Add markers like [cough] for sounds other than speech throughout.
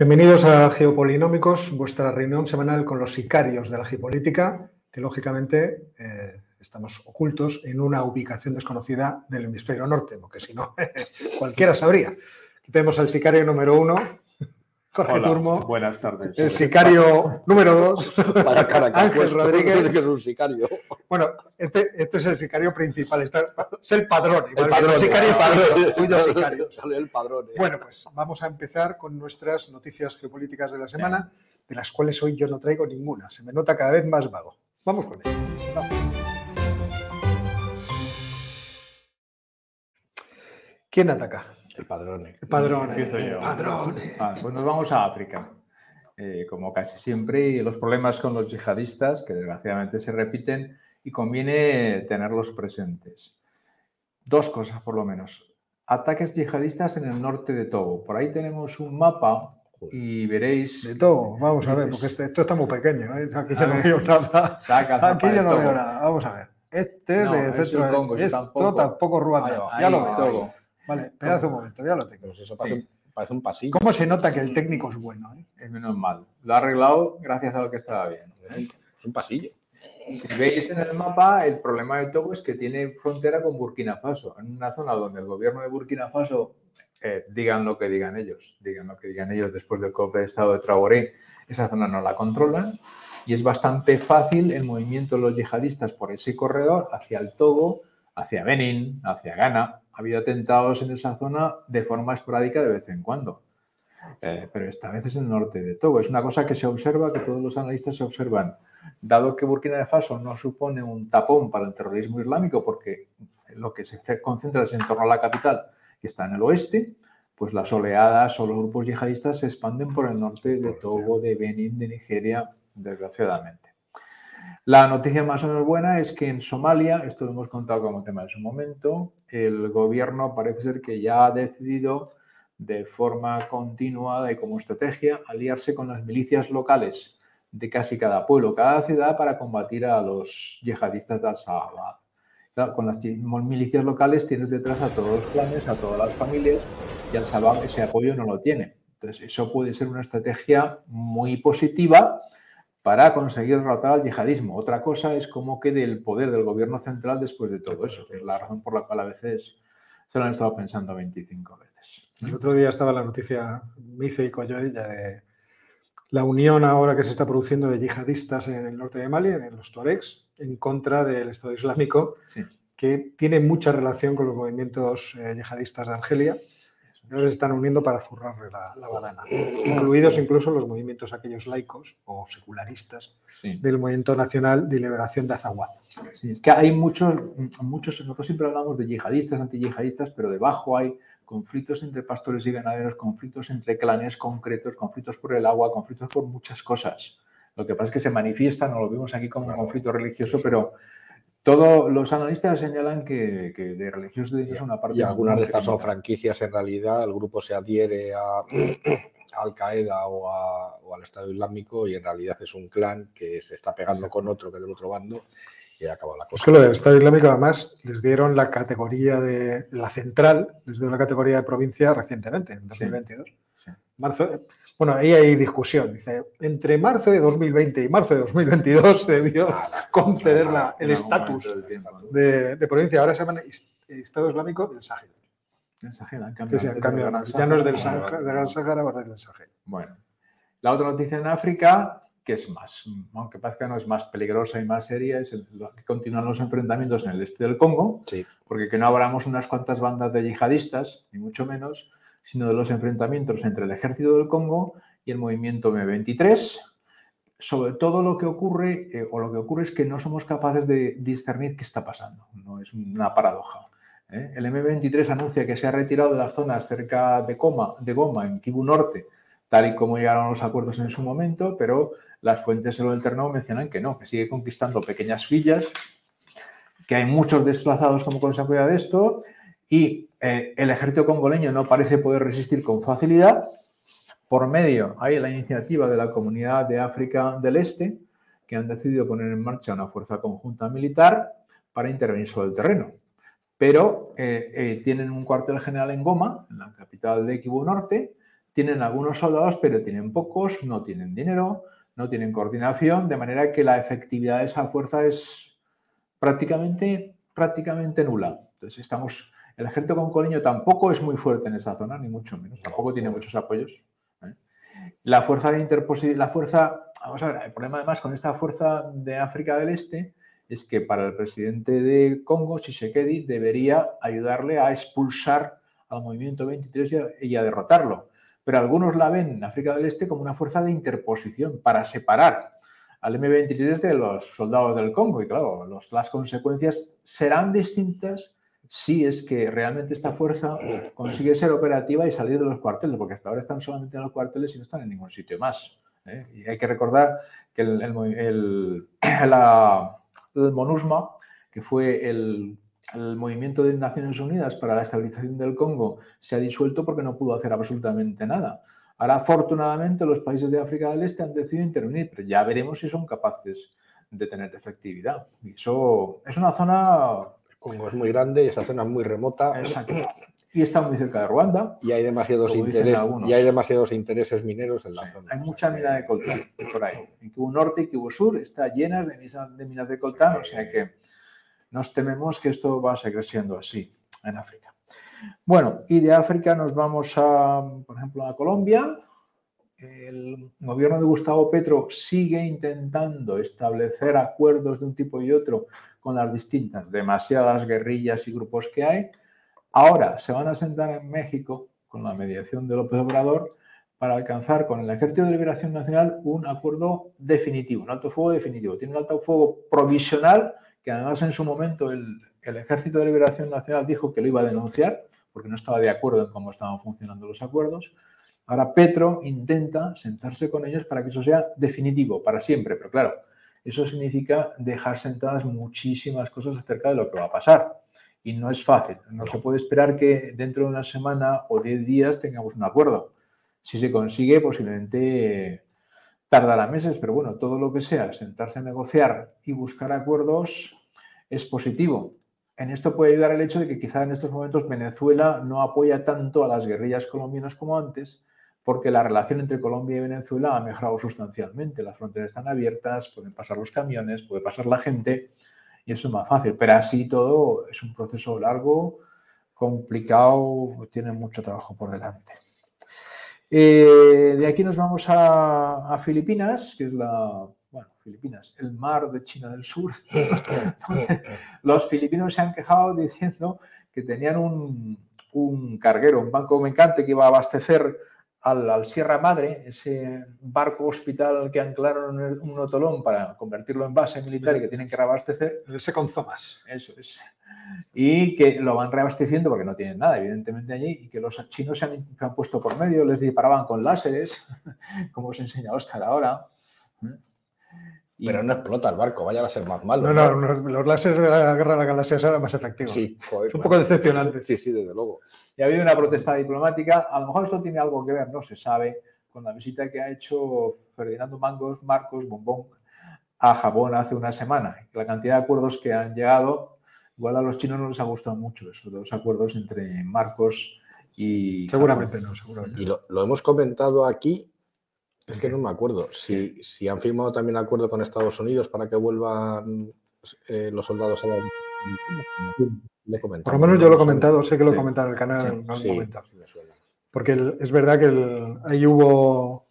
Bienvenidos a Geopolinómicos, vuestra reunión semanal con los sicarios de la geopolítica, que lógicamente eh, estamos ocultos en una ubicación desconocida del hemisferio norte, porque si no, [laughs] cualquiera sabría. Aquí tenemos al sicario número uno, Jorge Hola, Turmo. Buenas tardes. El sicario número dos, Para cara que ha Ángel puesto, Rodríguez. que ser un sicario. Bueno, este, este es el sicario principal, es el padrón. El igual que padrón. el padrón. tuyo, tuyo sicario. Sale el padrón. eh. Bueno, pues vamos a empezar con nuestras noticias geopolíticas de la semana, de las cuales hoy yo no traigo ninguna. Se me nota cada vez más vago. Vamos con ello. ¿Quién ataca? El padrón. eh. El padrón. Empiezo el yo. padrón. Ah, pues nos vamos a África. Eh, como casi siempre, y los problemas con los yihadistas, que desgraciadamente se repiten, y conviene tenerlos presentes. Dos cosas, por lo menos. Ataques yihadistas en el norte de Togo. Por ahí tenemos un mapa y veréis. De todo, vamos a ver, porque este- esto está muy pequeño. ¿eh? Aquí A yo no veo nada. Saca Aquí yo no veo nada. Vamos a ver. Este es No, de es centro el Congo, Esto tampoco. tampoco Ruanda. Va, ya lo Ahí, veo. Vale, espera un momento, ya lo tengo. Pues eso Sí. parece, un- parece un pasillo. ¿Cómo se nota que el técnico es bueno? eh? Es menos mal. Lo ha arreglado gracias a lo que estaba bien. Es un, es un pasillo. Si veis en el mapa, el problema de Togo es que tiene frontera con Burkina Faso, en una zona donde el gobierno de Burkina Faso, eh, digan lo que digan ellos, digan lo que digan ellos después del golpe de Estado de Traoré, esa zona no la controlan y es bastante fácil el movimiento de los yihadistas por ese corredor hacia el Togo, hacia Benín, hacia Ghana. Ha habido atentados en esa zona de forma esporádica de vez en cuando. Eh, pero esta vez es en el norte de Togo. Es una cosa que se observa, que todos los analistas se observan dado que Burkina Faso no supone un tapón para el terrorismo islámico, porque lo que se concentra es en torno a la capital, que está en el oeste, pues las oleadas o los grupos yihadistas se expanden por el norte de Togo, de Benín, de Nigeria, desgraciadamente. La noticia más o menos buena es que en Somalia, esto lo hemos contado como tema en su momento, el gobierno parece ser que ya ha decidido de forma continuada y como estrategia aliarse con las milicias locales de casi cada pueblo, cada ciudad para combatir a los yihadistas de Al-Shabaab. Claro, con las milicias locales tienes detrás a todos los clanes, a todas las familias y Al-Shabaab ese apoyo no lo tiene. Entonces, eso puede ser una estrategia muy positiva para conseguir derrotar al yihadismo. Otra cosa es cómo quede el poder del gobierno central después de todo eso, que es la razón por la cual a veces se lo han estado pensando 25 veces. El otro día estaba la noticia, me hice eco yo de la unión ahora que se está produciendo de yihadistas en el norte de Mali, en los Tuaregs, en contra del Estado Islámico, Sí. que tiene mucha relación con los movimientos eh, yihadistas de Argelia. Ahora se están uniendo para zurrarle la, la badana, incluidos incluso los movimientos aquellos laicos o secularistas Sí. del Movimiento Nacional de Liberación de Azawad. Sí, es que hay muchos, muchos, nosotros siempre hablamos de yihadistas, antiyihadistas, pero debajo hay conflictos entre pastores y ganaderos, conflictos entre clanes concretos, conflictos por el agua, conflictos por muchas cosas. Lo que pasa es que se manifiesta, no lo vemos aquí como un conflicto religioso, pero todos los analistas señalan que, que de religioso es una parte. Y algunas de estas son franquicias en realidad. El grupo se adhiere a, a [clears throat] Al Qaeda o, a- o al Estado Islámico y en realidad es un clan que se está pegando con otro que es del otro bando y ha acabado la Es cosa. que lo del Estado Islámico, además, les dieron la categoría de la central, les dio la categoría de provincia recientemente, en 2022. sí. Marzo, bueno, ahí hay discusión. Dice, entre marzo de 2020 y marzo de 2022 se debió conceder la- el estatus del de, de provincia. Ahora se llama Estado Islámico del Sahel. El Sahel, han Sí, cambiado sí, han antes cambiado. del. Ya no es del del Gran Sahara, ahora es del Sahel. Bueno, la otra noticia en África, que es más, aunque parezca no es más peligrosa y más seria, es el- que continúan los enfrentamientos en el este del Congo, Sí. porque que no abramos unas cuantas bandas de yihadistas, ni mucho menos, sino de los enfrentamientos entre el ejército del Congo y el movimiento M23. Sobre todo lo que ocurre, eh, o lo que ocurre es que no somos capaces de discernir qué está pasando. No es una paradoja. ¿eh? El M23 anuncia que se ha retirado de las zonas cerca de, Coma, de Goma, en Kivu Norte, tal y como llegaron los acuerdos en su momento, pero las fuentes en lo alterno mencionan que no, que sigue conquistando pequeñas villas, que hay muchos desplazados como consecuencia de esto y eh, el ejército congoleño no parece poder resistir con facilidad. Por medio hay la iniciativa de la Comunidad de África del Este, que han decidido poner en marcha una fuerza conjunta militar para intervenir sobre el terreno. Pero eh, eh, tienen un cuartel general en Goma, en la capital de Kivu Norte, tienen algunos soldados, pero tienen pocos, no tienen dinero, no tienen coordinación, de manera que la efectividad de esa fuerza es prácticamente, prácticamente nula. Entonces estamos, el ejército concoleño tampoco es muy fuerte en esa zona, ni mucho menos, tampoco tiene muchos apoyos. ¿eh? La fuerza de interposición, la fuerza, vamos a ver, el problema además con esta fuerza de África del Este es que para el presidente de Congo, Tshisekedi, debería ayudarle a expulsar al movimiento 23 y a, derrotarlo. Pero algunos la ven en África del Este como una fuerza de interposición para separar al M23 de los soldados del Congo. Y claro, las consecuencias serán distintas si es que realmente esta fuerza consigue ser operativa y salir de los cuarteles, porque hasta ahora están solamente en los cuarteles y no están en ningún sitio más. ¿eh? Y hay que recordar que el, [clears throat] la, el MONUSMA, que fue el, movimiento de Naciones Unidas para la estabilización del Congo, se ha disuelto porque no pudo hacer absolutamente nada. Ahora, afortunadamente, los países de África del Este han decidido intervenir, pero ya veremos si son capaces de tener efectividad. Y eso es una zona... Congo es muy grande y esa zona es muy remota. Exacto y está muy cerca de Ruanda. Y hay demasiados, intereses, y hay demasiados intereses mineros en la zona. Hay mucha mina de coltán por ahí. En Kibu Norte y Kibu Sur está llena de de minas de coltán, o sea que nos tememos que esto va a seguir siendo así en África. Bueno, y de África nos vamos a, por ejemplo, a Colombia. El gobierno de Gustavo Petro sigue intentando establecer acuerdos de un tipo y otro con las distintas, demasiadas guerrillas y grupos que hay Ahora se van a sentar en México con la mediación de López Obrador para alcanzar con el Ejército de Liberación Nacional un acuerdo definitivo, un alto fuego definitivo. Tiene un alto fuego provisional que además en su momento el, Ejército de Liberación Nacional dijo que lo iba a denunciar porque no estaba de acuerdo en cómo estaban funcionando los acuerdos. Ahora Petro intenta sentarse con ellos para que eso sea definitivo, para siempre. Pero claro, eso significa dejar sentadas muchísimas cosas acerca de lo que va a pasar y no es fácil. No se puede esperar que dentro de una semana o diez días tengamos un acuerdo. Si se consigue, posiblemente tardará meses, pero bueno, todo lo que sea, sentarse a negociar y buscar acuerdos es positivo. En esto puede ayudar el hecho de que quizá en estos momentos Venezuela no apoya tanto a las guerrillas colombianas como antes, porque la relación entre Colombia y Venezuela ha mejorado sustancialmente. Las fronteras están abiertas, pueden pasar los camiones, puede pasar la gente y eso es más fácil. Pero así todo es un proceso largo, complicado, tiene mucho trabajo por delante. Eh, de aquí nos vamos a, Filipinas, que es la, bueno, Filipinas, el mar de China del Sur. [laughs] los filipinos se han quejado diciendo que tenían un, un carguero, un banco mercante que iba a abastecer al, Sierra Madre, ese barco hospital que anclaron en un otolón para convertirlo en base militar y que tienen que reabastecer. Ese con Zomas. Eso es. Y que lo van reabasteciendo porque no tienen nada, evidentemente, allí, y que los chinos se han, puesto por medio, les disparaban con láseres, [laughs] como os enseña Oscar ahora. Pero no explota el barco, vaya a ser más malo. No, no, los láseres de la guerra de las galaxias eran más efectivos. Sí, es un poco decepcionante. Sí, sí, desde luego. Y ha habido una protesta diplomática. A lo mejor esto tiene algo que ver, no se sabe, con la visita que ha hecho Ferdinando Mangos, Marcos Bombón a Japón hace una semana. La cantidad de acuerdos que han llegado, igual a los chinos no les ha gustado mucho esos dos acuerdos entre Marcos y. Seguramente no, seguramente. Y lo, lo hemos comentado aquí es que no me acuerdo. Si, si han firmado también acuerdo con Estados Unidos para que vuelvan eh, los soldados a la. Por lo menos yo lo he comentado, sé que lo he comentado en el canal, Porque es verdad que ahí hubo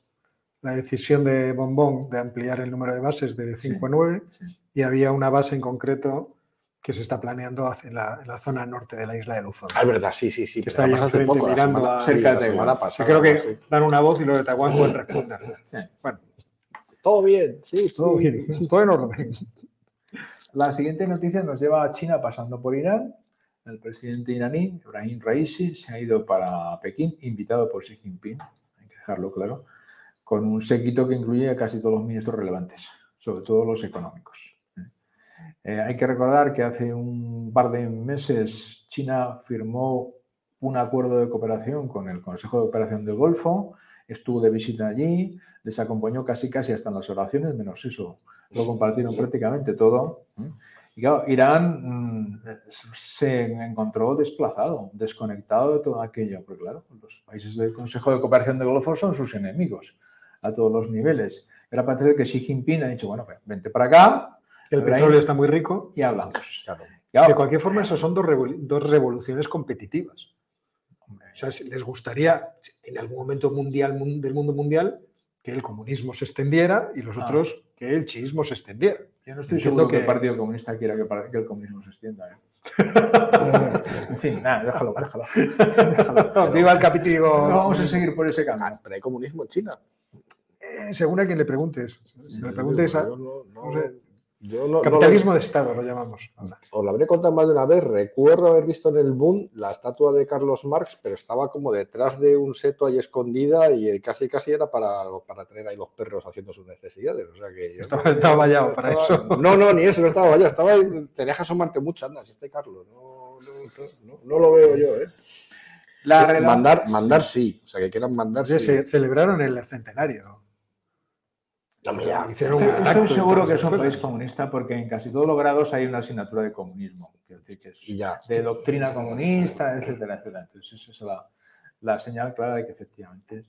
la decisión de Bombón de ampliar el número de bases de 5 a 9 y había una base en concreto que se está planeando en la, en la, zona norte de la isla de Luzón. Ah, es verdad, sí, sí, sí. Que está ahí enfrente mirando cerca de Taiwán. creo que dan una voz y los de Taiwán pueden responder. Bueno. Todo bien, sí, todo bien, [laughs] todo en orden. La siguiente noticia nos lleva a China pasando por Irán. El presidente iraní, Ibrahim Raisi, se ha ido para Pekín, invitado por Xi Jinping, hay que dejarlo claro, con un séquito que incluye a casi todos los ministros relevantes, sobre todo los económicos. Eh, hay que recordar que hace un par de meses China firmó un acuerdo de cooperación con el Consejo de Cooperación del Golfo, estuvo de visita allí, les acompañó casi casi hasta en las oraciones, menos eso, lo compartieron prácticamente todo. Y claro, Irán mm, se encontró desplazado, desconectado de todo aquello, porque claro, los países del Consejo de Cooperación del Golfo son sus enemigos a todos los niveles. Era parece que Xi Jinping ha dicho, bueno, vente para acá. El petróleo está muy rico. Y hablamos. de cualquier forma, eso son dos, revoluciones competitivas. O sea, les gustaría, en algún momento mundial del mundo mundial, que el comunismo se extendiera y los ah. otros que el chiismo se extendiera. Yo no estoy seguro que, el Partido Comunista quiera que, el comunismo se extienda. ¿eh? [laughs] en fin, nada, déjalo, déjalo. [laughs] viva el capítulo. No vamos a seguir por ese camino. Ah, pero hay comunismo en China. Eh, según a quien le preguntes. le preguntes a. no sé, Capitalismo de Estado lo llamamos. Os lo habré contado más de una vez. Recuerdo haber visto en el Boom la estatua de Carlos Marx, pero estaba como detrás de un seto ahí escondida y casi casi era para, para tener ahí los perros haciendo sus necesidades. O sea que estaba, vallado para eso. [laughs] No, no, ni eso, no estaba vallado. Estaba ahí, tenía que asomarte mucho. Anda, si este Carlos. No, no, lo veo yo, ¿eh? mandar, mandar sí. O sea, que quieran mandar sí. Se celebraron el centenario. Estoy seguro que es un país comunista porque en casi todos los grados hay una asignatura de comunismo, decir, que es de doctrina comunista, etcétera, etcétera. Entonces, esa es la, la señal clara de que efectivamente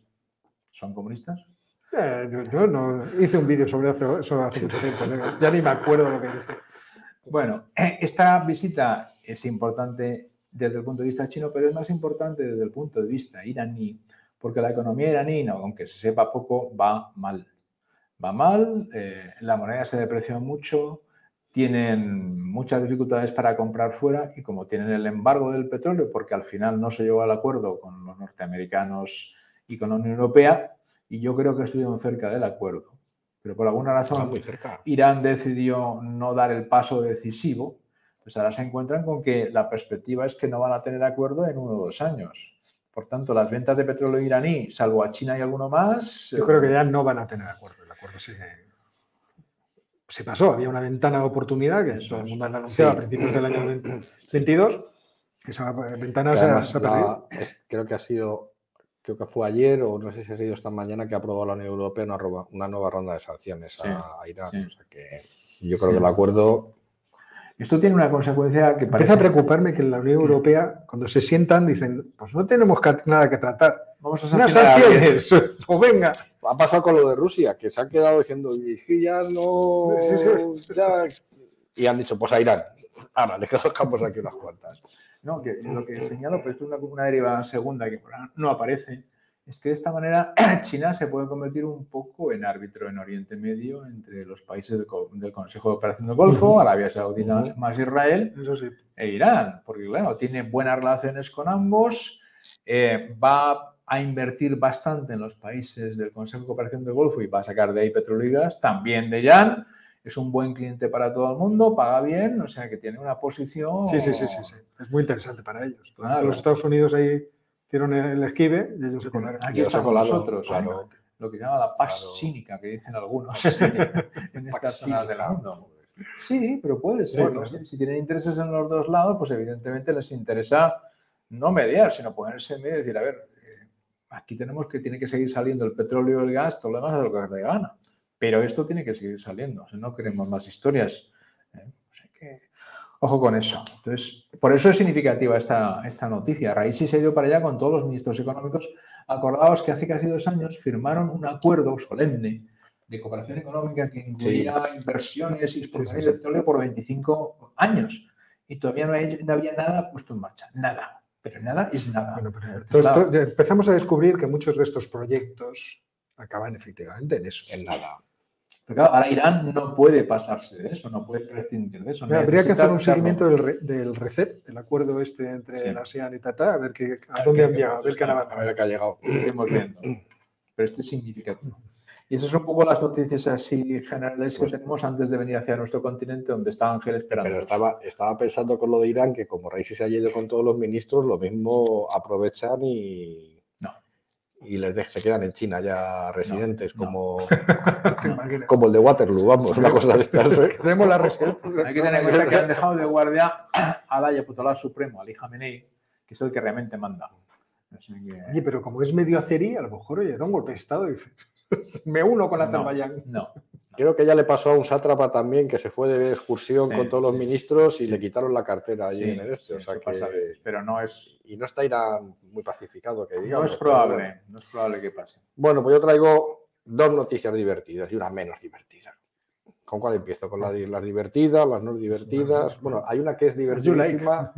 son comunistas. Eh, yo, no hice un vídeo sobre hace, sobre hace mucho tiempo, ya ni me acuerdo lo que dice. Bueno, [clears throat] esta visita es importante desde el punto de vista chino, pero es más importante desde el punto de vista iraní, porque la economía iraní, aunque se sepa poco, va mal va mal, eh, la moneda se deprecia mucho, tienen muchas dificultades para comprar fuera y como tienen el embargo del petróleo, porque al final no se llegó al acuerdo con los norteamericanos y con la Unión Europea, y yo creo que estuvieron cerca del acuerdo. Pero por alguna razón Irán decidió no dar el paso decisivo. Entonces ahora se encuentran con que la perspectiva es que no van a tener acuerdo en uno o dos años. Por tanto, las ventas de petróleo iraní, salvo a China y alguno más... Yo creo que ya no van a tener acuerdo acuerdo se, pasó. Había una ventana de oportunidad que todo el mundo anunciado a principios del año 22. Esa ventana se, ha perdido. creo que ha sido, creo que fue ayer o no sé si ha sido esta mañana que ha aprobado la Unión Europea una, nueva ronda de sanciones a, Irán. que yo creo que el acuerdo esto tiene una consecuencia que parece... Empieza a preocuparme que en la Unión Europea, cuando se sientan, dicen, pues no tenemos nada que tratar. Vamos a sancionar sanciones. [laughs] O pues venga ha pasado con lo de Rusia, que se han quedado diciendo, y ya no. Y han dicho, pues a Irán. Ahora, le colocamos aquí unas cuantas. No, que lo que señalo, pero esto es una, deriva segunda que no aparece, es que de esta manera [clears throat] China se puede convertir un poco en árbitro en Oriente Medio entre los países del, Consejo de Operación del Golfo, Arabia Saudita más Israel e Irán, porque claro, tiene buenas relaciones con ambos, eh, va a invertir bastante en los países del Consejo de Cooperación del Golfo y va a sacar de ahí petróleo y gas, también de Irán. Es un buen cliente para todo el mundo, paga bien, o sea que tiene una posición. Sí, sí, sí, sí. Es muy interesante para ellos. Los Estados Unidos ahí hicieron el esquive y ellos se colaron. Aquí estamos nosotros, lo que llama la paz cínica, que dicen algunos [laughs] en estas zonas del mundo. Sí, pero puede ser. Si tienen intereses en los dos lados, pues evidentemente les interesa no mediar, sino ponerse en medio y decir, a ver, aquí tenemos que tiene que seguir saliendo el petróleo el gas, todo lo demás de lo que le gana. Pero esto tiene que seguir saliendo, no queremos más historias. ¿eh? ojo con eso. Entonces, por eso es significativa esta, esta noticia. Raíces se ido para allá con todos los ministros económicos. Acordaos que hace casi dos años firmaron un acuerdo solemne de cooperación económica que incluía inversiones y exportaciones de petróleo por 25 años. Y todavía no había nada puesto en marcha. Nada pero nada es nada. empezamos a descubrir que muchos de estos proyectos acaban efectivamente en eso. En nada. Pero claro, ahora Irán no puede pasarse de eso, no puede prescindir de eso. habría que hacer un seguimiento del, del RECEP, el acuerdo este entre la ASEAN y Tata, a ver que, a, dónde han llegado, a ver qué han avanzado. A ver qué ha llegado. viendo. Pero esto es significativo. Y esas son un poco las noticias así generales que pues tenemos antes de venir hacia nuestro continente, donde está Ángel esperando. Pero estaba, estaba pensando con lo de Irán que como Raisi se ha ido con todos los ministros, lo mismo aprovechan y, no. y les se quedan en China ya residentes, como, [laughs] como el de Waterloo, vamos, una cosa de estas. ¿eh? Tenemos la residencia. Hay que tener en cuenta que han dejado de guardia al Ayatollah Supremo, al Khamenei, que es el que realmente manda. Oye, pero como es medio acerí, a lo mejor, oye, da un golpe de Estado y dices, [laughs] me uno con Azerbaiyán. No, [laughs] no, Creo que ya le pasó a un sátrapa también que se fue de excursión Sí, con todos los sí, ministros y sí. le quitaron la cartera allí Sí, en el este. sí, o sea que, pasa pero no es, y no está Irán muy pacificado, que digamos. no es pero bueno. probable, no es probable que pase. Bueno, pues yo traigo dos noticias divertidas y una menos divertida. ¿Con cuál empiezo? ¿Con la las divertidas, las no divertidas? Bueno, hay una que es you like. divertidísima,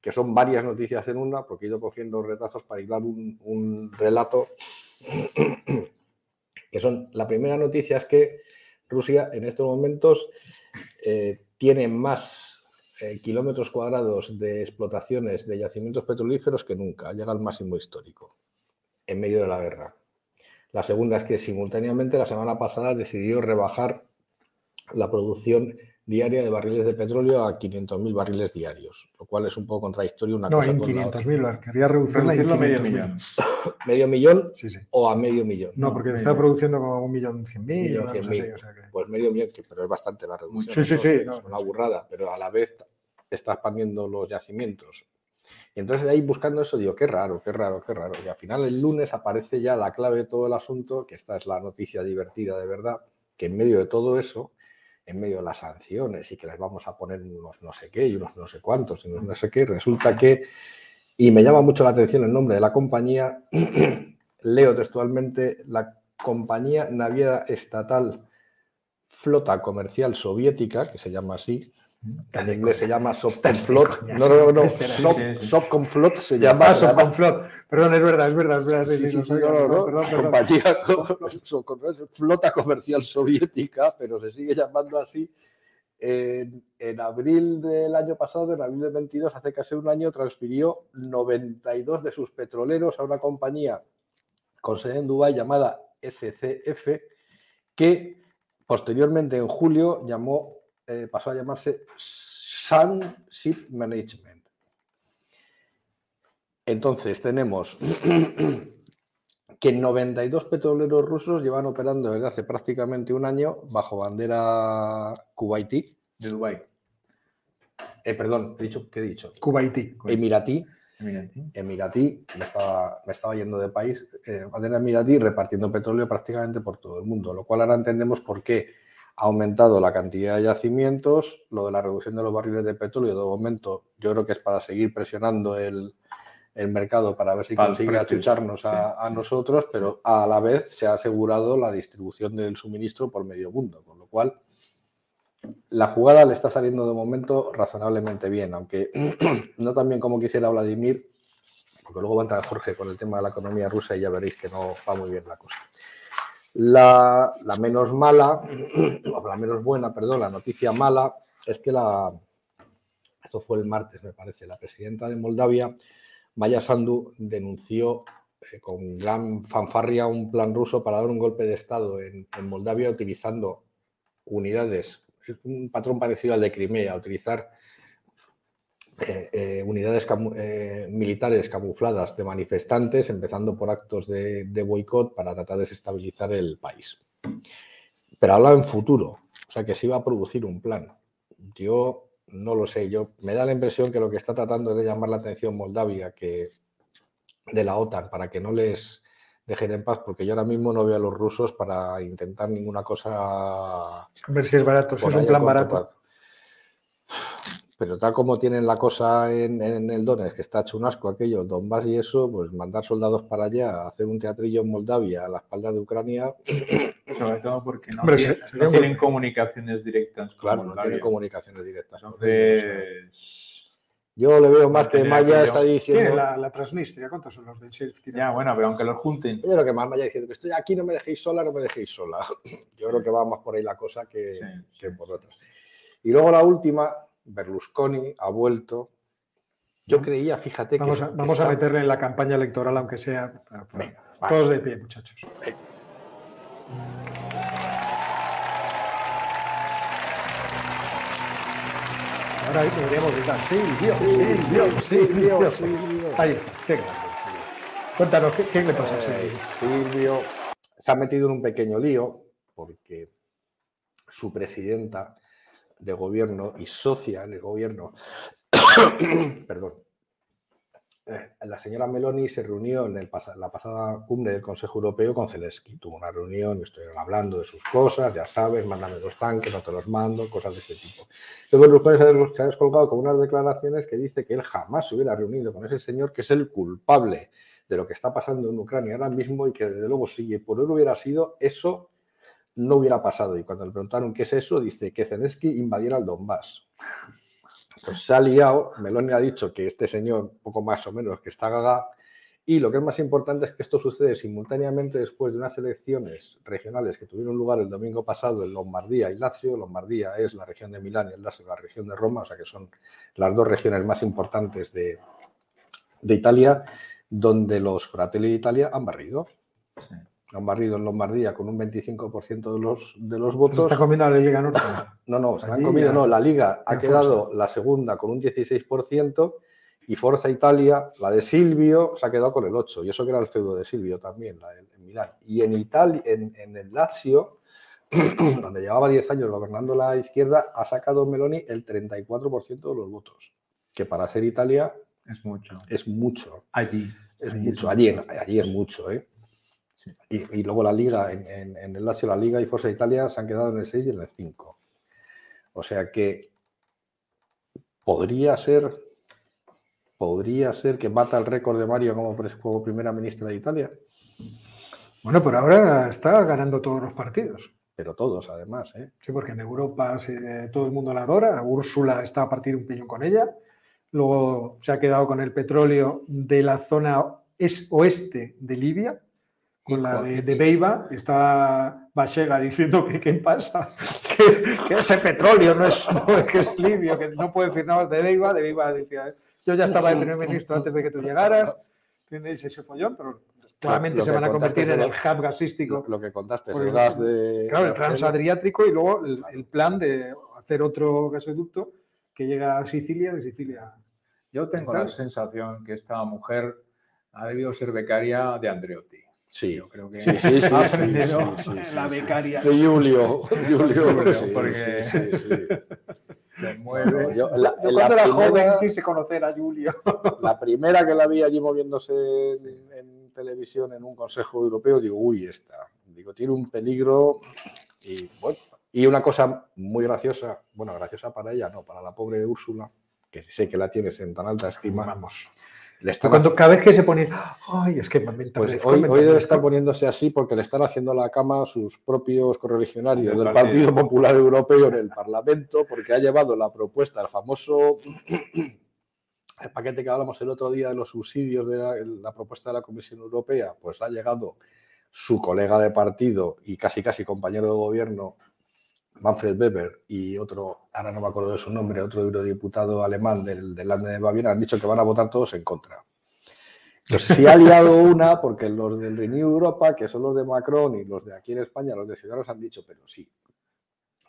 que son varias noticias en una, porque he ido cogiendo retazos para hilar un, un relato. Que son, la primera noticia es que Rusia en estos momentos eh, tiene más eh, kilómetros cuadrados de explotaciones de yacimientos petrolíferos que nunca, llega al máximo histórico en medio de la guerra. La segunda es que simultáneamente la semana pasada decidió rebajar la producción diaria de barriles de petróleo a 500.000 barriles diarios, lo cual es un poco contradictorio una No, cosa en con la otra. 500.000, quería reducirla Reducirlo a medio 500.000. millón. [laughs] ¿Medio millón Sí, sí. o a medio millón? No, porque medio. está produciendo como un millón cien mil, o sea que- Pues medio millón, que- pero es bastante la reducción. Sí, sí, sí, es no, una burrada, pero a la vez está expandiendo los yacimientos. Y entonces ahí buscando eso digo, qué raro, qué raro, qué raro. Y al final el lunes aparece ya la clave de todo el asunto, que esta es la noticia divertida de verdad, que en medio de todo eso, en medio de las sanciones y que les vamos a poner unos no sé qué y unos no sé cuántos y unos no sé qué, resulta que, y me llama mucho la atención el nombre de la compañía, [clears throat] leo textualmente, la compañía naviera estatal Flota Comercial Soviética, que se llama así, en inglés se llama Sovcomflot, coña, no, no, no. Sovcomflot se llama. Ah, son además- con flot. Perdón, es verdad, es verdad, es verdad. Compañía flota comercial soviética, pero se sigue llamando así. En, en abril del año pasado, en abril del 22, hace casi un año, transfirió 92 de sus petroleros a una compañía con sede en Dubái llamada SCF, que posteriormente en julio llamó, eh, pasó a llamarse Sun Ship Management. Entonces tenemos [clears throat] que 92 petroleros rusos llevan operando desde hace prácticamente un año bajo bandera kuwaití, De Dubái. eh, perdón, he dicho, ¿qué he dicho? Kuwaití. Emiratí, Eminente. Emiratí, me estaba, me estaba yendo de país, eh, bandera Emiratí repartiendo petróleo prácticamente por todo el mundo, lo cual ahora entendemos por qué ha aumentado la cantidad de yacimientos, lo de la reducción de los barriles de petróleo, de momento yo creo que es para seguir presionando el, el mercado para ver si Para consigue achucharnos a, sí, a sí. nosotros, pero a la vez se ha asegurado la distribución del suministro por medio mundo, con lo cual la jugada le está saliendo de momento razonablemente bien, aunque [clears throat] no tan bien como quisiera Vladimir, porque luego va a entrar Jorge con el tema de la economía rusa y ya veréis que no va muy bien la cosa. La, menos mala, [clears throat] o la menos buena, perdón, la noticia mala es que la, esto fue el martes me parece, la presidenta de Moldavia, Maya Sandu, denunció eh, con gran fanfarria un plan ruso para dar un golpe de Estado en, en Moldavia utilizando unidades, un patrón parecido al de Crimea, utilizar eh, eh, unidades camu- eh, militares camufladas de manifestantes, empezando por actos de, de boicot para tratar de desestabilizar el país. Pero habla en futuro, o sea que se iba a producir un plan. Yo no lo sé, yo me da la impresión que lo que está tratando es de llamar la atención Moldavia que de la OTAN para que no les dejen en paz, porque yo ahora mismo no veo a los rusos para intentar ninguna cosa A ver si es barato, si es un plan barato. Pero tal como tienen la cosa en, en el Donetsk, que está hecho un asco aquello, el Donbass y eso, pues mandar soldados para allá, hacer un teatrillo en Moldavia a la espalda de Ucrania, [clears throat] Sobre todo porque no, Hombre, muy- tienen comunicaciones directas con claro, no Moldavia. tiene comunicaciones directas. Entonces, Yo le veo más que Maya está diciendo. Tiene la, la Transnistria, ¿cuántos son los del Sheriff? ya, bueno, pero aunque los junten. Yo creo que más Maya diciendo que estoy aquí, no me dejéis sola, no me dejéis sola. [clears throat] Yo creo que va más por ahí la cosa que, Sí, que por otras. Y luego la última, Berlusconi ha vuelto. Yo creía, fíjate Vamos, que. a, vamos a meterle en la campaña electoral, aunque sea. Venga, va. todos de pie, muchachos. Ahora deberíamos gritar. Silvio, Silvio, Silvio, Silvio. Ahí está, qué grande, Silvio. Cuéntanos, ¿qué, qué le pasa a Eh, Silvio? Silvio se ha metido en un pequeño lío porque su presidenta de gobierno y socia en el gobierno, [coughs] perdón, eh, la señora Meloni se reunió en la pasada cumbre del Consejo Europeo con Zelensky. Tuvo una reunión, estuvieron hablando de sus cosas, ya sabes, mándame dos tanques, no te los mando, cosas de este tipo. Luego se ha descolgado con unas declaraciones que dice que él jamás se hubiera reunido con ese señor que es el culpable de lo que está pasando en Ucrania ahora mismo y que desde luego si por él hubiera sido, eso no hubiera pasado. Y cuando le preguntaron qué es eso, dice que Zelensky invadiera el Donbass. Pues se ha liado, Meloni ha dicho que este señor, poco más o menos, que está gaga, y lo que es más importante es que esto sucede simultáneamente después de unas elecciones regionales que tuvieron lugar el domingo pasado en Lombardía y Lazio. Lombardía es la región de Milán y el Lazio la región de Roma, o sea que son las dos regiones más importantes de, de Italia, donde los Fratelli d'Italia han barrido. Han barrido en Lombardía con un 25% de los, de los votos. ¿Se está comiendo la Liga Norte? [coughs] No, no, se han comido, no. La Liga ha quedado la segunda con un 16% y Forza Italia, la de Silvio, se ha quedado con el 8%. Y eso que era el feudo de Silvio también, la en Milán. Y en Italia, en, en el Lazio, [clears throat] donde llevaba 10 años gobernando la izquierda, ha sacado Meloni el 34% de los votos. Que para ser Italia es mucho. Es mucho. Allí. Es mucho. Allí, allí es mucho, ¿eh? Y, luego la Liga, en, el Lazio, la Liga y Forza Italia se han quedado en el 6 y en el 5. O sea que podría ser, podría ser que mata el récord de Mario como, primera ministra de Italia. Bueno, por ahora está ganando todos los partidos. Pero todos, además. ¿eh? Sí, porque en Europa todo el mundo la adora. Úrsula está a partir un piñón con ella. Luego se ha quedado con el petróleo de la zona es oeste de Libia, con la de, de Beiba, está Bachega diciendo que qué pasa, [laughs] que, ese petróleo [laughs] no es, que es libio, que no puede nada de Beiba, de Beiba decía, yo ya estaba de primer ministro antes de que tú llegaras, tenéis ese follón, pero claramente se van a convertir en el hub gasístico. Lo, que contaste, el gas de... Claro, el transadriático y luego el, el, plan de hacer otro gasoducto que llega a Sicilia, de Sicilia. Yo tengo la sensación que esta mujer ha debido ser becaria de Andreotti. Sí, yo creo que sí, sí, sí, la becaria. De Julio. Julio [laughs] porque se mueve. Yo, la, yo cuando era joven quise conocer a Julio. [laughs] La primera que la vi allí moviéndose en, en, televisión en un consejo europeo, digo, uy, esta. Digo, tiene un peligro. Y bueno, y una cosa muy graciosa, bueno, graciosa para ella, no, para la pobre Úrsula, que sé que la tienes en tan alta estima. Vamos cuando, cada vez que se pone, ay, es que me pues hoy, hoy debe estar poniéndose así porque le están haciendo la cama a sus propios correligionarios del Partido. Popular Europeo en el Parlamento, porque ha llevado la propuesta, el famoso [clears throat] el paquete que hablamos el otro día de los subsidios de la, propuesta de la Comisión Europea, pues ha llegado su colega de partido y casi casi compañero de gobierno, Manfred Weber y otro, ahora no me acuerdo de su nombre, otro eurodiputado alemán del, del de Baviera, han dicho que van a votar todos en contra. Entonces, si ha liado una, porque los del Renew Europa, que son los de Macron y los de aquí en España, los de Ciudadanos, han dicho, pero sí,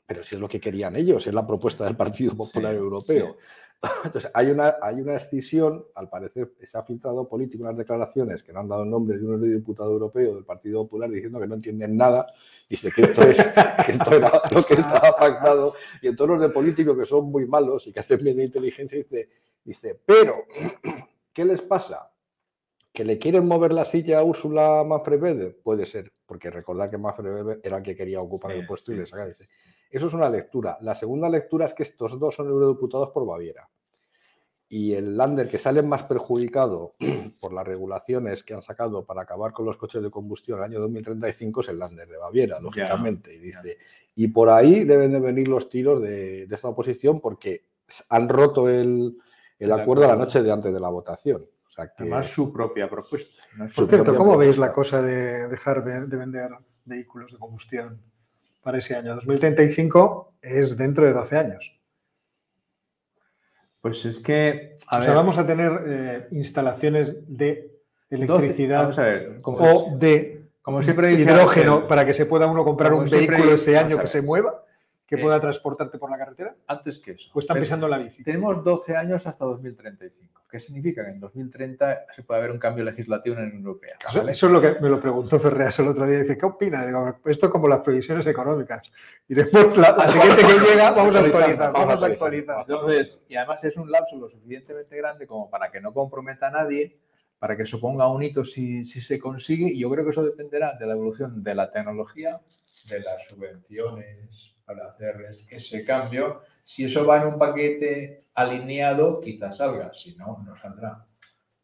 pero si es lo que querían ellos, es la propuesta del Partido Popular Europeo. [laughs] Entonces, hay una, hay una escisión, al parecer se ha filtrado político unas declaraciones que no han dado el nombre de un diputado europeo del Partido Popular diciendo que no entienden nada, dice que esto, es, [laughs] que esto era lo que estaba pactado, y entonces los de políticos que son muy malos y que hacen bien de inteligencia, dice, dice, pero, [clears throat] ¿qué les pasa? ¿Que le quieren mover la silla a Úrsula Manfred Weber? Puede ser, porque recordad que Manfred Weber era el que quería ocupar el puesto y le saca, dice, eso es una lectura. La segunda lectura es que estos dos son eurodiputados por Baviera. Y el Lander que sale más perjudicado [clears throat] por las regulaciones que han sacado para acabar con los coches de combustión en el año 2035 es el Lander de Baviera, lógicamente. y dice, y por ahí deben de venir los tiros de, esta oposición porque han roto el, acuerdo la noche de antes de la votación. O sea que, Además, su propia propuesta. Por cierto, ¿cómo veis la cosa de dejar de vender vehículos de combustión para ese año. 2035 es dentro de 12 años. Pues es que. o sea, vamos a tener eh, instalaciones de electricidad o de como siempre hidrógeno para que se pueda uno comprar un vehículo ese año que se mueva. Que Eh, pueda transportarte por la carretera? Antes que eso. ¿O están Pero pisando la bici? Tenemos 12 años hasta 2035. ¿Qué significa? Que en 2030 se puede haber un cambio legislativo en la Unión Europea. Eso, ¿vale? eso es lo que me lo preguntó Ferreas el otro día. Dice, ¿qué opina? Digo, esto es como las previsiones económicas. Iremos [laughs] la, la siguiente que llega, vamos a actualizar. Vamos a actualizar. actualizar. Entonces, y además es un lapso lo suficientemente grande como para que no comprometa a nadie, para que suponga un hito si, si se consigue. Y yo creo que eso dependerá de la evolución de la tecnología, de las subvenciones para hacer es- ese cambio. Si eso va en un paquete alineado, quizás salga. Si no, no saldrá.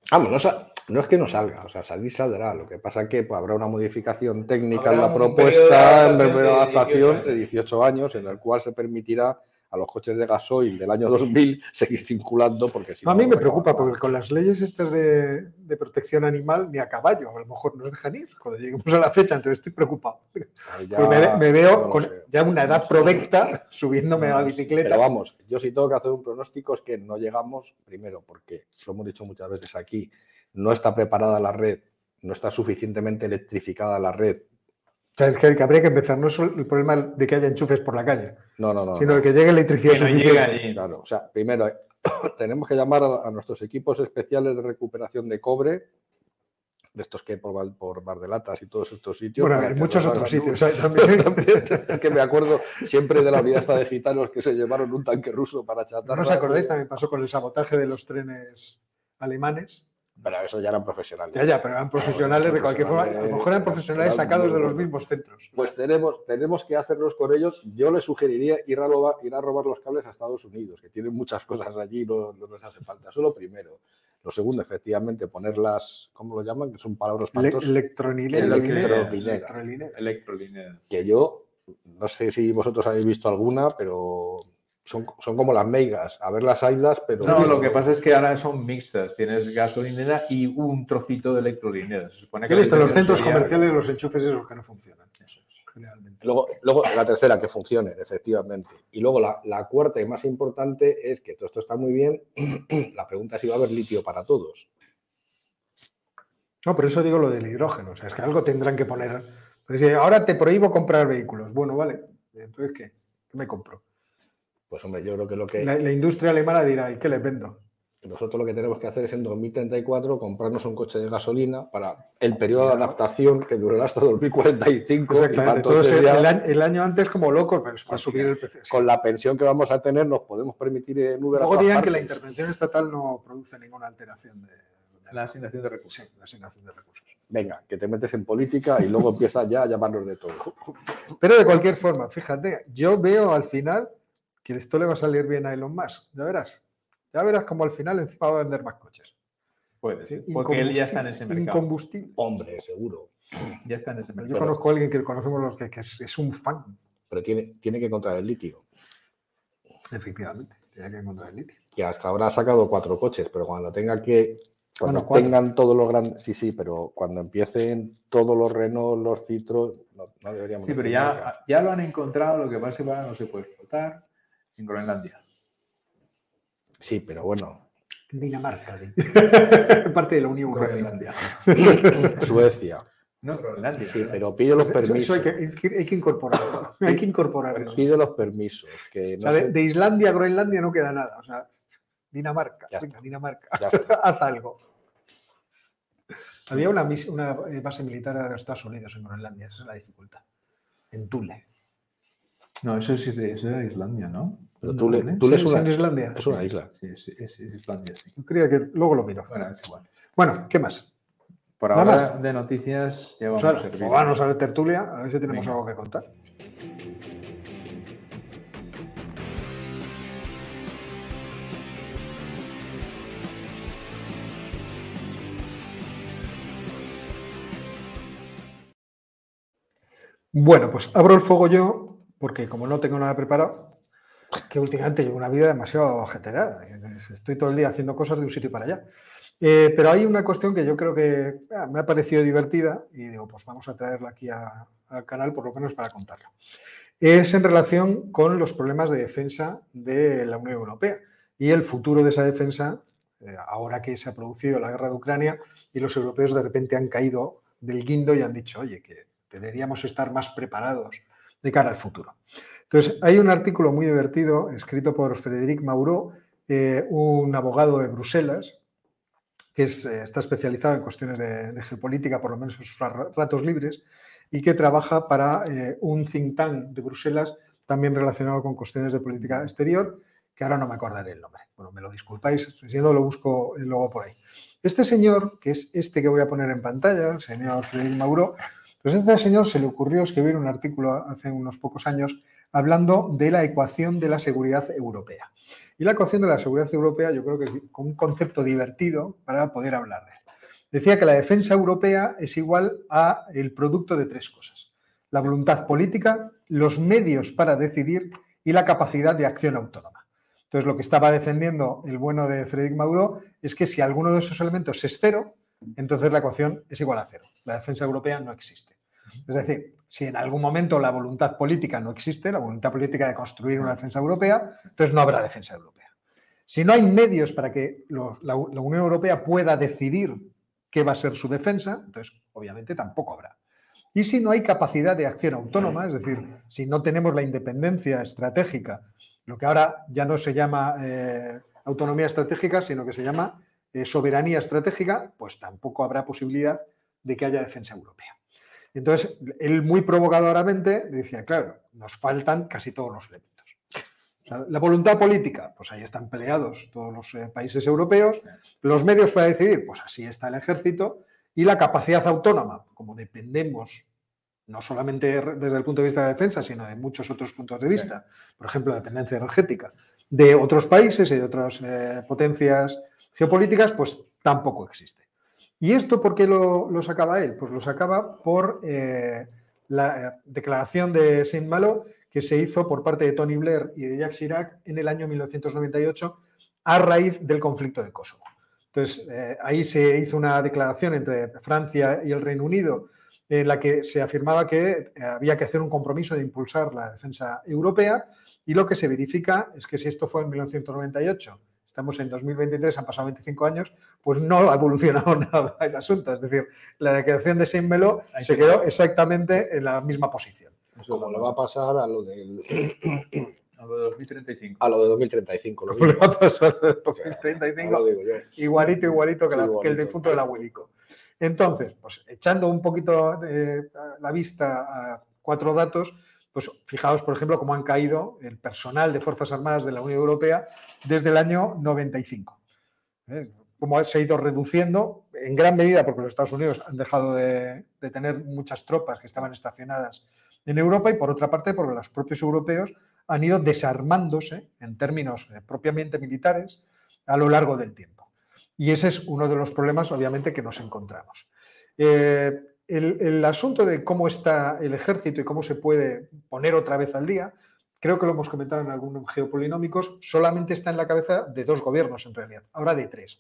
Vamos, no, sa- no es que no salga, o sea, salir saldrá. Lo que pasa es que pues, habrá una modificación técnica en la propuesta, en de adaptación 18 de 18 años, en el cual se permitirá a los coches de gasoil del año 2000 seguir circulando, porque si a no, mí me no preocupa porque con las leyes estas de, de protección animal ni a caballo, a lo mejor nos dejan ir cuando lleguemos a la fecha, entonces estoy preocupado. Ya Pues me, me no veo lo con sé. ya una edad provecta [laughs] subiéndome a la bicicleta. Pero vamos, yo sí tengo que hacer un pronóstico, es que no llegamos, primero, porque lo hemos dicho muchas veces aquí, no está preparada la red, no está suficientemente electrificada la red. O sea, es que, habría que empezar, no es solo el problema de que haya enchufes por la calle, No, no, no. sino no. de que llegue electricidad Que no llegue suficiente. allí. Claro, o sea, primero [coughs] tenemos que llamar a, a nuestros equipos especiales de recuperación de cobre, de estos que hay por, Val- por Bardelatas y todos estos sitios. Bueno, en muchos otros sitios hay también. [laughs] También, es que me acuerdo siempre de la unidad esta de gitanos que se llevaron un tanque ruso para chatarra. ¿No os acordáis? También pasó con el sabotaje de los trenes alemanes. Pero eso ya eran profesionales. Ya, ya, pero eran profesionales de cualquier forma. A lo mejor eran profesionales sacados de los mismos centros. Pues tenemos, tenemos que hacernos con ellos. Yo les sugeriría ir a, robar, ir a robar los cables a Estados Unidos, que tienen muchas cosas allí, no, no les hace falta. Eso es lo primero. Lo segundo, efectivamente, poner las, ¿cómo lo llaman? Que son palabras Le- espantosas. electrolinera. Electrolinera. Electrolinera. Electrolineras. que yo, no sé si vosotros habéis visto alguna, pero son, son como las meigas. A ver las islas, pero... No, lo que pasa es que ahora son mixtas. Tienes gasolinera y un trocito de electrolinera. Se supone Que en los sería- centros comerciales los enchufes esos que no funcionan. Eso es. Generalmente. Luego, luego la tercera, que funcione, efectivamente. Y luego la, la cuarta y más importante es que todo esto está muy bien. [clears throat] la pregunta es si va a haber litio para todos. No, pero eso digo lo del hidrógeno. O sea, es que algo tendrán que poner. Pues, ahora te prohíbo comprar vehículos. Bueno, vale. Entonces, ¿qué? ¿Qué me compro? Pues hombre, yo creo que lo que La, la industria alemana dirá, ¿y qué les vendo? nosotros lo que tenemos que hacer es en 2034 comprarnos un coche de gasolina para el periodo de adaptación que durará hasta 2045. y para Exactamente. Entonces el, el año, el año antes como locos, pero es para Sí, subir el precio. Sí. con la pensión que vamos a tener nos podemos permitir en Uber Luego dirán que la intervención estatal no produce ninguna alteración de, de La asignación de recursos. sí, la asignación de recursos. Venga, que te metes en política y luego empiezas ya a llamarnos de todo. Pero de cualquier forma, fíjate, yo veo al final que esto le va a salir bien a Elon Musk. Ya verás. Ya verás como al final encima va a vender más coches. Puede ser. Porque él ya está en ese mercado. Incombustible. Hombre, seguro. Ya está en ese Yo mercado. conozco a alguien que conocemos los que, que es, es un fan. Pero tiene, tiene que encontrar el litio. Efectivamente. Tiene que encontrar el litio. Y hasta ahora ha sacado cuatro coches, pero cuando tenga que. Cuando Bueno, tengan todos los grandes. Sí, sí, pero cuando empiecen todos los Renault, los Citroën, no, no deberíamos. Sí, pero ya, ya lo han encontrado. Lo que pasa es que ahora no se puede explotar en Groenlandia. Sí, pero bueno. Dinamarca. di. [laughs] Parte de la Unión Europea. Groenlandia. [laughs] Suecia. No, Groenlandia. Sí, pero pide los Eso- eso permisos. hay, que, hay que- hay que incorporarlo. [coughs] Hay que incorporarlo. Pide los permisos. Que O sea, de, Islandia a Groenlandia no queda nada. O sea, Dinamarca. Ya venga, está. Dinamarca. Ya [laughs] está. Haz algo. Había una, una, base militar de los Estados Unidos en Groenlandia. Esa es la dificultad. En Tule. No, eso es, eso era Islandia, ¿no? Pero tú le, tú le ¿Sí, es, es en una, Islandia? es una isla. Sí, sí, es, es Islandia, sí. Yo creía que luego lo miro. Bueno, es igual. Bueno, ¿qué más? Por ahora más. de noticias ya vamos ahora, a pues vamos a ver tertulia, a ver si tenemos Venga. algo que contar. Bueno, pues abro el fuego yo, porque como no tengo nada preparado, que últimamente llevo una vida demasiado ajetreada. Estoy todo el día haciendo cosas de un sitio para allá. Eh, pero hay una cuestión que yo creo que ah, me ha parecido divertida y digo, pues vamos a traerla aquí a- al canal por lo menos para contarla. Es en relación con los problemas de defensa de la Unión Europea y el futuro de esa defensa, eh, ahora que se ha producido la guerra de Ucrania y los europeos de repente han caído del guindo y han dicho, oye, que deberíamos estar más preparados de cara al futuro. Entonces, hay un artículo muy divertido escrito por Frédéric Mauro, eh, un abogado de Bruselas, que eh, está especializado en cuestiones de, geopolítica, por lo menos en sus ratos libres, y que trabaja para eh, un think tank de Bruselas también relacionado con cuestiones de política exterior, que ahora no me acordaré el nombre. Bueno, me lo disculpáis, si no lo busco luego por ahí. Este señor, que es este que voy a poner en pantalla, el señor Frédéric Mauro, pues a este señor se le ocurrió escribir un artículo hace unos pocos años hablando de la ecuación de la seguridad europea. Y la ecuación de la seguridad europea yo creo que es un concepto divertido para poder hablar de él. Decía que la defensa europea es igual a el producto de tres cosas. La voluntad política, los medios para decidir y la capacidad de acción autónoma. Entonces, lo que estaba defendiendo el bueno de Frédéric Mauro es que si alguno de esos elementos es cero, entonces la ecuación es igual a cero. La defensa europea no existe. Es decir, si en algún momento la voluntad política no existe, la voluntad política de construir una defensa europea, entonces no habrá defensa europea. Si no hay medios para que la, Unión Europea pueda decidir qué va a ser su defensa, entonces obviamente tampoco habrá. Y si no hay capacidad de acción autónoma, es decir, si no tenemos la independencia estratégica, lo que ahora ya no se llama eh, autonomía estratégica, sino que se llama eh, soberanía estratégica, pues tampoco habrá posibilidad de que haya defensa europea. Entonces, él muy provocadoramente decía, claro, nos faltan casi todos los elementos. la voluntad política, pues ahí están peleados todos los eh, países europeos. Los medios para decidir, pues así está el ejército. Y la capacidad autónoma, como dependemos no solamente desde el punto de vista de defensa, sino de muchos otros puntos de vista, por ejemplo, dependencia energética, de otros países y de otras eh, potencias geopolíticas, pues tampoco existe. ¿Y esto por qué lo, sacaba él? Pues lo sacaba por eh, la eh, declaración de Saint-Malo que se hizo por parte de Tony Blair y de Jacques Chirac en el año 1998 a raíz del conflicto de Kosovo. Entonces, eh, ahí se hizo una declaración entre Francia y el Reino Unido en la que se afirmaba que había que hacer un compromiso de impulsar la defensa europea y lo que se verifica es que si esto fue en 1998 estamos en 2023, han pasado 25 años, pues no ha evolucionado [laughs] nada el asunto. Es decir, la declaración de Saint Melo se quedó exactamente en la misma posición. Como le va a pasar a lo del... [coughs] A lo de 2035. A lo de 2035. Lo le va a pasar a 2035. Igualito, igualito que, el difunto de la Willico. Entonces, pues echando un poquito la vista a cuatro datos, pues fijaos, por ejemplo, cómo han caído el personal de Fuerzas Armadas de la Unión Europea desde el año 95. ¿Eh? Cómo se ha ido reduciendo, en gran medida porque los Estados Unidos han dejado de, tener muchas tropas que estaban estacionadas en Europa y por otra parte porque los propios europeos han ido desarmándose en términos eh, propiamente militares a lo largo del tiempo. Y ese es uno de los problemas, obviamente, que nos encontramos. Eh, el, asunto de cómo está el ejército y cómo se puede poner otra vez al día, creo que lo hemos comentado en algunos geopolinómicos, solamente está en la cabeza de dos gobiernos en realidad, ahora de tres.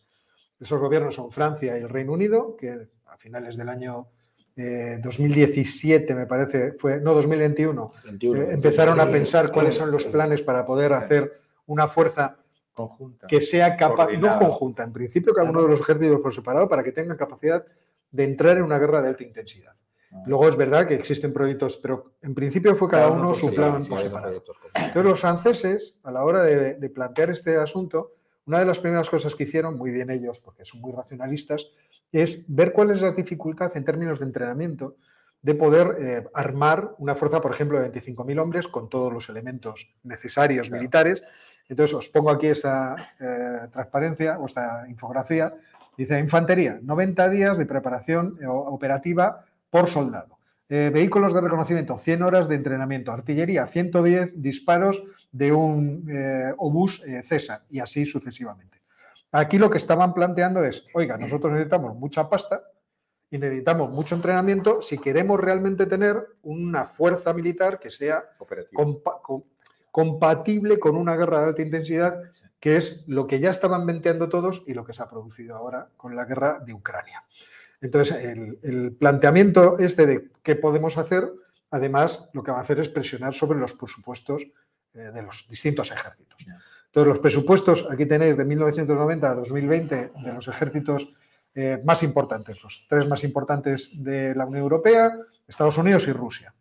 Esos gobiernos son Francia y el Reino Unido, que a finales del año 2017, eh, me parece, fue, no, 2021, eh, empezaron a pensar cuáles son los planes para poder hacer una fuerza conjunta, que sea capaz, no conjunta, en principio cada uno de los ejércitos por separado, para que tengan capacidad de entrar en una guerra de alta intensidad. Ah. Luego es verdad que existen proyectos, pero en principio fue cada, uno su plan por separado. Entonces los franceses, a la hora de, plantear este asunto, una de las primeras cosas que hicieron, muy bien ellos, porque son muy racionalistas, es ver cuál es la dificultad en términos de entrenamiento de poder eh, armar una fuerza, por ejemplo, de 25.000 hombres con todos los elementos necesarios militares. Entonces os pongo aquí esta eh, transparencia o esta infografía Dice, infantería, 90 días de preparación eh, operativa por soldado. Eh, vehículos de reconocimiento, 100 horas de entrenamiento. Artillería, 110 disparos de un eh, obús César y así sucesivamente. Aquí lo que estaban planteando es, oiga, nosotros necesitamos mucha pasta y necesitamos mucho entrenamiento si queremos realmente tener una fuerza militar que sea compatible con una guerra de alta intensidad que es lo que ya estaban venteando todos y lo que se ha producido ahora con la guerra de Ucrania. Entonces, el, planteamiento este de qué podemos hacer, además, lo que va a hacer es presionar sobre los presupuestos eh, de los distintos ejércitos. Entonces, los presupuestos, aquí tenéis de 1990 a 2020, de los ejércitos eh, más importantes, los tres más importantes de la Unión Europea, Estados Unidos y Rusia.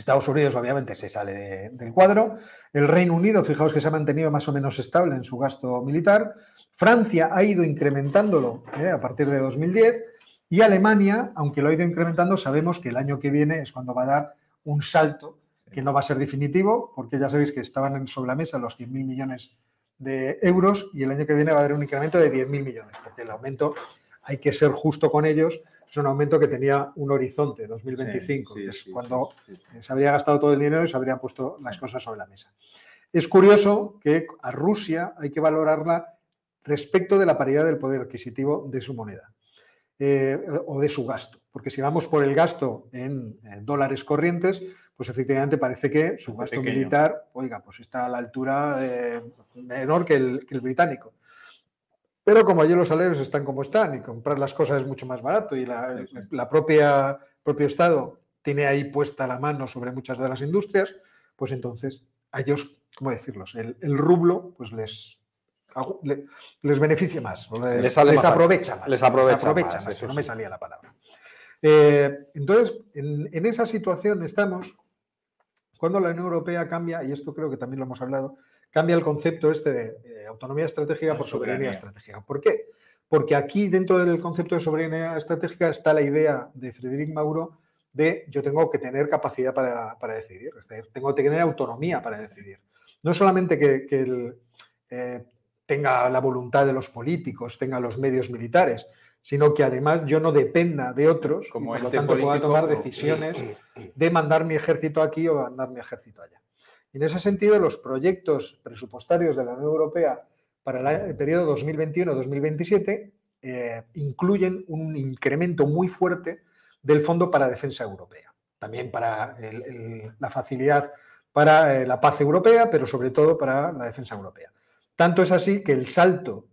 Estados Unidos obviamente se sale de- del cuadro. El Reino Unido, fijaos que se ha mantenido más o menos estable en su gasto militar. Francia ha ido incrementándolo ¿eh? a partir de 2010. Y Alemania, aunque lo ha ido incrementando, sabemos que el año que viene es cuando va a dar un salto que no va a ser definitivo, porque ya sabéis que estaban sobre la mesa los 100.000 millones de euros y el año que viene va a haber un incremento de 10.000 millones, porque el aumento hay que ser justo con ellos. Es un aumento que tenía un horizonte, 2025, Sí, sí, que es sí, cuando sí. se habría gastado todo el dinero y se habrían puesto las cosas sobre la mesa. Es curioso que a Rusia hay que valorarla respecto de la paridad del poder adquisitivo de su moneda eh, o de su gasto. Porque si vamos por el gasto en, eh, dólares corrientes, pues efectivamente parece que su gasto militar, oiga, pues está a la altura eh, menor que el, que el británico. Pero como allí los salarios están como están y comprar las cosas es mucho más barato y la, propia propio Estado tiene ahí puesta la mano sobre muchas de las industrias, pues entonces a ellos, ¿cómo decirlos? El, el rublo pues les, les beneficia más, o les, Les sale les más- aprovecha más. les aprovecha más, eso no me salía la palabra. Eh, entonces, en, en esa situación estamos cuando la Unión Europea cambia, y esto creo que también lo hemos hablado, cambia el concepto este de eh, autonomía estratégica La por soberanía. soberanía. estratégica. ¿Por qué? Porque aquí dentro del concepto de soberanía estratégica está la idea de Frederic Mauro de yo tengo que tener capacidad para, para decidir, es decir, tengo que tener autonomía para decidir. No solamente que, que el, eh, tenga la voluntad de los políticos, tenga los medios militares, sino que además yo no dependa de otros y Como por lo tanto pueda tomar decisiones de mandar mi ejército aquí o mandar mi ejército allá. En ese sentido, los proyectos presupuestarios de la Unión Europea para el periodo 2021-2027 eh, incluyen un incremento muy fuerte del Fondo para Defensa Europea. También para la facilidad para eh, la paz europea, pero sobre todo para la defensa europea. Tanto es así que el salto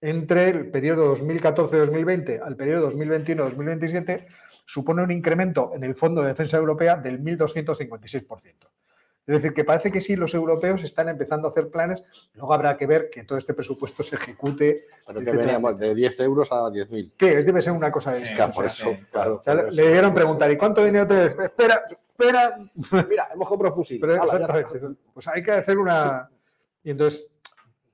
entre el periodo 2014-2020 al periodo 2021-2027 supone un incremento en el Fondo de Defensa Europea del 1.256%. Es decir, que parece que sí, los europeos están empezando a hacer planes, luego habrá que ver que todo este presupuesto se ejecute. Pero que etcétera, veníamos de 10 euros a 10.000. ¿Qué es? Debe ser una cosa de Sí, por eso, claro. o sea, por le, debieron preguntar, ¿y cuánto dinero te Espera, espera. [laughs] Mira, hemos comprado fusil. Pero Hala, exactamente. Pues hay que hacer una. Y entonces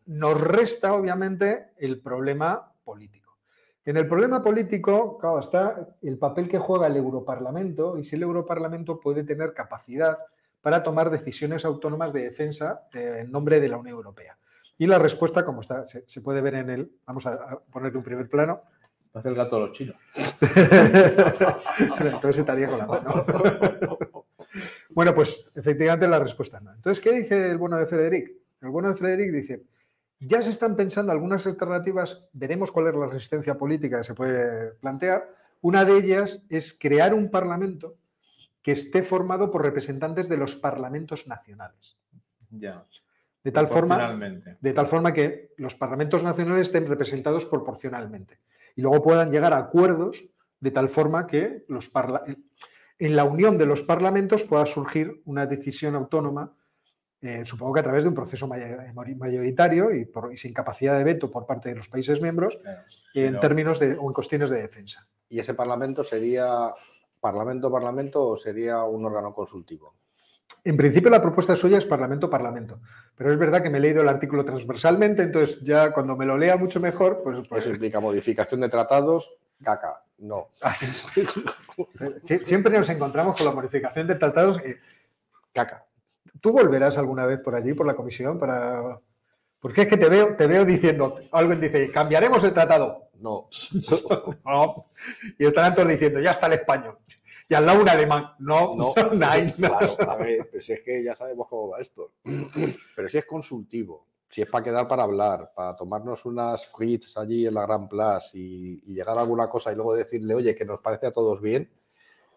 nos resta, obviamente, el problema político. En el problema político, claro, está el papel que juega el Europarlamento y si el Europarlamento puede tener capacidad para tomar decisiones autónomas de defensa eh, en nombre de la Unión Europea. Y la respuesta, como está, se, se puede ver en el, vamos a, ponerle un primer plano, Hace el gato a los chinos. [laughs] entonces estaría con la mano. [laughs] bueno, pues efectivamente la respuesta es no. Entonces, ¿qué dice el bueno de Frederic? El bueno de Frederic dice, ya se están pensando algunas alternativas, veremos cuál es la resistencia política que se puede plantear. Una de ellas es crear un parlamento que esté formado por representantes de los parlamentos nacionales. Ya. De tal forma, de tal forma que los parlamentos nacionales estén representados proporcionalmente y luego puedan llegar a acuerdos de tal forma que los parla- en la unión de los parlamentos pueda surgir una decisión autónoma, eh, supongo que a través de un proceso may- mayoritario y, por- y sin capacidad de veto por parte de los países miembros Claro. en Pero- términos de o en cuestiones de defensa. ¿Y ese parlamento sería parlamento, parlamento o sería un órgano consultivo? En principio la propuesta suya es Parlamento-Parlamento, pero es verdad que me he leído el artículo transversalmente, entonces ya cuando me lo lea mucho mejor, pues, pues Eso implica modificación de tratados, caca. No. Sie- Siempre nos encontramos con la modificación de tratados. y Caca. ¿Tú volverás alguna vez por allí, por la comisión, para...? Porque es que te veo, te veo diciendo, alguien dice, cambiaremos el tratado. No. [laughs] No. Y estarán todos diciendo, ya está el español. Y al lado un alemán. No, No. [laughs] no, hay, no. Claro, a ver, pues es que ya sabemos cómo va esto. [clears throat] Pero si es consultivo, si es para quedar para hablar, para tomarnos unas frites allí en la Gran Place y, y llegar a alguna cosa y luego decirle, oye, que nos parece a todos bien,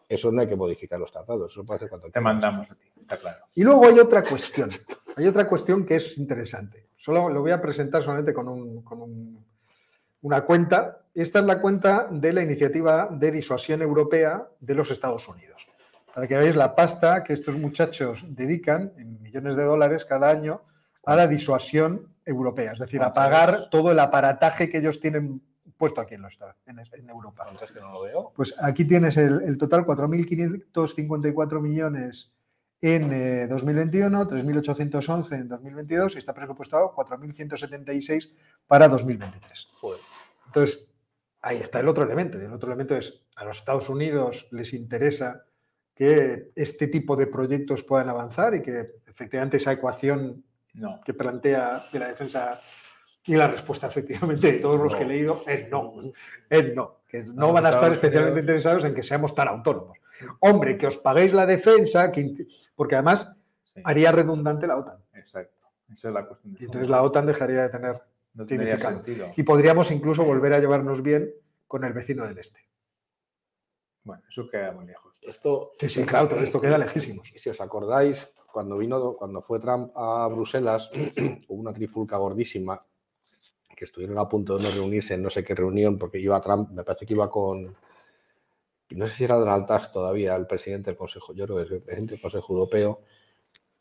eso no hay que modificar los tratados. Eso puede hacer cuando Te quieras. mandamos a ti, está claro. Y luego hay otra cuestión. Hay otra cuestión que es interesante. Solo lo voy a presentar solamente con, un- con un- una cuenta. Esta es la cuenta de la iniciativa de disuasión europea de los Estados Unidos. Para que veáis la pasta que estos muchachos dedican en millones de dólares cada año a la disuasión europea, es decir, a ¿Cuánto pagar es? todo el aparataje que ellos tienen puesto aquí en, los, en, en Europa. Entonces que no lo veo. Pues aquí tienes el, el total, 4.554 millones en eh, 2021, 3.811 en 2022 y está presupuestado 4.176 para 2023. Joder. Entonces, ahí está el otro elemento. Y el otro elemento es, a los Estados Unidos les interesa que este tipo de proyectos puedan avanzar y que efectivamente esa ecuación No. que plantea de la defensa y la respuesta efectivamente de todos los que he leído es no. Es no. Que no van a estar especialmente Unidos- interesados en que seamos tan autónomos. Hombre, que os paguéis la defensa, que porque además Sí, haría redundante la OTAN. exacto. Esa es la cuestión. Y entonces la OTAN dejaría de tener. No tendría sentido. Y podríamos incluso volver a llevarnos bien con el vecino del este. Bueno, eso queda muy lejos. Esto, Sí, sí, claro, todo esto queda lejísimos. Si os acordáis, cuando vino, cuando fue Trump a Bruselas, [clears throat] hubo una trifulca gordísima que estuvieron a punto de no reunirse en no sé qué reunión, porque iba Trump, me parece que iba con, no sé si era Donald Tusk todavía, el presidente del Consejo, yo creo que es el presidente del Consejo Europeo,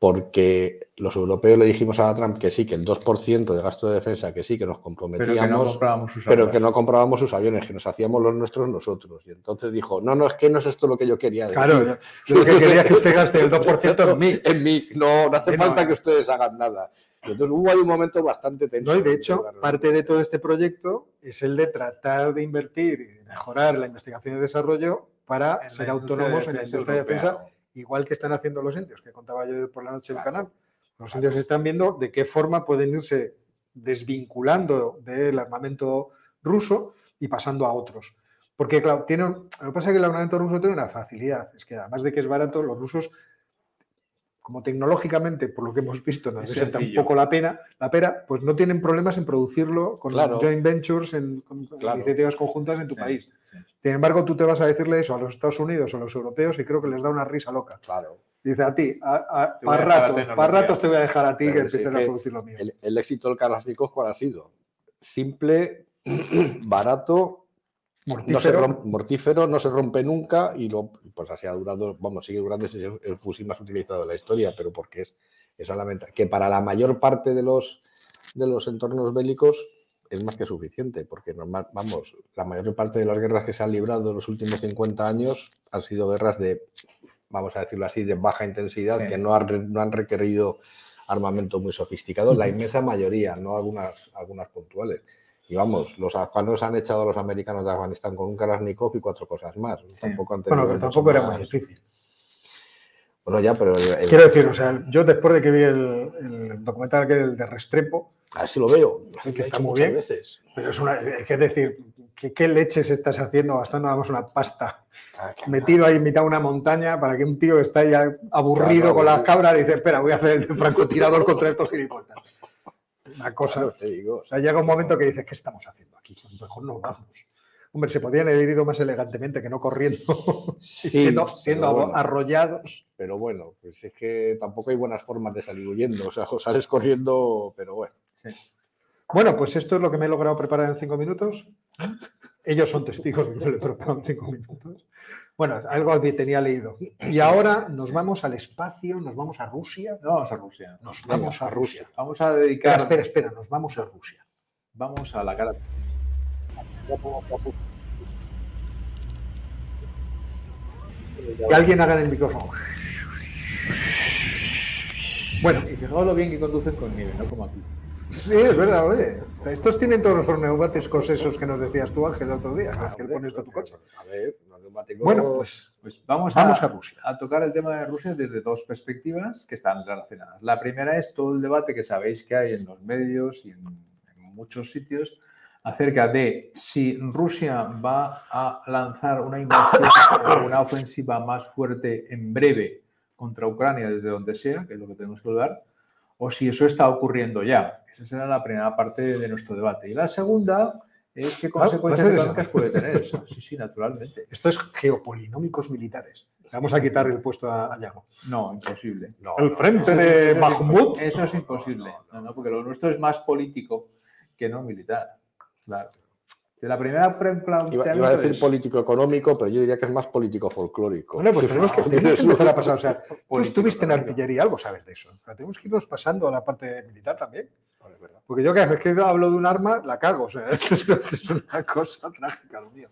porque los europeos le dijimos a Trump que sí, que el 2% de gasto de defensa, que sí, que nos Pero que no comprometíamos, comprábamos sus pero armas. que no comprábamos sus aviones, que nos hacíamos los nuestros nosotros. Y entonces dijo, no, no, es que no es esto lo que yo quería decir. Claro, yo, lo que quería es que usted gaste el 2% en mí. [laughs] En mí, no, no hace Sí, no. falta que ustedes hagan nada. Y entonces hubo ahí un momento bastante tenso. No, y de hecho, parte de todo este proyecto es el de tratar de invertir y mejorar la investigación y desarrollo para En ser autónomos de en la defensa industria de defensa, europea. Igual que están haciendo los indios, que contaba yo por la noche en el Claro. canal. Los indios están viendo de qué forma pueden irse desvinculando del armamento ruso y pasando a otros. Porque, claro, tiene, un- lo que pasa es que el armamento ruso tiene una facilidad, es que además de que es barato, los rusos, como tecnológicamente, por lo que hemos visto, nos Es desentan un poco la pena, la pera, pues no tienen problemas en producirlo con Claro. joint ventures, en, con Claro. iniciativas conjuntas en tu Sí, país. sí. Sin embargo, tú te vas a decirle eso a los Estados Unidos o a los europeos y creo que les da una risa loca. Claro. Dice a ti, a, a- para ratos, para ratos te voy a dejar a ti que empieces que a producir lo mío. El, el éxito del Kalashnikov, ¿cuál ha sido? Simple, [clears throat] barato, no se Mortífero. rom- mortífero, no se rompe nunca y lo, pues así ha durado, vamos, sigue durando, es el, el fusil más utilizado de la historia, pero porque es, es solamente que para la mayor parte de los, de los entornos bélicos es más que suficiente, porque normal, vamos, la mayor parte de las guerras que se han librado en los últimos 50 años han sido guerras de, vamos a decirlo así, de baja intensidad, Sí. que no han, no han requerido armamento muy sofisticado, la inmensa mayoría, no algunas, algunas puntuales. Y vamos, los afganos han echado a los americanos de Afganistán con un Kalashnikov y cuatro cosas más. Tampoco han Bueno, que mucho tampoco era más. difícil. Bueno, ya, pero el- el- Quiero decir, o sea, yo después de que vi el, el documental que el de Restrepo, así lo veo. que lo he está muy bien. veces. pero es una, es que decir, ¿qué, qué leches estás haciendo gastando vamos, una pasta Ah, que- metido ahí en mitad de una montaña para que un tío que está ya aburrido Claro, con las cabras dice, espera, voy a hacer el francotirador [laughs] contra estos gilipollas. Una cosa. Claro, te digo. O sea, llega un momento que dices, ¿qué estamos haciendo aquí? A lo mejor no vamos. Hombre, se podían haber ido más elegantemente que no corriendo, [laughs] Sí, siendo, pero siendo bueno. arrollados. Pero bueno, pues es que tampoco hay buenas formas de salir huyendo. O sea, o sales corriendo, pero bueno. Sí. Bueno, pues esto es lo que me he logrado preparar en cinco minutos. Ellos son testigos de que lo he preparado en cinco minutos. Bueno, algo tenía leído. Y ahora nos vamos al espacio, nos vamos a Rusia. No vamos a Rusia. Nos vamos a a Rusia. Vamos a dedicar. Espera, espera, espera, nos vamos a Rusia. Vamos a la cara. Que alguien haga en el micrófono. Bueno, Y fijaos lo bien que conducen con nieve, no como aquí. sí, es verdad, oye. Estos tienen todos los neumáticos esos que nos decías tú, Ángel, el otro día, Ah, que le pones a tu coche. A ver, Bueno, pues Pues vamos, vamos a, a Rusia. a tocar el tema de Rusia desde dos perspectivas que están relacionadas. La primera es todo el debate que sabéis que hay en los medios y en, en muchos sitios acerca de si Rusia va a lanzar una invasión o una ofensiva más fuerte en breve contra Ucrania desde donde sea, que es lo que tenemos que dudar, o si eso está ocurriendo ya. Esa será la primera parte de nuestro debate. Y la segunda es qué Ah, ¿va a consecuencias económicas puede tener [laughs] eso. Sí, sí, naturalmente. Esto es geopolinómicos militares. Vamos a quitar el puesto a, Yago. No, imposible. No, El frente no. de impo- Eso es imposible. No, no, porque lo nuestro es más político que no militar. Claro. De la primera Iba, iba a decir es- político económico, pero yo diría que es más político folclórico. Bueno, pues tenemos que, tenemos que empezar a pasar. O sea, tú [laughs] estuviste en artillería, algo sabes de eso. O sea, tenemos que irnos pasando a la parte militar también. Vale. Porque yo cada vez que hablo de un arma, la cago. O sea, [laughs] es una cosa trágica lo mío.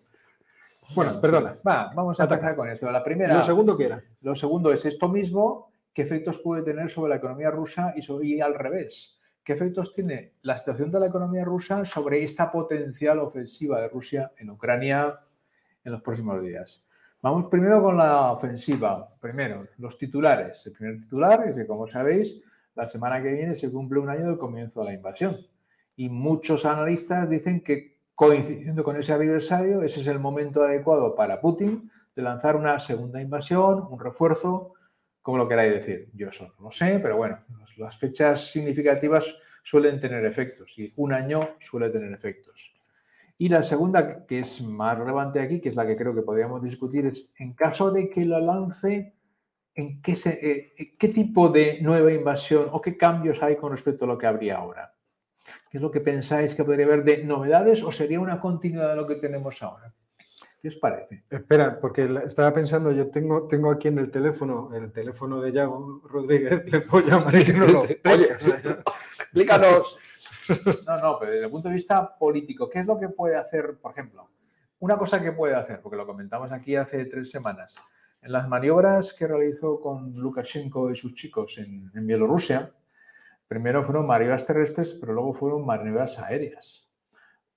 Bueno, perdona. Va, vamos a empezar con esto. La ¿Y primera, lo segundo qué era? lo segundo es esto mismo qué efectos puede tener sobre la economía rusa y, y al revés. ¿Qué efectos tiene la situación de la economía rusa sobre esta potencial ofensiva de Rusia en Ucrania en los próximos días? Vamos primero con la ofensiva. Primero, los titulares. El primer titular es que, como sabéis, la semana que viene se cumple un año del comienzo de la invasión. Y muchos analistas dicen que, coincidiendo con ese aniversario, ese es el momento adecuado para Putin de lanzar una segunda invasión, un refuerzo como lo queráis decir. Yo eso no lo sé, pero bueno, las fechas significativas suelen tener efectos y un año suele tener efectos. Y la segunda, que es más relevante aquí, que es la que creo que podríamos discutir, es en caso de que lo lance, ¿en qué, eh, qué tipo de nueva invasión o qué cambios hay con respecto a lo que habría ahora? ¿Qué es lo que pensáis que podría haber de novedades o sería una continuidad de lo que tenemos ahora? ¿Qué os parece? Espera, porque estaba pensando, yo tengo, tengo aquí en el teléfono, el teléfono de Yago Rodríguez, [laughs] le puedo llamar y no lo Oye, explícanos. No, no, pero desde el punto de vista político, ¿qué es lo que puede hacer, por ejemplo? Una cosa que puede hacer, porque lo comentamos aquí hace tres semanas, en las maniobras que realizó con Lukashenko y sus chicos en, en Bielorrusia, primero fueron maniobras terrestres, pero luego fueron maniobras aéreas.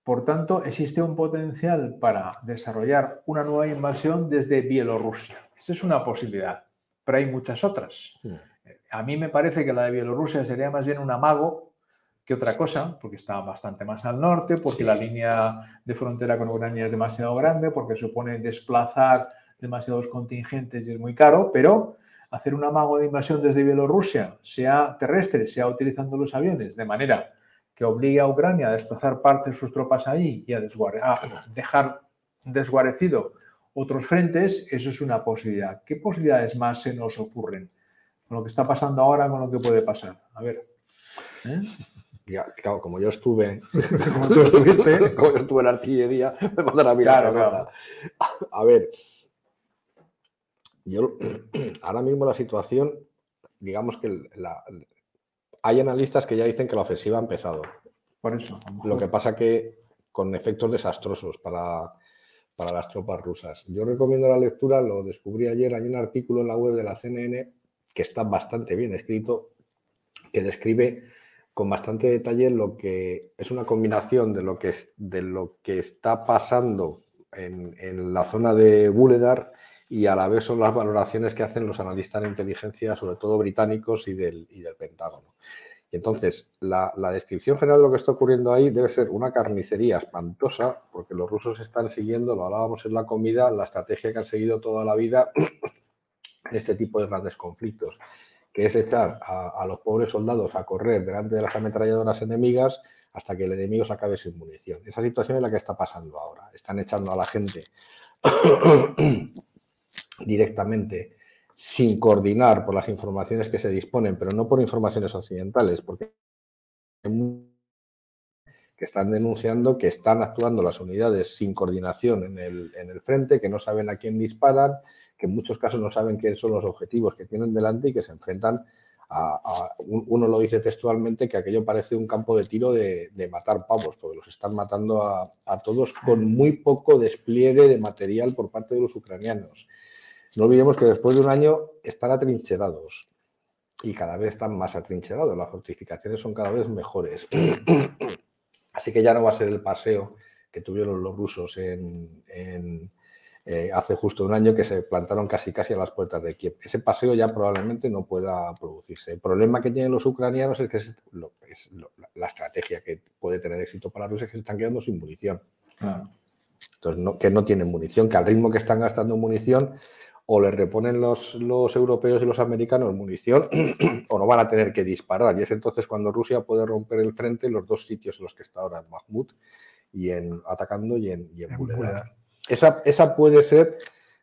Por tanto, existe un potencial para desarrollar una nueva invasión desde Bielorrusia. Esa es una posibilidad, pero hay muchas otras. A mí me parece que la de Bielorrusia sería más bien un amago que otra cosa, porque está bastante más al norte, porque la línea de frontera con Ucrania es demasiado grande, porque supone desplazar demasiados contingentes y es muy caro, pero hacer un amago de invasión desde Bielorrusia, sea terrestre, sea utilizando los aviones, de manera que obligue a Ucrania a desplazar parte de sus tropas ahí y a, dejar desguarecido otros frentes, eso es una posibilidad. ¿Qué posibilidades más se nos ocurren con lo que está pasando ahora, con lo que puede pasar? A ver. ¿eh? [laughs] Ya, claro, como yo estuve, [laughs] como tú estuviste, como yo estuve en artillería, me mandan a mirar claro, A ver, yo [clears throat] ahora mismo la situación, digamos que la, hay analistas que ya dicen que la ofensiva ha empezado. Por eso. Lo, que pasa que con efectos desastrosos para, para las tropas rusas. Yo recomiendo la lectura, lo descubrí ayer, hay un artículo en la web de la CNN que está bastante bien escrito, que describe con bastante detalle lo que es una combinación de lo que, es, de lo que está pasando en, en la zona de Buledar y a la vez son las valoraciones que hacen los analistas de inteligencia, sobre todo británicos y del, y del Pentágono. Y entonces, la, descripción general de lo que está ocurriendo ahí debe ser una carnicería espantosa, porque los rusos están siguiendo, lo hablábamos en la comida, la estrategia que han seguido toda la vida [clears throat] en este tipo de grandes conflictos, que es echar a, a los pobres soldados a correr delante de las ametralladoras enemigas hasta que el enemigo se acabe sin munición. Esa situación es la que está pasando ahora. Están echando a la gente [clears throat] directamente sin coordinar por las informaciones que se disponen, pero no por informaciones occidentales, porque que están denunciando que están actuando las unidades sin coordinación en el, en el, frente, que no saben a quién disparan, que en muchos casos no saben qué son los objetivos que tienen delante y que se enfrentan a, uno lo dice textualmente, que aquello parece un campo de tiro de, de matar pavos, porque los están matando a, a todos con muy poco despliegue de material por parte de los ucranianos. No olvidemos que después de un año están atrincherados y cada vez están más atrincherados. Las fortificaciones son cada vez mejores. [clears throat] Así que ya no va a ser el paseo que tuvieron los rusos en, eh, hace justo un año que se plantaron casi casi a las puertas de Kiev. Ese paseo ya probablemente no pueda producirse. El problema que tienen los ucranianos es que es, la estrategia que puede tener éxito para Rusia es que se están quedando sin munición. Entonces, que no tienen munición, que al ritmo que están gastando munición o le reponen los, los europeos y los americanos munición [clears throat] o no van a tener que disparar. Y es entonces cuando Rusia puede romper el frente en los dos sitios en los que está ahora, en Mahmud y en atacando y en, y en Esa, esa puede ser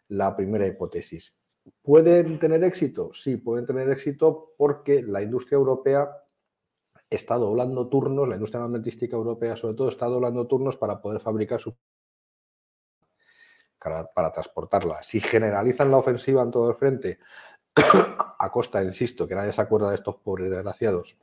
la primera hipótesis. ¿Pueden tener éxito? Sí, pueden tener éxito porque la industria europea está doblando turnos, la industria armamentística europea sobre todo está doblando turnos para poder fabricar su para, transportarla. Si generalizan la ofensiva en todo el frente, [coughs] a costa, insisto, que nadie se acuerda de estos pobres desgraciados,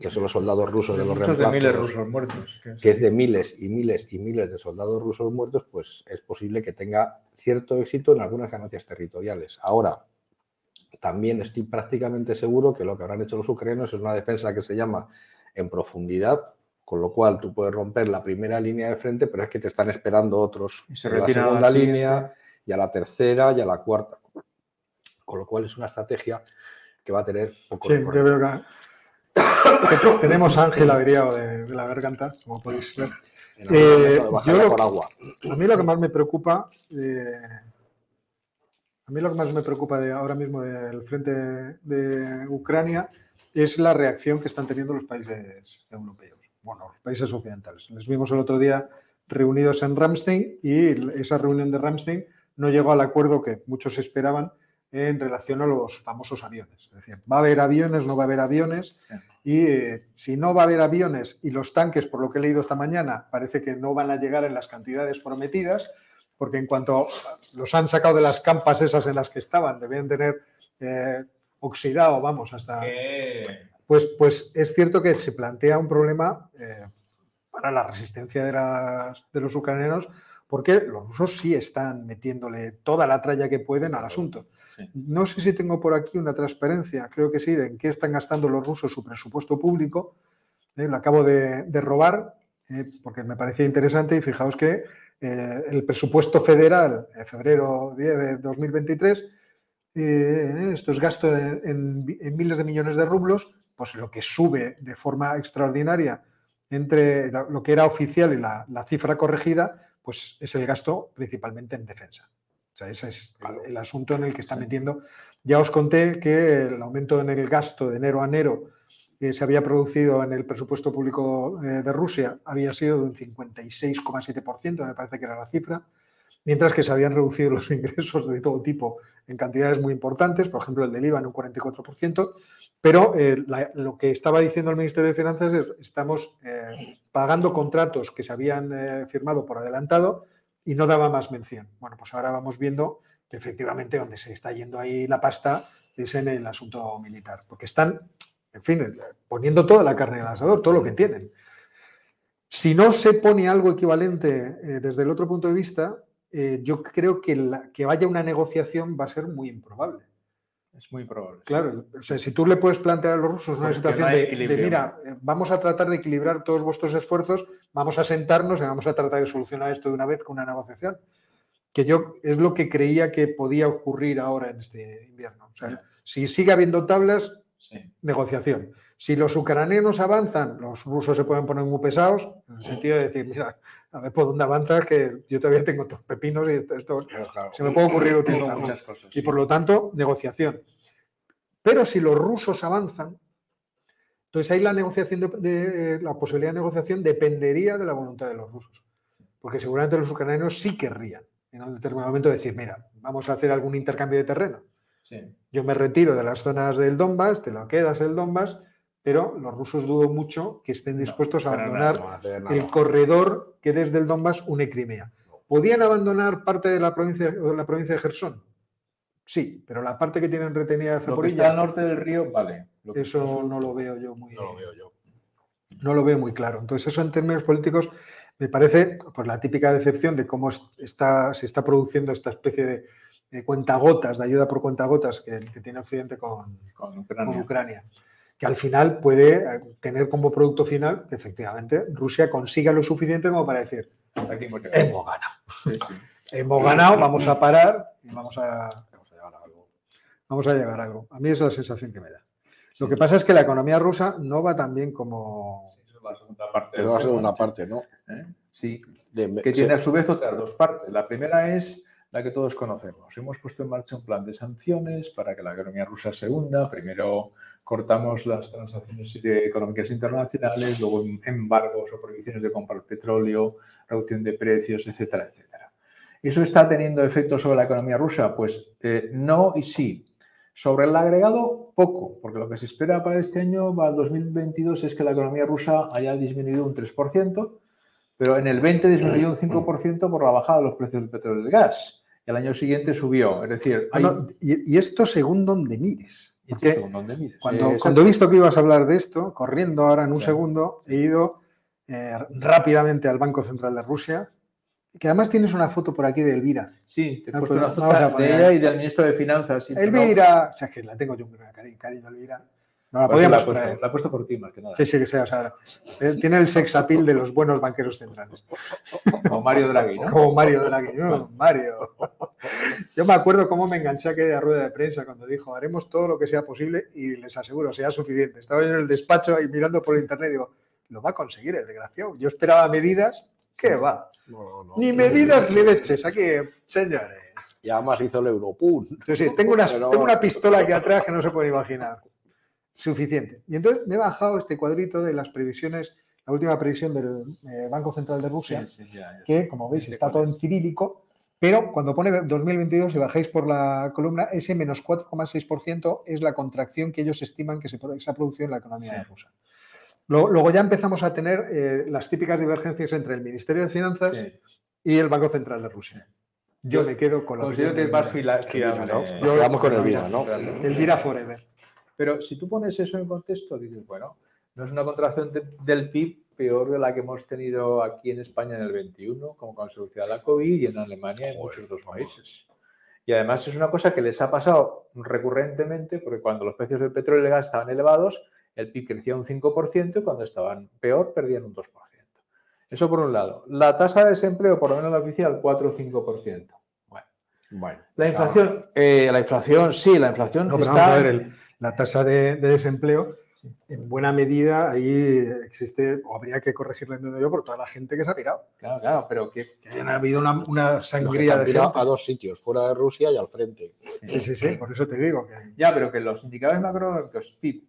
que son los soldados rusos de los reemplazos, de miles rusos muertos. Que es de miles y miles y miles de soldados rusos muertos, pues es posible que tenga cierto éxito en algunas ganancias territoriales. Ahora, también estoy prácticamente seguro que lo que habrán hecho los ucranianos es una defensa que se llama en profundidad, con lo cual tú puedes romper la primera línea de frente, pero es que te están esperando otros Y se en la retiran a la segunda línea y a la tercera y a la cuarta. Con lo cual es una estrategia que va a tener poco Sí, recorrido. yo veo que, [coughs] tenemos a Ángel averiado de, de la garganta, como podéis ver. Eh, de bajar yo- por agua. A mí lo que más me preocupa, eh, a mí lo que más me preocupa de ahora mismo del frente de Ucrania es la reacción que están teniendo los países europeos, bueno, los países occidentales. Les vimos el otro día reunidos en Ramstein y esa reunión de Ramstein no llegó al acuerdo que muchos esperaban en relación a los famosos aviones. Es decir, va a haber aviones, no va a haber aviones. Sí. Y eh, si no va a haber aviones y los tanques, por lo que he leído esta mañana, parece que no van a llegar en las cantidades prometidas, porque en cuanto los han sacado de las campas esas en las que estaban, deben tener eh, oxidado, vamos, hasta... Pues, pues es cierto que se plantea un problema eh, para la resistencia de, las- de los ucranianos, porque los rusos sí están metiéndole toda la tralla que pueden al asunto. Sí. No sé si tengo por aquí una transparencia, creo que sí, de en qué están gastando los rusos su presupuesto público. Eh, lo acabo de, de robar eh, porque me parecía interesante y fijaos que eh, el presupuesto federal, en febrero 10 de 2023, eh, esto es gasto en, en- en miles de millones de rublos, pues lo que sube de forma extraordinaria entre lo que era oficial y la, la cifra corregida, pues es el gasto principalmente en defensa. O sea, ese es el, el asunto en el que está metiendo. Ya os conté que el aumento en el gasto de enero a enero que se había producido en el presupuesto público eh, de Rusia había sido de un 56,7%, me parece que era la cifra, mientras que se habían reducido los [laughs] ingresos de todo tipo en cantidades muy importantes, por ejemplo el del IVA en un 44%, pero eh, lo que estaba diciendo el Ministerio de Finanzas es estamos eh, pagando contratos que se habían eh, firmado por adelantado y no daba más mención. Bueno, pues ahora vamos viendo que efectivamente donde se está yendo ahí la pasta es en el asunto militar, porque están, en fin, poniendo toda la carne en el asador, todo lo que tienen. Si no se pone algo equivalente desde el otro punto de vista, eh, yo creo que, la- que vaya una negociación va a ser muy improbable. Es muy probable. sí. Claro, o sea, si tú le puedes plantear a los rusos una Porque situación no de, mira, eh, vamos a tratar de equilibrar todos vuestros esfuerzos, vamos a sentarnos y vamos a tratar de solucionar esto de una vez con una negociación, que yo es lo que creía que podía ocurrir ahora en este invierno. O sea, si sigue habiendo tablas, Sí. negociación. Si los ucranianos avanzan, los rusos se pueden poner muy pesados, en el sentido de decir, mira, a ver por dónde avanzas, que yo todavía tengo tus pepinos y esto, esto se me puede ocurrir Tengo utilizarlo. muchas cosas. Y sí. por lo tanto, negociación. Pero si los rusos avanzan, entonces ahí la negociación de, de- la posibilidad de negociación dependería de la voluntad de los rusos. Porque seguramente los ucranianos sí querrían en un determinado momento decir, mira, vamos a hacer algún intercambio de terreno. Sí. Yo me retiro de las zonas del Donbass, te lo quedas el Donbass, pero los rusos dudo mucho que estén No, dispuestos a abandonar No el corredor que desde el Donbass une Crimea. ¿Podían abandonar parte de la provincia, de la provincia de Gerson? Sí, pero la parte que tienen retenida de Lo que está Zaporilla, al norte del río, vale. Lo que eso no lo veo yo muy, No lo veo yo. no lo veo muy claro. Entonces, eso en términos políticos me parece pues, la típica decepción de cómo es- está, se está produciendo esta especie de, de cuentagotas, de ayuda por cuentagotas que, que tiene Occidente con, con con Ucrania. Que al final puede eh, tener como producto final que efectivamente Rusia consiga lo suficiente como para decir, Aquí hemos ganado. Sí, sí. Hemos ganado, vamos a parar y vamos a, Vamos a llegar a algo. vamos a llegar a algo. A mí es la sensación que me da. Lo que pasa es que la economía rusa no va tan bien como... Esa es la segunda parte. Pero del va a ser tema. una parte, ¿no? ¿Eh? Sí, De- que tiene a su vez otras dos partes. La primera es la que todos conocemos. Hemos puesto en marcha un plan de sanciones para que la economía rusa se hunda. Primero cortamos las transacciones económicas internacionales, luego embargos o prohibiciones de comprar petróleo, reducción de precios, etcétera, etcétera. ¿Eso está teniendo efecto sobre la economía rusa? Pues eh, no y sí. Sobre el agregado, poco, porque lo que se espera para este año, para el 2022, es que la economía rusa haya disminuido un 3%, pero en el 20 disminuyó un 5% por la bajada de los precios del petróleo y del gas. Y el año siguiente subió. Es decir, hay Bueno, y, y esto según donde mires. Y Porque según donde mires. cuando, Eh, cuando he visto que ibas a hablar de esto, corriendo ahora en un Sí. segundo, he ido eh, rápidamente al Banco Central de Rusia Que además tienes una foto por aquí de Elvira. Sí, te he Ah, puesto pues una foto de ella y del ministro de Finanzas. no- Elvira. O sea, es que la tengo yo un cariño, cariño Elvira. No la Pues la, podíamos puesto, traer. la he puesto por ti, más que nada. Sí, sí, que sea. O sea, eh, tiene el sex appeal de los buenos banqueros centrales. Como Mario Draghi, ¿no? Como Mario Draghi. ¿no? Mario. Yo me acuerdo cómo me enganché a aquella rueda de prensa cuando dijo haremos todo lo que sea posible y les aseguro sea suficiente. Estaba yo en el despacho y mirando por internet y digo, lo va a conseguir el desgraciado. Yo esperaba medidas. ¿Qué va? No, no, no. Ni medidas ni leches. Aquí, señores. Y además hizo el Europun. Sí, sí, tengo una, Pero- tengo una pistola aquí atrás que no se puede imaginar. Suficiente. Y entonces me he bajado este cuadrito de las previsiones, la última previsión del eh, Banco Central de Rusia, Sí, sí, ya, ya. que como veis está todo es. en cirílico, pero cuando pone 2022 y bajáis por la columna, ese menos 4,6% es la contracción que ellos estiman que se, se ha producido en la economía Sí. de Rusia. Luego, luego ya empezamos a tener eh, las típicas divergencias entre el Ministerio de Finanzas Sí. y el Banco Central de Rusia. Yo Yo me quedo con la Considero que de es más Elvira. ¿no? con el Forever. Pero si tú pones eso en contexto, dices, bueno, no es una contracción de- del PIB peor de la que hemos tenido aquí en España en el 21, como consecuencia de la COVID y en Alemania y en muchos otros países. Y además es una cosa que les ha pasado recurrentemente, porque cuando los precios del petróleo y el gas estaban elevados, el PIB crecía un 5% y cuando estaban peor perdían un 2%. Eso por un lado. La tasa de desempleo, por lo menos la oficial, 4 o 5%. Bueno, Bueno, la inflación, eh, la inflación, sí, la inflación No, pero está... vamos a ver, el- la tasa de, de desempleo, en buena medida, ahí existe, o habría que corregirla entiendo yo, por toda la gente que se ha pirado. Claro, claro, pero que Que ha habido una, sangría de pirado gente. a dos sitios, fuera de Rusia y al frente. Sí, sí, sí, por eso te digo que Ya, pero que los indicadores macroeconómicos, PIB,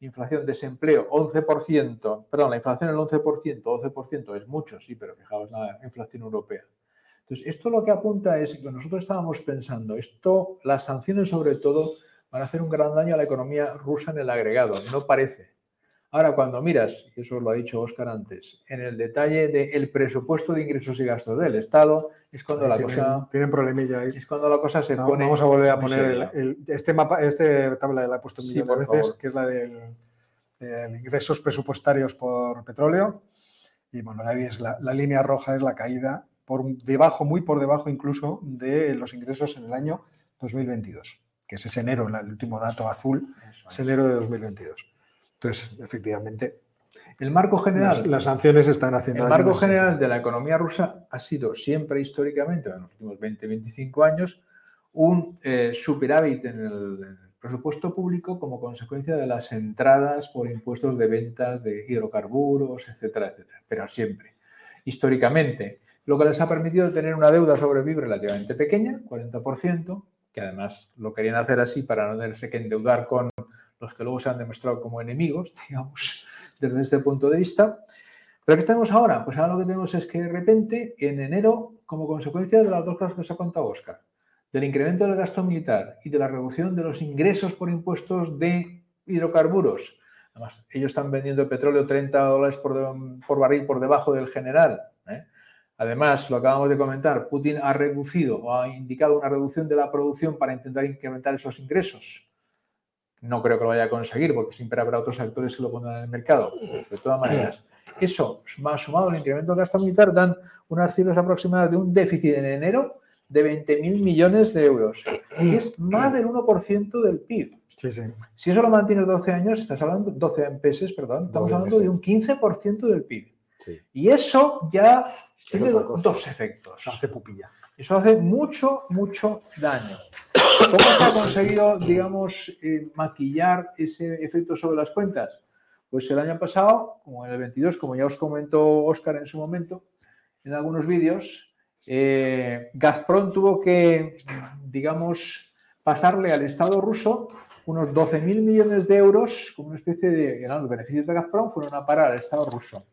inflación, desempleo, 11%, perdón, la inflación el 11%, 12% es mucho, sí, pero fijaos la inflación europea. Entonces, esto lo que apunta es que nosotros estábamos pensando, esto, las sanciones sobre todo, van a hacer un gran daño a la economía rusa en el agregado, no parece. Ahora, cuando miras, y eso lo ha dicho Óscar antes, en el detalle del presupuesto de ingresos y gastos del Estado, es cuando la tienen, cosa, tienen problemilla ahí. es cuando la cosa se No, pone. Vamos a volver a poner el, este mapa, este tabla la he puesto un Sí, millón de veces, favor. que es la del el ingresos presupuestarios por petróleo. Y bueno, ahí es la, la línea roja es la caída por debajo, muy por debajo incluso de los ingresos en el año 2022, que es ese enero, el último dato azul, es enero de 2022. Entonces, efectivamente, El marco general. las, las sanciones están haciendo El marco general de la economía rusa ha sido siempre históricamente, en los últimos 20-25 años, un eh, superávit en el, en el presupuesto público como consecuencia de las entradas por impuestos de ventas de hidrocarburos, etcétera, etcétera. Pero siempre, históricamente, lo que les ha permitido tener una deuda sobre PIB relativamente pequeña, 40%, que además lo querían hacer así para no tenerse que endeudar con los que luego se han demostrado como enemigos, [laughs] digamos, desde este punto de vista. ¿Pero qué tenemos ahora? Pues ahora lo que tenemos es que de repente, en enero, como consecuencia de las dos cosas que se ha contado Oscar, del incremento del gasto militar y de la reducción de los ingresos por impuestos de hidrocarburos, además, ellos están vendiendo petróleo 30 dólares por barril por debajo del general. Además, lo acabamos de comentar, Putin ha reducido o ha indicado una reducción de la producción para intentar incrementar esos ingresos. No creo que lo vaya a conseguir porque siempre habrá otros actores que lo pondrán en el mercado. De todas maneras, [clears throat] eso más sumado al incremento del gasto militar dan unas cifras aproximadas de un déficit en enero de 20.000 millones de euros, [clears throat] es más del 1% del PIB. Sí, sí. Si eso lo mantienes 12 años, estás hablando, 12 meses, perdón, estamos 12 hablando de un 15% del PIB. Sí. Y eso ya tiene dos efectos. Hace pupilla. Eso hace mucho, mucho daño. ¿Cómo se ha conseguido, digamos, eh, maquillar ese efecto sobre las cuentas? Pues el año pasado, como en el 22, como ya os comentó Óscar en su momento, en algunos vídeos, eh, Gazprom tuvo que, digamos, pasarle al Estado ruso unos 12.000 millones de euros como una especie de... eran Los beneficios de Gazprom fueron a parar al Estado ruso.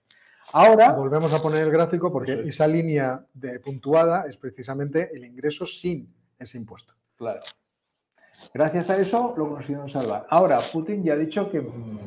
Ahora, Volvemos a poner el gráfico porque es. esa línea de puntuada es precisamente el ingreso sin ese impuesto. Claro. Gracias a eso lo consiguieron salvar. Ahora, Putin ya ha dicho que mm,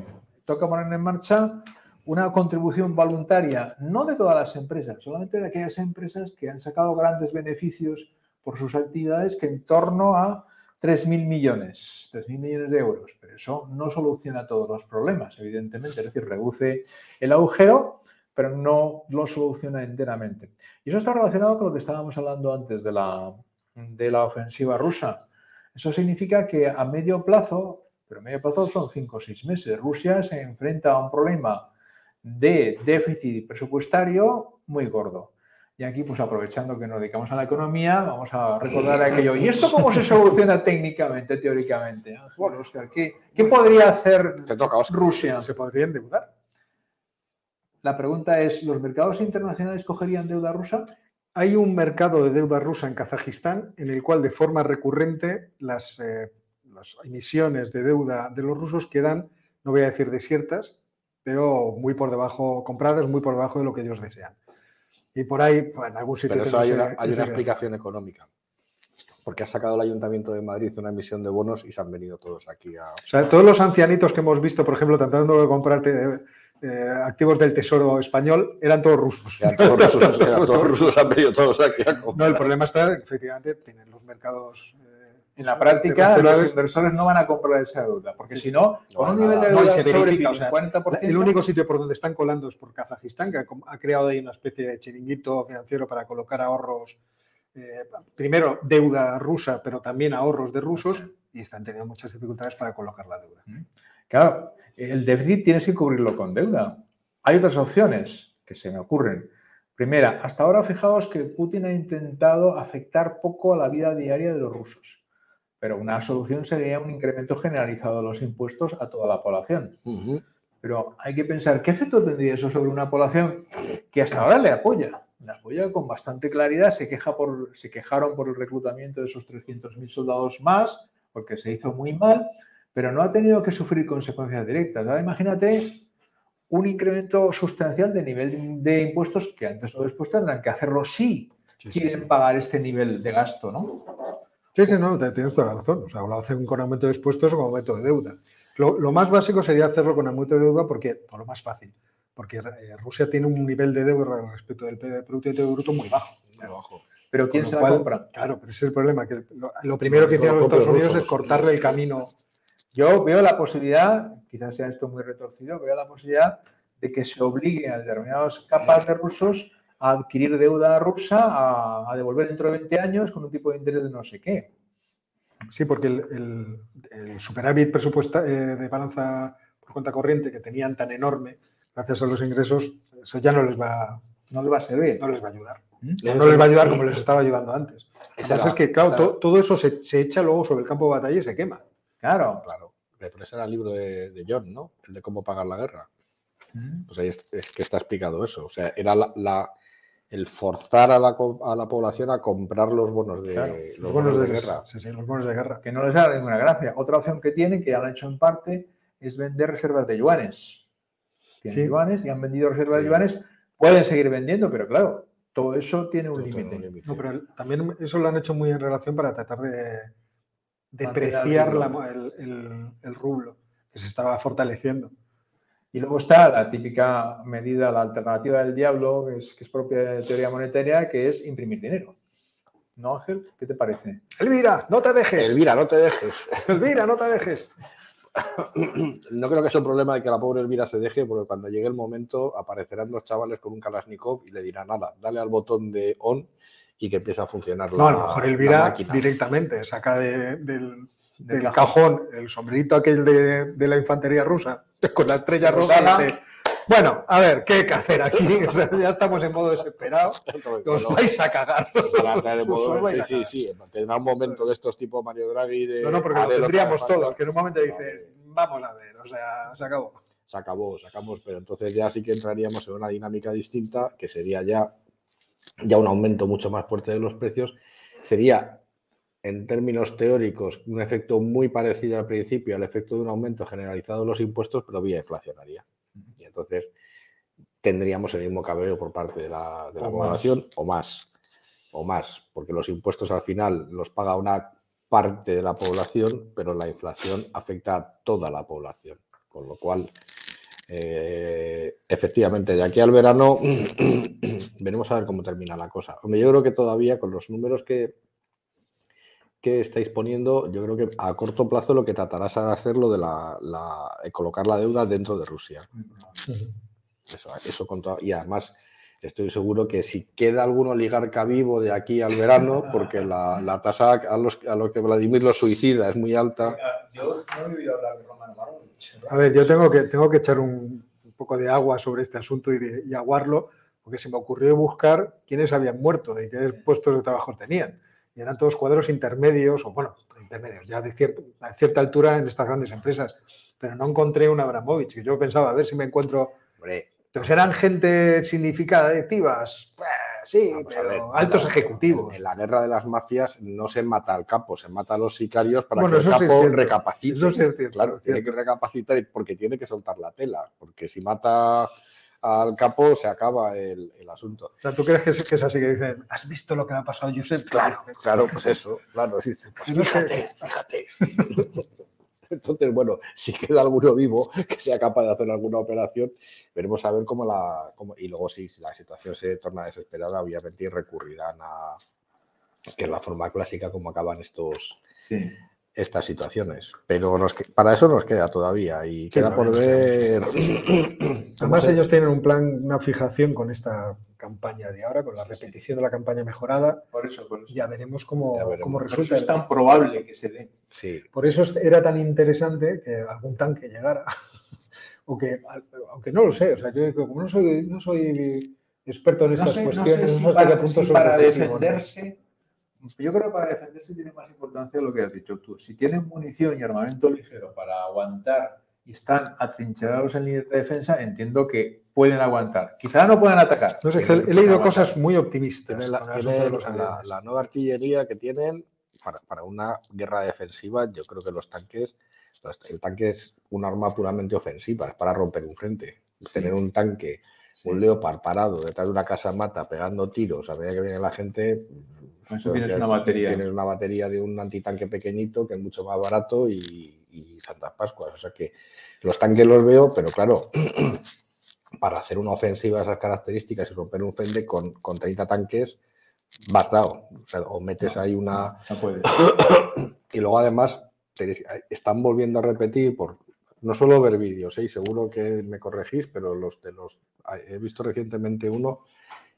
toca poner en marcha una contribución voluntaria, no de todas las empresas, solamente de aquellas empresas que han sacado grandes beneficios por sus actividades, que en torno a 3.000 millones, 3.000 millones de euros. Pero eso no soluciona todos los problemas, evidentemente, es decir, reduce el agujero, pero no lo soluciona enteramente. Y eso está relacionado con lo que estábamos hablando antes de la, de la ofensiva rusa. Eso significa que a medio plazo, pero a medio plazo son cinco o seis meses, Rusia se enfrenta a un problema de déficit presupuestario muy gordo. Y aquí, pues aprovechando que nos dedicamos a la economía, vamos a recordar aquello. ¿Y esto cómo se soluciona técnicamente, teóricamente? Bueno, Oscar, ¿qué, podría hacer Rusia? ¿Se podría endeudar? La pregunta es, ¿los mercados internacionales cogerían deuda rusa? Hay un mercado de deuda rusa en Kazajistán en el cual de forma recurrente las, eh, las emisiones de deuda de los rusos quedan, no voy a decir desiertas, pero muy por debajo, compradas muy por debajo de lo que ellos desean. Y por ahí, pues, en algún sitio... Pero eso hay, una, hay una explicación económica. Porque ha sacado el Ayuntamiento de Madrid una emisión de bonos y se han venido todos aquí a... O sea, todos los ancianitos que hemos visto, por ejemplo, tratando de comprarte eh, activos del Tesoro español, eran todos rusos. Eran todos rusos, [laughs] eran todos rusos han venido todos aquí a comprar. No, el problema está, efectivamente, tienen los mercados en la práctica, los inversores no van a comprar esa deuda, porque si no, con un nivel de deuda sobre el 40%. El único sitio por donde están colando es por Kazajistán, que ha creado ahí una especie de chiringuito financiero para colocar ahorros, eh, primero deuda rusa, pero también ahorros de rusos, y están teniendo muchas dificultades para colocar la deuda. Claro, el déficit tienes que cubrirlo con deuda. Hay otras opciones que se me ocurren. Primera, hasta ahora fijaos que Putin ha intentado afectar poco a la vida diaria de los rusos pero una solución sería un incremento generalizado de los impuestos a toda la población. Pero hay que pensar, ¿qué efecto tendría eso sobre una población que hasta ahora le apoya? Le apoya con bastante claridad, se, queja por, se quejaron por el reclutamiento de esos 300.000 soldados más, porque se hizo muy mal, pero no ha tenido que sufrir consecuencias directas. Ahora imagínate un incremento sustancial de nivel de impuestos que antes o después tendrán que hacerlo si quieren pagar este nivel de gasto, ¿no? Sí, sí, no, tienes toda la razón. O sea, lo hacen con aumento de expuestos o con aumento de deuda. Lo, más básico sería hacerlo con aumento de deuda porque, o lo más fácil, porque eh, Rusia tiene un nivel de deuda respecto del Producto Interior Bruto muy bajo. Muy bajo. Pero ¿quién se la compra? Claro, pero ese es el problema, que lo, primero que hicieron los Estados Unidos es cortarle el camino. Yo veo la posibilidad, quizás sea esto muy retorcido, veo la posibilidad de que se obligue a determinadas capas de rusos a adquirir deuda rusa, a, devolver dentro de 20 años con un tipo de interés de no sé qué. Sí, porque el, superávit presupuesta, eh, de balanza por cuenta corriente que tenían tan enorme, gracias a los ingresos, eso ya no les va, no les va a servir. No les va a ayudar. ¿Mm? No, les va a ayudar como les estaba ayudando antes. es que, claro, todo eso se, echa luego sobre el campo de batalla y se quema. Claro. Claro. Pero ese era el libro de, John, ¿no? El de cómo pagar la guerra. Pues ahí es, que está explicado eso. O sea, era la el forzar a la, población a comprar los bonos de, los, bonos, de, guerra. Sí, sí, los bonos de guerra. Que no les da ninguna gracia. Otra opción que tienen, que ya lo han hecho en parte, es vender reservas de yuanes. Tienen yuanes y han vendido reservas de yuanes. Pueden seguir vendiendo, pero claro, todo eso tiene un límite. No, pero también eso lo han hecho muy en relación para tratar de depreciar el, el rublo, que se estaba fortaleciendo. Y luego está la típica medida, la alternativa del diablo, que es, que es propia de teoría monetaria, que es imprimir dinero. ¿No, Ángel? ¿Qué te parece? Elvira, no te dejes. Elvira, no te dejes. Elvira, no te dejes. [coughs] No creo que sea un problema de que la pobre Elvira se deje, porque cuando llegue el momento aparecerán los chavales con un Kalashnikov y le dirán, nada, dale al botón de on y que empiece a funcionar no, a lo mejor Elvira directamente saca del, del cajón el sombrerito aquel de, la infantería rusa [laughs] con la estrella roja bueno, a ver, ¿qué hay que hacer aquí? [laughs] ya estamos en modo desesperado. [laughs] Os vais a cagar. sí, sí, sí. Tendrá un momento de estos tipo Mario Draghi. De, no, no, porque lo tendríamos todos, que en un momento dices, vamos a ver, o sea, se acabó. Se acabó, sacamos, pero entonces ya sí que entraríamos en una dinámica distinta, que sería ya, ya un aumento mucho más fuerte de los precios. Sería en términos teóricos, un efecto muy parecido al principio al efecto de un aumento generalizado de los impuestos, pero vía inflacionaria. Y entonces tendríamos el mismo cabello por parte de la, población o más, o más, porque los impuestos al final los paga una parte de la población, pero la inflación afecta a toda la población. Con lo cual, eh, efectivamente, de aquí al verano [clears throat] veremos a ver cómo termina la cosa. Hombre, yo creo que todavía con los números que, que estáis poniendo, yo creo que a corto plazo lo que tratarás de hacer lo de la, colocar la deuda dentro de Rusia. Eso, eso con todo- y además estoy seguro que si queda algún oligarca vivo de aquí al verano, porque la, la tasa a los, a lo que Vladimir los suicida es muy alta. Yo no he oído hablar de Roman Abramovich. A ver, yo tengo que, tengo que echar un, un poco de agua sobre este asunto y, de- y aguarlo, porque se me ocurrió buscar quiénes habían muerto y qué puestos de trabajo tenían. Y eran todos cuadros intermedios, o bueno, intermedios, ya de cierta, a cierta altura en estas grandes empresas. Pero no encontré un Abramovich. Y yo pensaba, a ver si me encuentro. Hombre, Entonces eran gente significativas. Sí, Vamos a pero ver, altos ejecutivos. En la guerra de las mafias no se mata al capo, se mata a los sicarios para Bueno, que el eso sí es capo recapacite. Eso sí es cierto, Claro, es tiene que recapacitar porque tiene que soltar la tela, porque si mata al capo se acaba el, el asunto. O sea, ¿tú crees que es, que es así que dicen, ¿has visto lo que le ha pasado a Josep? Claro, claro, pues [laughs] eso, claro. sí, pues fíjate, fíjate. [laughs] Entonces, bueno, [laughs] si queda alguno vivo que sea capaz de hacer alguna operación, veremos a ver cómo la. cómo- y luego, si la situación se torna desesperada, obviamente recurrirán a. que es la forma clásica como acaban estos, Sí. Estas situaciones. Pero nos para eso nos queda todavía y Sí, queda por ver. [clears throat] Además, ellos tienen un plan, una fijación con esta campaña de ahora, con la Sí, sí. repetición de la campaña mejorada. Por eso, por eso. Ya veremos cómo, Ya veremos. cómo Por eso resulta. es tan probable que se dé. Sí, Por eso era tan interesante que algún tanque llegara. [laughs] o que, aunque no lo sé, o sea, yo como no soy, no soy experto en No estas sé, no sé cuestiones, si no sé qué para, punto si para decisivo, ¿no? defenderse, yo creo que para defenderse tiene más importancia lo que has dicho tú. Si tienen munición y armamento ligero para aguantar y están atrincherados en línea de defensa, entiendo que pueden aguantar. Quizá no puedan atacar. No sé, he leído aguantar. cosas muy optimistas. La, los nueva artillería que tienen para, para una guerra defensiva. Yo creo que los tanques, los- el tanque es un arma puramente ofensiva, es para romper un frente. Sí. Tener un tanque, Sí. un leopard parado detrás de una casa mata pegando tiros a medida que viene la gente. Eso tienes una batería. Tienes una batería de un antitanque pequeñito que es mucho más barato y, y Santas Pascuas. O sea que los tanques los veo, pero claro, [clears throat] para hacer una ofensiva de esas características y romper un frente con, con 30 tanques, vas dado. O, sea, o metes No, ahí una. No puede. [clears throat] Y luego además están volviendo a repetir por no solo ver vídeos, ¿eh? seguro que me corregís, pero los de los he visto recientemente uno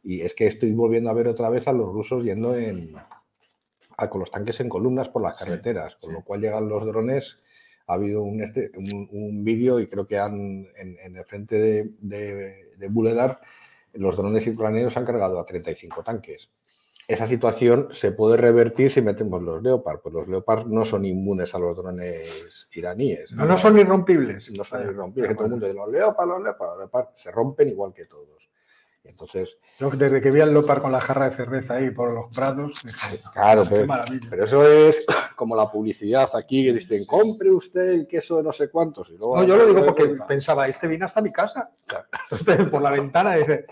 y es que estoy volviendo a ver otra vez a los rusos yendo en a- con los tanques en columnas por las Sí, carreteras, con sí. lo cual llegan los drones. Ha habido un, este, un, un vídeo y creo que han en, en el frente de, de, de Buledar los drones ucranianos han cargado a 35 tanques. Esa situación se puede revertir si metemos los Leopard, pues los Leopard no son inmunes a los drones iraníes. No, no son irrompibles. No son Vaya, irrompibles, todo el mundo dice los Leopard, los Leopard, los Leopard, se rompen igual que todos. Entonces, Yo desde que vi al Lopar con la jarra de cerveza ahí por los prados, dije, claro, qué pero, maravilla. pero eso es como la publicidad aquí que dicen, compre usted el queso de no sé cuántos. Y luego No, yo lo digo porque cuenta. pensaba, este viene hasta mi casa. Claro. [laughs] Entonces, por la ventana dice,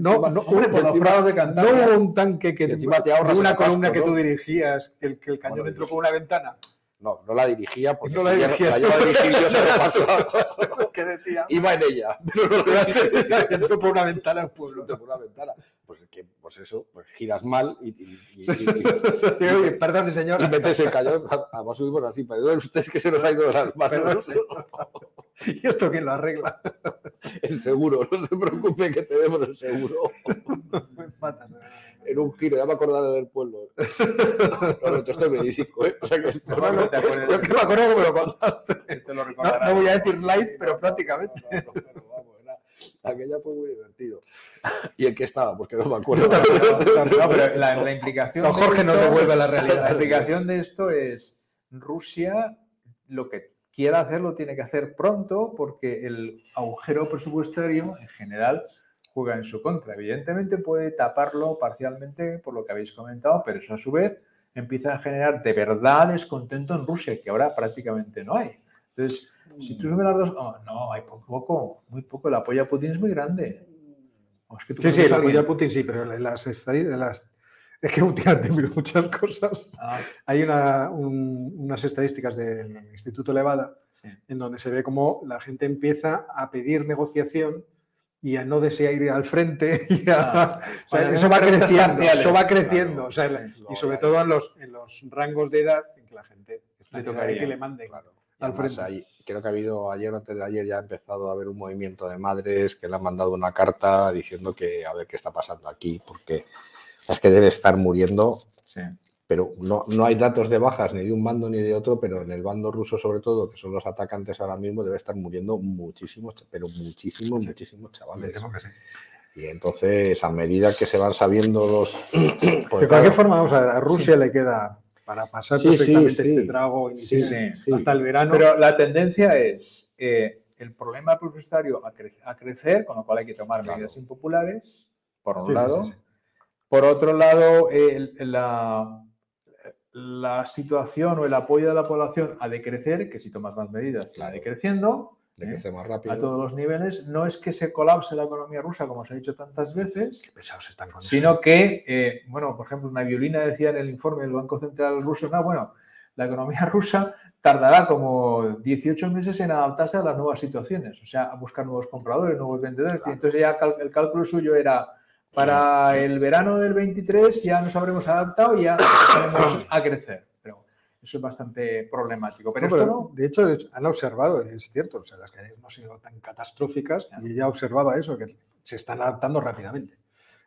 no, Encima- no, Hombre, por los encima- prados de no Cantabria. hubo un tanque que encima te ahorras de una columna que ¿no? tú dirigías, que el, que el cañón Bueno, entró por una ventana. No, no la dirigía porque No la dirigías la iba a dirigir yo se lo [laughs] paso. [laughs] ¿Qué decía? Iba en ella. [laughs] entró por una ventana al pueblo. por una ventana. Pues, que, pues eso, pues giras mal y, y- y- oye, Perdón, señor. y metes el cañón. Además subimos así, perdón usted que se nos ha ido de las manos. ¿Y esto quién lo arregla? El seguro, no se preocupe que tenemos el seguro. Patas. En un giro, ya me acordaré del pueblo. [laughs] No, no, esto es verídico, ¿eh? O sea que esto No, no te. Yo que me acuerdo que me lo contaste. Te lo No, no voy a decir live, pero prácticamente. No, no, pero vamos, era- aquella fue muy divertido. ¿Y en qué estaba? Porque no me acuerdo. [laughs] No, pero la, la implicación. No, Jorge esto- devuelve a la realidad. La implicación de esto es Rusia lo que quiera hacer lo tiene que hacer pronto porque el agujero presupuestario en general juega en su contra. Evidentemente puede taparlo parcialmente por lo que habéis comentado, pero eso a su vez empieza a generar de verdad descontento en Rusia, que ahora prácticamente no hay. Entonces, si tú sumes las dos, oh, no, hay poco, muy poco. El apoyo a Putin es muy grande. O es que tú Sí, sí, el apoyo a Putin sí, pero las, las es que [laughs] últimamente miro muchas cosas. Ah, Hay una- un- unas estadísticas del Instituto Levada sí. en donde se ve cómo la gente empieza a pedir negociación y a no desear ir al frente. [laughs] y a- o sea, bueno, eso va creciendo, eso va creciendo. Claro, o sea, sí, y sobre todo en los, en los rangos de edad en que la gente Le tocaría, que le manden. Claro. Al además frente. hay- creo que ha habido ayer o antes de ayer ya ha empezado a haber un movimiento de madres que le han mandado una carta diciendo que a ver qué está pasando aquí, porque es que debe estar muriendo, Sí. Pero no, no hay datos de bajas ni de un bando ni de otro, pero en el bando ruso sobre todo, que son los atacantes ahora mismo, debe estar muriendo muchísimos, ch- pero muchísimos, muchísimos chavales. Y entonces, a medida que se van sabiendo los... [clears throat] porque, De cualquier claro, forma, vamos a ver, a Rusia le queda para pasar Sí, perfectamente sí. este trago Sí, inicial sí, sí. hasta el verano. Pero la tendencia es eh, el problema presupuestario a, cre- a crecer, con lo cual hay que tomar Claro. medidas impopulares, por un lado. sí, sí. Por otro lado, la, la situación o el apoyo de la población ha de crecer, que si tomas más medidas, Claro. decreciendo de ¿eh? más a rápido. todos los niveles. No es que se colapse la economía rusa, como se ha dicho tantas veces, Qué pesados están con eso. sino que, eh, bueno, por ejemplo, una violina decía en el informe del Banco Central ruso, no, bueno, la economía rusa tardará como 18 meses en adaptarse a las nuevas situaciones, o sea, a buscar nuevos compradores, nuevos vendedores. Y entonces ya el cálculo suyo era, para el verano del 23 ya nos habremos adaptado y ya empezaremos a crecer. Pero eso es bastante problemático. Pero No, esto pero, no... De hecho, han observado, es cierto, o sea, las caídas no han sido tan catastróficas y ella observaba eso, que se están adaptando rápidamente.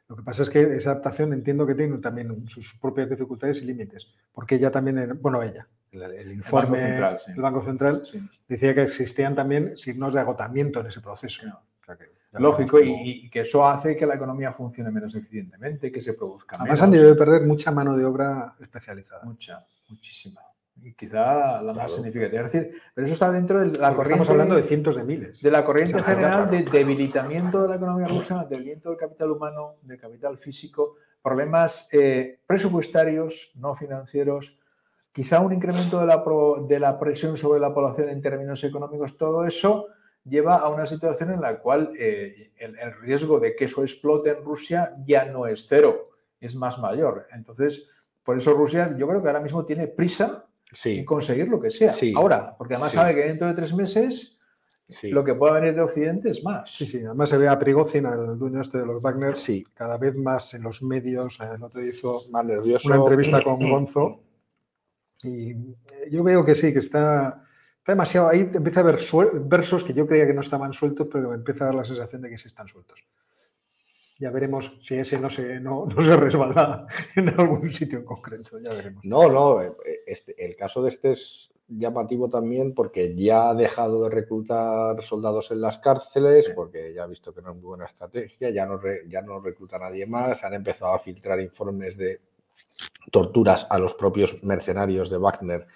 Lo que pasa es que esa adaptación entiendo que tiene también sus propias dificultades y límites, porque ella también, en- bueno, ella, el, el informe Central, sí. del Banco Central Sí, decía que existían también signos de agotamiento en ese proceso. Claro. Lógico, y, que eso hace que la economía funcione menos eficientemente, que se produzca Además menos. han debido de perder mucha mano de obra especializada. Mucha, muchísima. Y quizá la más Claro. significativa. Es decir, pero eso está dentro de la Porque corriente, Estamos hablando de cientos de miles. de la corriente general de debilitamiento de la economía rusa, debilitamiento del capital humano, del capital físico, problemas eh, presupuestarios, no financieros, quizá un incremento de la, pro- de la presión sobre la población en términos económicos, todo eso lleva a una situación en la cual eh, el, el riesgo de que eso explote en Rusia ya no es cero, es más mayor. Entonces, por eso Rusia yo creo que ahora mismo tiene prisa en Sí, conseguir lo que sea. Sí. Ahora, porque además Sí. sabe que dentro de tres meses sí. lo que pueda venir de Occidente es más. Sí, sí, además se ve a Prigozhin, el dueño este de los Wagner, Sí, cada vez más en los medios. eh, El otro hizo más nervioso. una entrevista con [clears throat] Gonzo y eh, yo veo que sí, que está, está demasiado. Ahí empieza a haber versos que yo creía que no estaban sueltos, pero que me empieza a dar la sensación de que sí están sueltos. Ya veremos si ese no se, no, no se resbala [laughs] en algún sitio en concreto. Ya veremos. No, no, eh, este, el caso de este es llamativo también porque ya ha dejado de reclutar soldados en las cárceles, Sí. porque ya ha visto que no es muy buena estrategia, ya no, re- ya no recluta a nadie más, han empezado a filtrar informes de torturas a los propios mercenarios de Wagner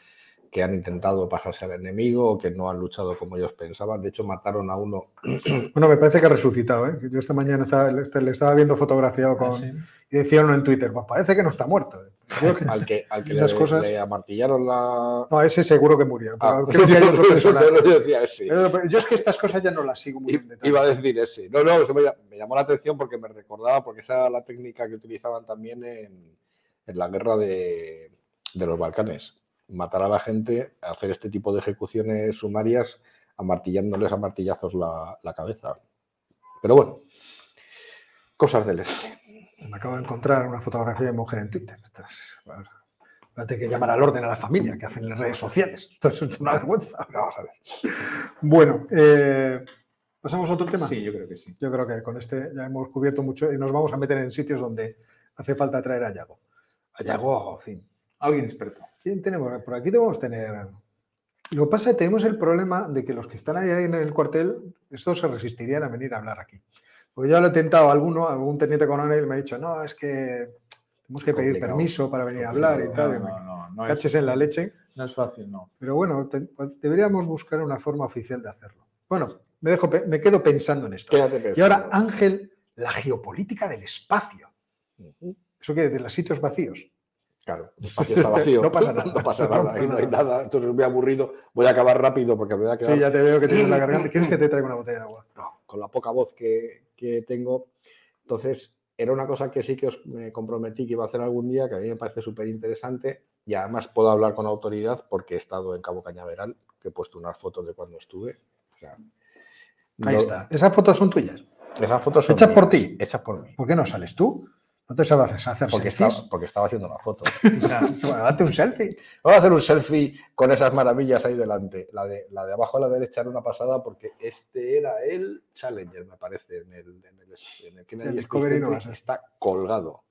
que han intentado pasarse al enemigo o que no han luchado como ellos pensaban. De hecho, mataron a uno [clears throat] Bueno, me parece que ha resucitado. ¿eh? Yo esta mañana estaba, le estaba viendo fotografiado con, Ah, sí. y decía uno en Twitter, pues parece que no está muerto. Yo que- al que, al que [laughs] le, Esas cosas- le amartillaron la... No, ese seguro que murió. pero Ah, creo que hay otro [laughs] personaje. yo decía ese. Pero Yo es que estas cosas ya no las sigo muy en detalle. Iba a decir ese. No, no, eso me, me llamó la atención porque me recordaba, porque esa era la técnica que utilizaban también en, en la guerra de, de los Balcanes. Matar a la gente, hacer este tipo de ejecuciones sumarias, amartillándoles a martillazos la, la cabeza. Pero bueno, cosas del este. Me acabo de encontrar una fotografía de mujer en Twitter. Estas, bueno, Hay que llamar al orden a la familia que hacen en las redes sociales. Esto es una vergüenza. Vamos a ver. Bueno, eh, pasamos a otro tema. Sí, yo creo que sí. Yo creo que con este ya hemos cubierto mucho y nos vamos a meter en sitios donde hace falta traer a Yago. A Yago, en fin. Alguien experto. ¿Quién tenemos? Por aquí debemos tener. Lo que pasa es que tenemos el problema de que los que están ahí en el cuartel, estos se resistirían a venir a hablar aquí. Porque yo lo he tentado a alguno, algún teniente coronel me ha dicho, no, es que tenemos que pedir permiso para venir a hablar y No, tal. no, no, no es, caches en la leche. no es fácil, no. Pero bueno, te- pues deberíamos buscar una forma oficial de hacerlo. Bueno, me, dejo, me quedo pensando en esto. Quédate Y ahora. Ángel, la geopolítica del espacio. ¿Eso qué? ¿De los sitios vacíos? Claro, el espacio está vacío. [laughs] [laughs] No pasa nada. No pasa nada. ahí no hay nada. Entonces muy aburrido. Voy a acabar rápido porque me voy a quedar Sí, ya te veo que tienes [laughs] la garganta. ¿Quieres que te traiga una botella de agua? no, con la poca voz que, que tengo. Entonces, era una cosa que sí que os me comprometí que iba a hacer algún día, que a mí me parece súper interesante y además puedo hablar con autoridad porque he estado en Cabo Cañaveral, que he puesto unas fotos de cuando estuve. O sea, Ahí no- está. ¿Esas fotos son tuyas? Esas fotos son Hechas por ti. Hechas por mí. ¿Por qué no sales tú? ¿No te sabes hacer Porque selfies? estaba, porque estaba haciendo una foto. [laughs] [laughs] Bueno, date un selfie. Vamos a hacer un selfie con esas maravillas ahí delante. La de, la de abajo a la derecha era una pasada porque este era el Challenger, me parece, en el, en el, en el Kennedy el Discovery no. Está colgado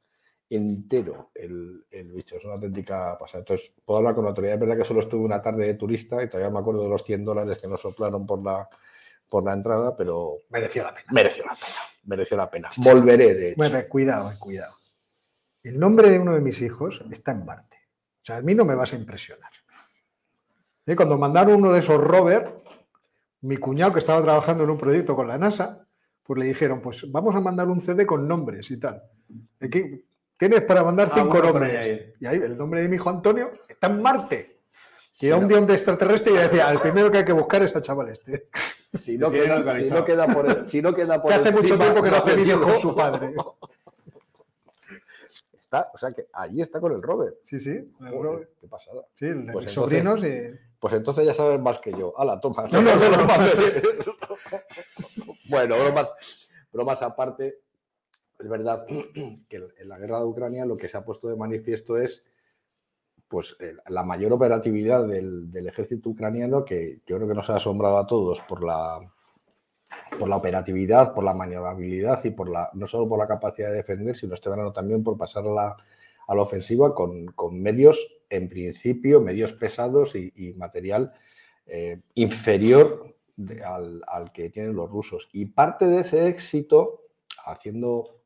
entero el, el bicho. Es una auténtica pasada. Entonces, puedo hablar con la autoridad. Es verdad que solo estuve una tarde de turista y todavía me acuerdo de los 100 dólares que nos soplaron por la, por la entrada, pero Mereció la pena. mereció la pena. Mereció la pena. Volveré, de hecho. Bueno, cuidado, eh, cuidado. El nombre de uno de mis hijos está en Marte. O sea, a mí no me vas a impresionar. Eh, Cuando mandaron uno de esos rover, mi cuñado que estaba trabajando en un proyecto con la NASA, pues le dijeron, pues vamos a mandar un CD con nombres y tal. Aquí tienes para mandar Ah, cinco nombres. ahí. Y ahí el nombre de mi hijo Antonio está en Marte. Y era un día un extraterrestre y decía, el primero que hay que buscar es al chaval este. [laughs] Si no, queda, si no queda por el- si no queda por Que hace mucho tiempo que no hace vídeos con su padre. [laughs] Está, o sea que allí está con el Robert. Sí, sí. el Joder, Robert. qué pasada. Sí, el de Pues mis sobrinos y... Pues entonces ya sabes más que yo. Hala, toma. No, no, no, no. [laughs] bueno, bromas, bromas aparte, es verdad que en la guerra de Ucrania lo que se ha puesto de manifiesto es pues eh, la mayor operatividad del, ejército ucraniano que yo creo que nos ha asombrado a todos por la por la operatividad, por la maniobrabilidad y por la no solo por la capacidad de defender, sino este verano también por pasar a la, ofensiva con, medios, en principio, medios pesados y, material eh, inferior al, al que tienen los rusos. Y parte de ese éxito, haciendo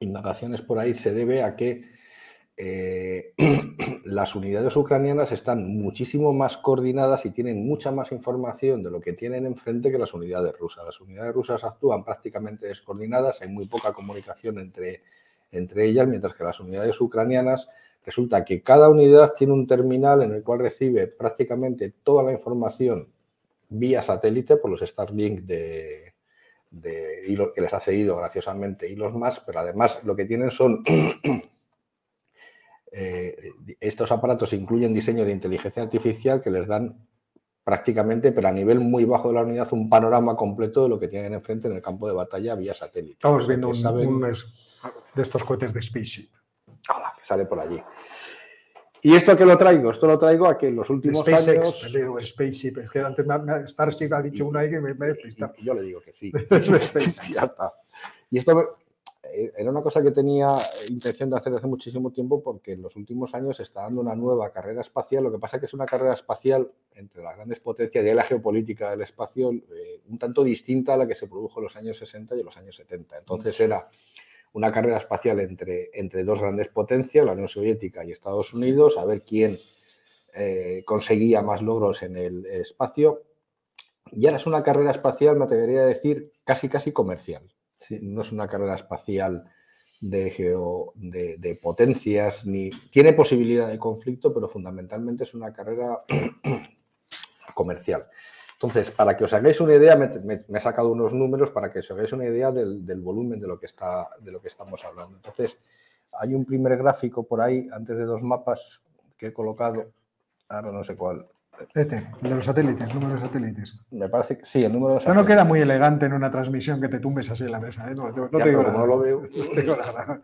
indagaciones por ahí, se debe a que eh, [clears throat] las unidades ucranianas están muchísimo más coordinadas y tienen mucha más información de lo que tienen enfrente que las unidades rusas. Las unidades rusas actúan prácticamente descoordinadas, hay muy poca comunicación entre, entre ellas, mientras que las unidades ucranianas resulta que cada unidad tiene un terminal en el cual recibe prácticamente toda la información vía satélite por los Starlink de, de que les ha cedido graciosamente Elon Musk, pero además lo que tienen son [clears throat] eh, estos aparatos incluyen diseño de inteligencia artificial que les dan prácticamente, pero a nivel muy bajo de la unidad, un panorama completo de lo que tienen enfrente en el campo de batalla vía satélite. Estamos viendo un, saben- un es- de estos cohetes de Spaceship. ¡Hala! que sale por allí. ¿Y esto que lo traigo? Esto lo traigo a que en los últimos SpaceX, años... digo Spaceship. Es que antes me me Starship ha dicho una ahí que me, me. Y yo le digo que sí. [laughs] [laughs] Ya está. Y esto era una cosa que tenía intención de hacer hace muchísimo tiempo porque en los últimos años se está dando una nueva carrera espacial. Lo que pasa es que es una carrera espacial entre las grandes potencias y la geopolítica del espacio eh, un tanto distinta a la que se produjo en los años 60 y en los años 70. Entonces era una carrera espacial entre, entre dos grandes potencias, la Unión Soviética y Estados Unidos, a ver quién eh, conseguía más logros en el espacio. Y ahora es una carrera espacial, me atrevería a decir, casi casi comercial. No es una carrera espacial de, geo- de, potencias, ni tiene posibilidad de conflicto, pero fundamentalmente es una carrera [clears throat] comercial. Entonces, para que os hagáis una idea, me, he sacado unos números para que os hagáis una idea del, del volumen de lo, que está, de lo que estamos hablando. Entonces, hay un primer gráfico por ahí, antes de dos mapas que he colocado, ahora no sé cuál, Este, el de los satélites, número de satélites. me parece que sí, el número de Esto no queda muy elegante en una transmisión que te tumbes así en la mesa. ¿eh? No, yo- no Ya, te digo nada. no lo veo. [laughs] No te digo nada.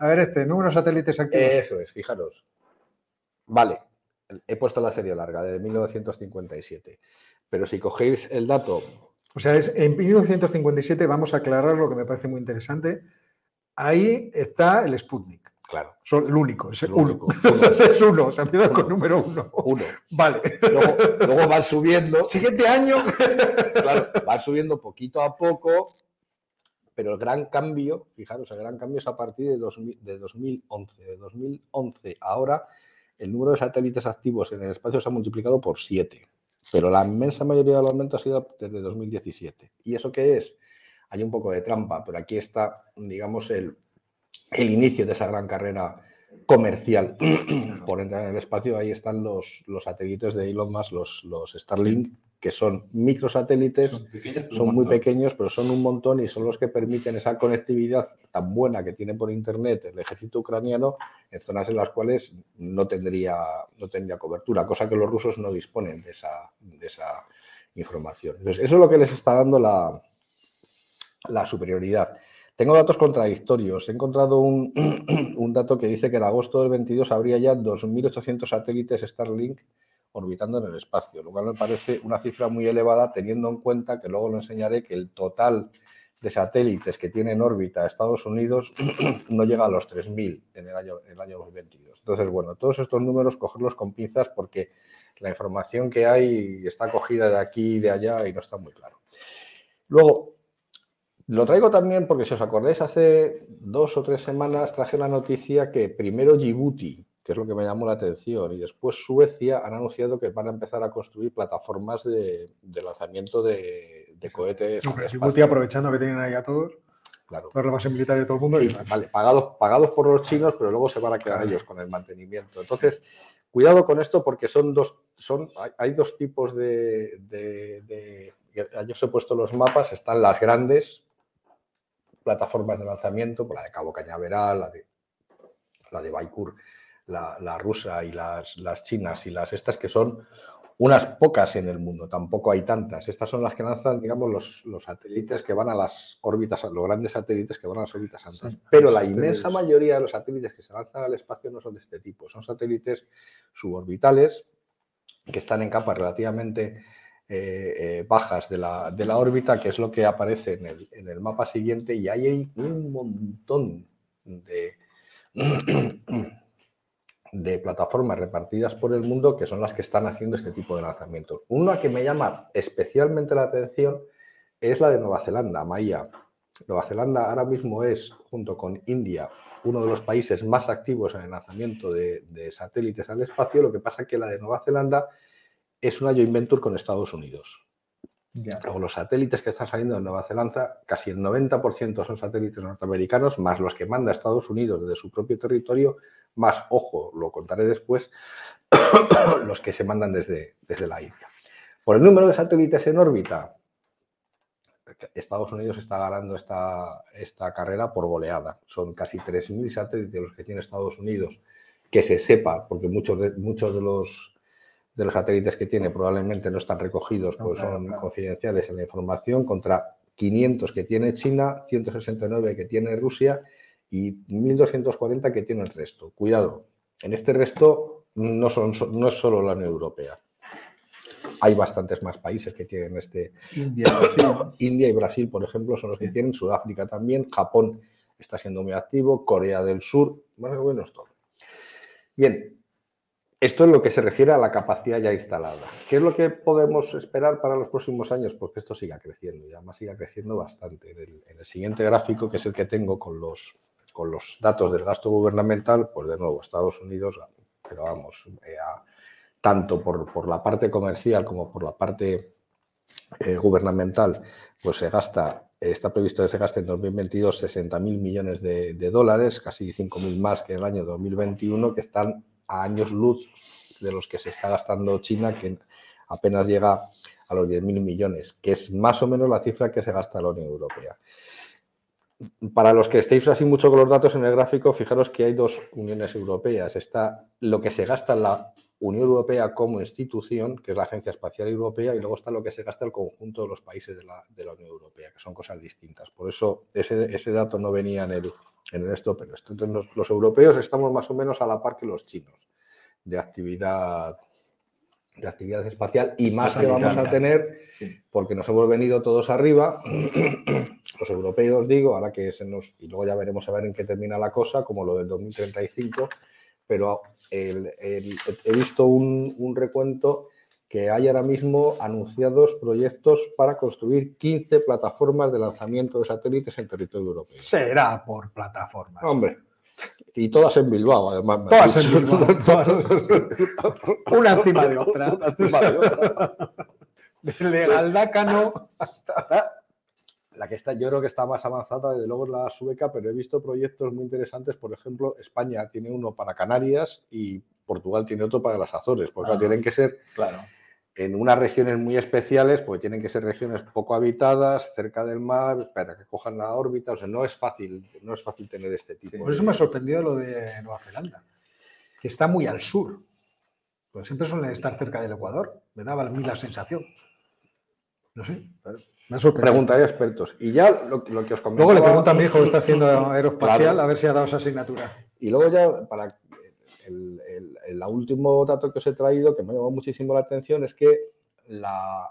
A ver, este, número de satélites activos. Eso es, fijaros. Vale, he puesto la serie larga, de 1957. Pero si cogéis el dato, O sea, es, en 1957, vamos a aclarar lo que me parece muy interesante. Ahí está el Sputnik. Claro, Son el único, es el, único, [laughs] es uno, se empieza con número uno. uno. Vale. Luego, luego van subiendo, Siguiente año. claro, van subiendo poquito a poco, pero el gran cambio, fijaros, el gran cambio es a partir de, 2000 de 2011. De 2011 a ahora, el número de satélites activos en el espacio se ha multiplicado por 7. Pero la inmensa mayoría del aumento ha sido desde 2017. ¿Y eso qué es? Hay un poco de trampa, pero aquí está, digamos, el, el inicio de esa gran carrera comercial [clears throat] por entrar en el espacio. Ahí están los, los satélites de Elon Musk, los, los Starlink, que son microsatélites, son, pequeños, muy pequeños, pero son un montón y son los que permiten esa conectividad tan buena que tiene por Internet el ejército ucraniano en zonas en las cuales no tendría, no tendría cobertura, cosa que los rusos no disponen de esa, de esa información. Entonces, eso es lo que les está dando la, la superioridad. Tengo datos contradictorios. He encontrado [clears throat] un, dato que dice que en agosto del 22 habría ya 2.800 satélites Starlink orbitando en el espacio, lo cual me parece una cifra muy elevada teniendo en cuenta que luego lo enseñaré que el total de satélites que tiene en órbita Estados Unidos [clears throat] no llega a los 3.000 en el año, en el año 2022. Entonces, bueno, todos estos números cogerlos con pinzas porque la información que hay está cogida de aquí y de allá y no está muy claro. Luego, lo traigo también porque si os acordáis, hace dos o tres semanas traje la noticia que primero Djibouti, que es lo que me llamó la atención, y después Suecia han anunciado que van a empezar a construir plataformas de, de lanzamiento de, de cohetes. No, pero Djibouti aprovechando que tienen ahí a todos, Claro. toda la base militar de todo el mundo. Sí, y- vale, pagados, pagados por los chinos, pero luego se van a quedar ellos con el mantenimiento. Entonces, cuidado con esto porque son dos, son, hay, hay dos tipos de, de, de- Yo os he puesto los mapas, están las grandes plataformas de lanzamiento, pues la de Cabo Cañaveral, la de, la de Baikur, la, la rusa y las, las chinas y las estas que son unas pocas en el mundo, tampoco hay tantas. Estas son las que lanzan, digamos, los, los satélites que van a las órbitas, los grandes satélites que van a las órbitas altas. Sí, Pero la satélites. inmensa mayoría de los satélites que se lanzan al espacio no son de este tipo, son satélites suborbitales que están en capas relativamente eh, eh, bajas de la, de la órbita, que es lo que aparece en el, en el mapa siguiente, y ahí hay un montón de, [clears throat] de plataformas repartidas por el mundo que son las que están haciendo este tipo de lanzamientos. Una que me llama especialmente la atención es la de Nueva Zelanda, Maia. Nueva Zelanda ahora mismo es, junto con India, uno de los países más activos en el lanzamiento de, de satélites al espacio. Lo que pasa es que la de Nueva Zelanda es una joint venture con Estados Unidos. Luego, los satélites que están saliendo de Nueva Zelanda, casi el 90% son satélites norteamericanos, más los que manda Estados Unidos desde su propio territorio, más, ojo, lo contaré después, [coughs] los que se mandan desde, desde la India. Por el número de satélites en órbita, Estados Unidos está ganando esta, esta carrera por goleada. Son casi 3.000 satélites los que tiene Estados Unidos, que se sepa, porque muchos de, muchos de los de los satélites que tiene probablemente no están recogidos, pues claro, son claro. confidenciales en la información, contra 500 que tiene China, 169 que tiene Rusia y 1.240 que tiene el resto. Cuidado, en este resto no, son, no es solo la Unión Europea. Hay bastantes más países que tienen este. India. [coughs] India y Brasil, por ejemplo, son los que tienen. Sudáfrica también. Japón está siendo muy activo. Corea del Sur. Más o menos todo. Bien, esto es lo que se refiere a la capacidad ya instalada. ¿Qué es lo que podemos esperar para los próximos años? Pues que esto siga creciendo y además siga creciendo bastante. En el, en el siguiente gráfico, que es el que tengo con los, con los datos del gasto gubernamental, pues de nuevo, Estados Unidos, pero vamos, eh, tanto por, por la parte comercial como por la parte eh, gubernamental, pues se gasta, está previsto que se gaste en 2022 60.000 millones de, de dólares, casi 5.000 más que en el año 2021, que están a años luz de los que se está gastando China, que apenas llega a los 10.000 millones, que es más o menos la cifra que se gasta la Unión Europea. Para los que estéis así mucho con los datos en el gráfico, fijaros que hay dos uniones europeas. Está lo que se gasta la Unión Europea como institución, que es la Agencia Espacial Europea, y luego está lo que se gasta el conjunto de los países de la, Unión Europea, que son cosas distintas. Por eso ese dato no venía en el, en el esto, pero esto. Entonces los, los europeos estamos más o menos a la par que los chinos de actividad de actividad espacial y más que vamos a tener Sí. porque nos hemos venido todos arriba, [clears throat] los europeos digo, ahora que se nos, y luego ya veremos a ver en qué termina la cosa, como lo del 2035, pero el- el- he visto un, un recuento que hay ahora mismo anunciados proyectos para construir 15 plataformas de lanzamiento de satélites en territorio europeo. Será por plataformas. Hombre, y todas en Bilbao, además. Todas en. Bilbao, todas. Una encima de otra. Una encima de otra. Desde Galdácano hasta. La que está, yo creo que está más avanzada, desde luego es la sueca, pero he visto proyectos muy interesantes. Por ejemplo, España tiene uno para Canarias y Portugal tiene otro para las Azores, porque Ah. tienen que ser Claro. En unas regiones muy especiales, porque tienen que ser regiones poco habitadas, cerca del mar, para que cojan la órbita. O sea, no es fácil, no es fácil tener este tipo. Sí. Por eso me ha sorprendido lo de Nueva Zelanda, que está muy al sur. Pues siempre suelen estar cerca del Ecuador. Me daba a mí la sensación. No sé. Me ha Preguntaré a expertos. Y ya lo, que os comentaba... Luego le pregunto a mi hijo que está haciendo [laughs] aeroespacial a ver si ha dado esa asignatura. Y luego ya, para el, el, último dato que os he traído, que me ha llamado muchísimo la atención, es que la,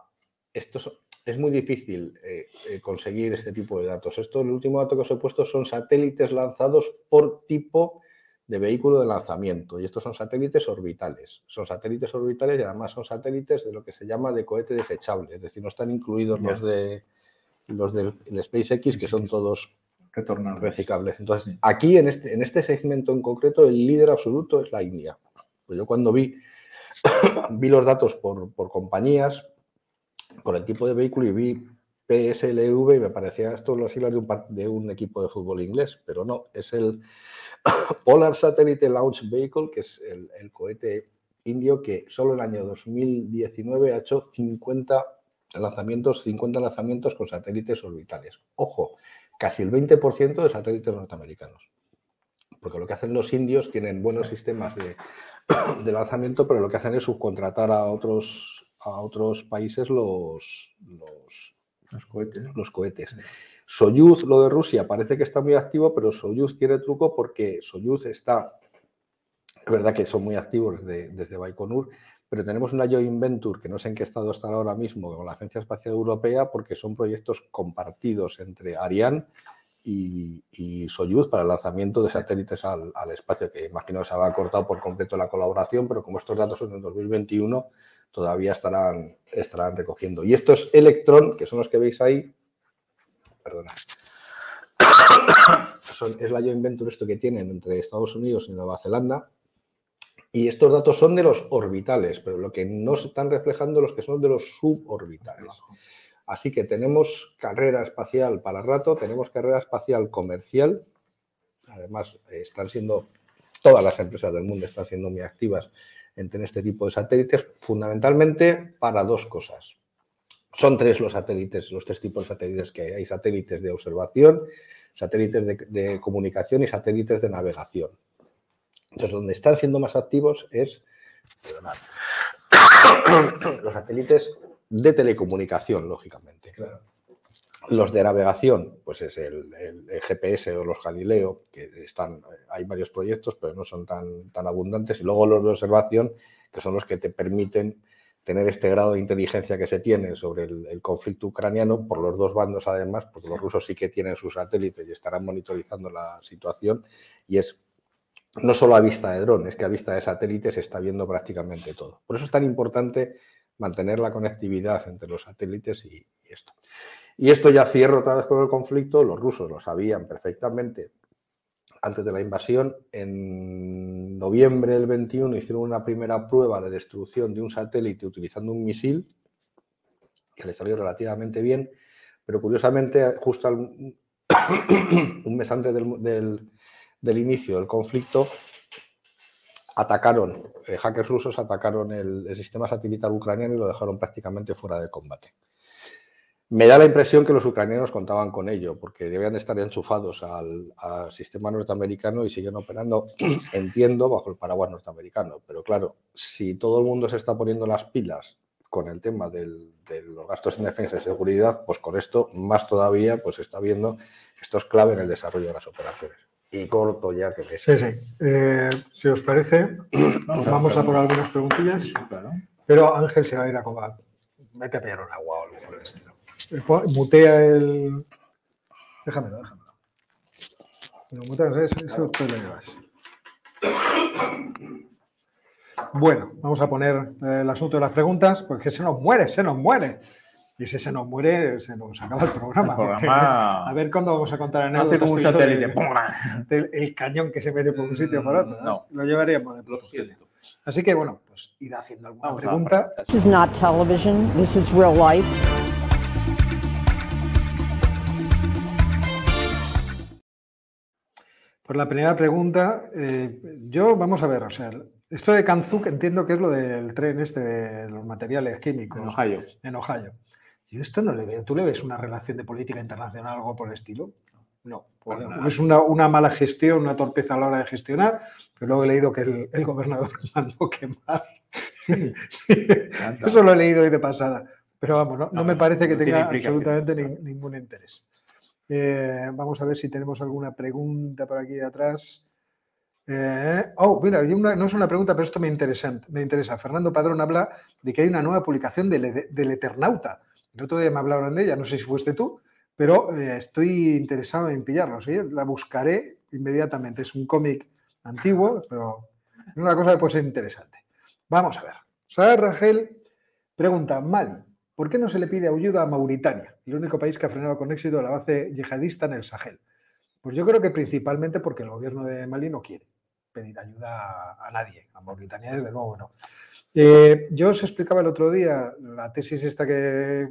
esto es muy difícil eh, eh, conseguir este tipo de datos. Esto, el último dato que os he puesto son satélites lanzados por tipo de vehículo de lanzamiento. Y estos son satélites orbitales. Son satélites orbitales y además son satélites de lo que se llama de cohete desechable. Es decir, no están incluidos los de los del SpaceX, que son todos retornables. reciclables. Entonces, aquí en este, en este segmento en concreto, el líder absoluto es la India. Pues yo cuando vi, [coughs] vi los datos por, por compañías, por el tipo de vehículo y vi PSLV y me parecía esto las siglas de un, equipo de fútbol inglés, pero no, es el [coughs] Polar Satellite Launch Vehicle, que es el, el cohete indio que solo el año 2019 ha hecho 50 lanzamientos, 50 lanzamientos con satélites orbitales. Ojo, casi el 20% de satélites norteamericanos. Porque lo que hacen los indios tienen buenos sistemas de, [coughs] de lanzamiento, pero lo que hacen es subcontratar a otros a otros países los, los, cohetes. Los cohetes. Soyuz, lo de Rusia, parece que está muy activo, pero Soyuz tiene truco porque Soyuz está, es verdad que son muy activos desde, desde Baikonur, pero tenemos una joint venture que no sé en qué estado está ahora mismo con la Agencia Espacial Europea porque son proyectos compartidos entre Ariane y, y Soyuz para el lanzamiento de satélites al, al espacio, que imagino se ha cortado por completo la colaboración, pero como estos datos son en 2021, todavía estarán, estarán recogiendo. Y estos Electron, que son los que veis ahí, perdona, [coughs] es la joint venture esto que tienen entre Estados Unidos y Nueva Zelanda. Y estos datos son de los orbitales, pero lo que no se están reflejando los que son de los suborbitales. Así que tenemos carrera espacial para rato, tenemos carrera espacial comercial. Además, están siendo, todas las empresas del mundo están siendo muy activas en este tipo de satélites, fundamentalmente para dos cosas. Son tres los satélites, los tres tipos de satélites que hay. Hay satélites de observación, satélites de, comunicación y satélites de navegación. Entonces, donde están siendo más activos es [coughs] los satélites de telecomunicación, lógicamente. Los de navegación, pues es el, GPS o los Galileo, que están, hay varios proyectos, pero no son tan, tan abundantes. Y luego los de observación, que son los que te permiten tener este grado de inteligencia que se tiene sobre el, conflicto ucraniano por los dos bandos, además, porque los rusos sí que tienen sus satélites y estarán monitorizando la situación. Y es no solo a vista de dron, es que a vista de satélites se está viendo prácticamente todo. Por eso es tan importante mantener la conectividad entre los satélites y esto. Y esto ya cierro otra vez con el conflicto, los rusos lo sabían perfectamente antes de la invasión. En noviembre del 21 hicieron una primera prueba de destrucción de un satélite utilizando un misil, que le salió relativamente bien, pero curiosamente, justo [coughs] un mes antes del, inicio del conflicto, atacaron, eh, hackers rusos atacaron el sistema satelital ucraniano y lo dejaron prácticamente fuera de combate. Me da la impresión que los ucranianos contaban con ello, porque debían estar enchufados al, sistema norteamericano y siguen operando, [clears throat] entiendo, bajo el paraguas norteamericano. Pero claro, si todo el mundo se está poniendo las pilas con el tema de los gastos en defensa y seguridad, pues con esto más todavía, pues se está viendo que esto es clave en el desarrollo de las operaciones. Y corto ya que me... Sí, sí. Eh, si os parece, [coughs] vamos a por algunas preguntillas. Pero Ángel se va a ir a comer. Mete a pillar un agua o algo por el estilo. Mutea el. Déjamelo, déjamelo. Lo eso tú lo llevas. Bueno, vamos a poner eh, el asunto de las preguntas, porque se nos muere, se nos muere. Y si se nos muere, se nos acaba el programa. [laughs] a ver cuándo vamos a contar en Hace como un satélite. [laughs] El, cañón que se mete por un sitio o por otro. No. Lo llevaríamos de Lo Así que, bueno, pues id haciendo alguna pregunta. This is not television, this is real life. Por la primera pregunta, eh, yo vamos a ver, o sea, esto de Kanzuk entiendo que es lo del tren este de los materiales químicos. En Ohio. En Ohio. Yo esto no le veo. ¿Tú le ves una relación de política internacional o algo por el estilo? No. es una, mala gestión, una torpeza a la hora de gestionar, pero luego he leído que el, gobernador [laughs] mandó quemar. Sí. [laughs] Eso lo he leído hoy de pasada. Pero vamos, no, no me parece que tenga absolutamente ningún interés. Eh, vamos a ver si tenemos alguna pregunta por aquí atrás. Eh, oh, mira, no es una pregunta, pero esto me interesa, me interesa. Fernando Padrón habla de que hay una nueva publicación del, del Eternauta. El otro día me hablaron de ella, no sé si fuiste tú, pero eh, estoy interesado en pillarlo. La buscaré inmediatamente. Es un cómic antiguo, pero es una cosa que puede ser interesante. Vamos a ver. Sara Rangel pregunta, Mali, ¿por qué no se le pide ayuda a Mauritania, el único país que ha frenado con éxito la base yihadista en el Sahel? Pues yo creo que principalmente porque el gobierno de Mali no quiere pedir ayuda a, nadie, a Mauritania desde luego no. Eh, yo os explicaba el otro día la tesis esta que,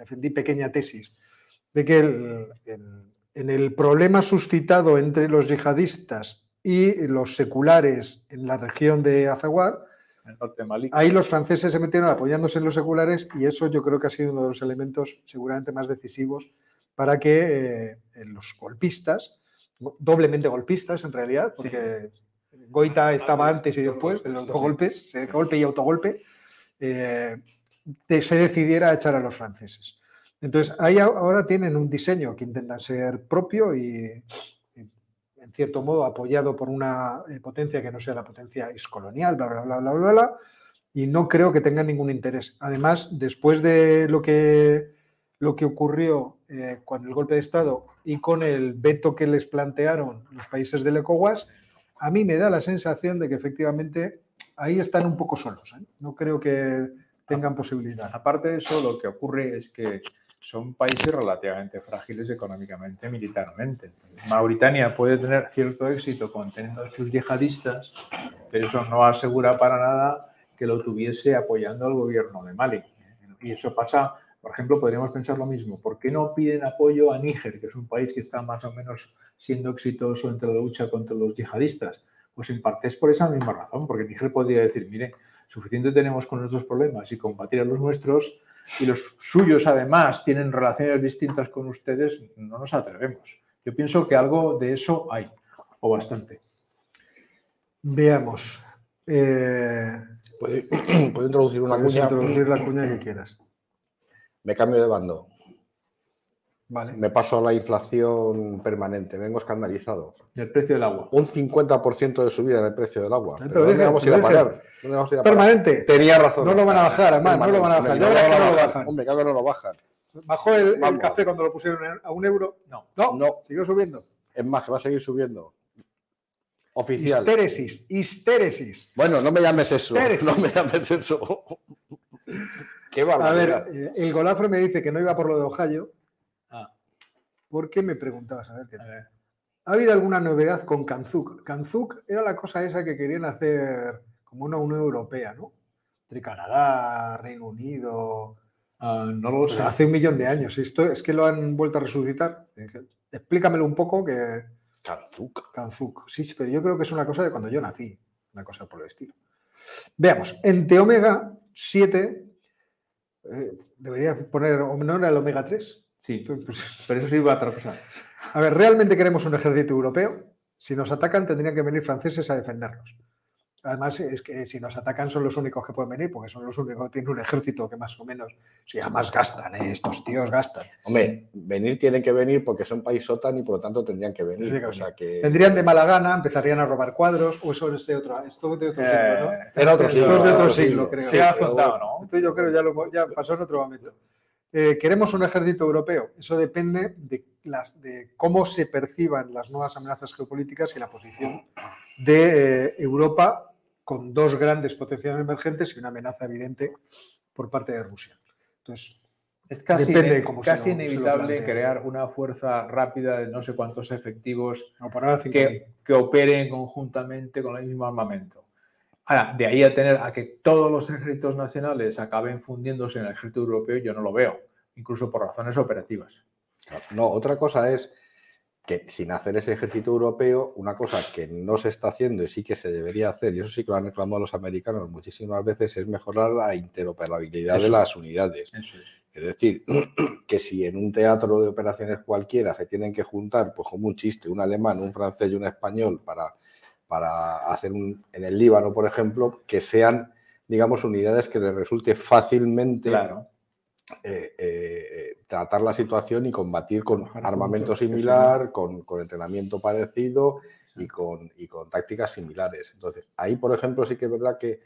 defendí pequeña tesis, de que en el problema suscitado entre los yihadistas y los seculares en la región de Azawad, ahí los franceses se metieron apoyándose en los seculares y eso yo creo que ha sido uno de los elementos seguramente más decisivos para que eh, los golpistas, doblemente golpistas en realidad, porque Goita estaba antes y después, en los dos golpes, golpe y autogolpe, eh, se decidiera a echar a los franceses. Entonces, ahí ahora tienen un diseño que intenta ser propio y, en cierto modo, apoyado por una eh, potencia que no sea la potencia excolonial, bla, bla, bla, bla, bla, bla, y no creo que tengan ningún interés. Además, después de lo que, lo que ocurrió eh, con el golpe de Estado y con el veto que les plantearon los países del ECOWAS, a mí me da la sensación de que efectivamente ahí están un poco solos. ¿eh? No creo que tengan posibilidad. Aparte de eso, lo que ocurre es que son países relativamente frágiles económicamente, militarmente. Mauritania puede tener cierto éxito conteniendo a sus yihadistas, pero eso no asegura para nada que lo tuviese apoyando al gobierno de Mali. Y eso pasa, por ejemplo, podríamos pensar lo mismo. ¿Por qué no piden apoyo a Níger, que es un país que está más o menos siendo exitoso entre la lucha contra los yihadistas? Pues en parte es por esa misma razón, porque Níger podría decir, mire, suficiente tenemos con nuestros problemas y combatir a los nuestros, y los suyos además tienen relaciones distintas con ustedes, no nos atrevemos. Yo pienso que algo de eso hay, o bastante. Veamos. Eh, ¿Puedo, [clears throat] introducir una cuña? introducir la cuña que quieras. Me cambio de bando. Me paso a la inflación permanente, vengo escandalizado. el precio del agua? Un 50% de subida en el precio del agua. ¿Dónde vamos a ir a parar? Permanente. Tenía razón. No lo van a bajar, además, no lo van a bajar. no lo bajan. Hombre, claro que no lo bajan. ¿Bajó el, café cuando lo pusieron a un euro? No. No, no. siguió subiendo. Es más, que va a seguir subiendo. Oficial. Histéresis, histéresis. Bueno, no me llames eso. No me llames eso. [laughs] Qué barbaridad. A ver, eh, el Golafro me dice que no iba por lo de Ohio ¿Por qué me preguntabas? A ver, ¿qué ¿Ha habido alguna novedad con Kanzuk? Kanzuk era la cosa esa que querían hacer como una Unión Europea, ¿no? Entre Canadá, Reino Unido. Ah, no lo sé. Hace un millón de años. Esto es que lo han vuelto a resucitar. Explícamelo un poco que. Kanzuk. Kanzuk. Sí, pero yo creo que es una cosa de cuando yo nací. Una cosa por el estilo. Veamos. En T-Omega 7 eh, debería poner honor al omega 3. Sí, pero eso sí va a otra cosa. A ver, ¿realmente queremos un ejército europeo? Si nos atacan, tendrían que venir franceses a defendernos. Además, es que si nos atacan son los únicos que pueden venir, porque son los únicos que tienen un ejército que más o menos, si además gastan, ¿eh? estos tíos gastan. Hombre, venir tienen que venir porque son país OTAN y por lo tanto tendrían que venir. o sea que... Vendrían de mala gana, empezarían a robar cuadros, o eso es de otro, esto de otro siglo, ¿no? Era otro siglo. Esto es de otro siglo, creo. Sí, has contado, ¿no? Esto yo creo ya, lo, ya pasó en otro momento. Eh, queremos un ejército europeo. Eso depende de, las, de, cómo se perciban las nuevas amenazas geopolíticas y la posición de eh, Europa con dos grandes potencias emergentes y una amenaza evidente por parte de Rusia. Entonces, es casi, casi inevitable crear una fuerza rápida de no sé cuántos efectivos que, que operen conjuntamente con el mismo armamento. Ahora, de ahí a tener a que todos los ejércitos nacionales acaben fundiéndose en el ejército europeo, yo no lo veo, incluso por razones operativas. No, otra cosa es que sin hacer ese ejército europeo, una cosa que no se está haciendo y sí que se debería hacer, y eso sí que lo han reclamado los americanos muchísimas veces, es mejorar la interoperabilidad de las unidades. Eso es. es decir, [clears throat] que si en un teatro de operaciones cualquiera se tienen que juntar, pues como un chiste, un alemán, un francés y un español para para hacer un, en el Líbano, por ejemplo, que sean, digamos, unidades que les resulte fácilmente eh, eh, tratar la situación y combatir con armamento similar, con, con entrenamiento parecido y con, y con tácticas similares. Entonces, ahí, por ejemplo, sí que es verdad que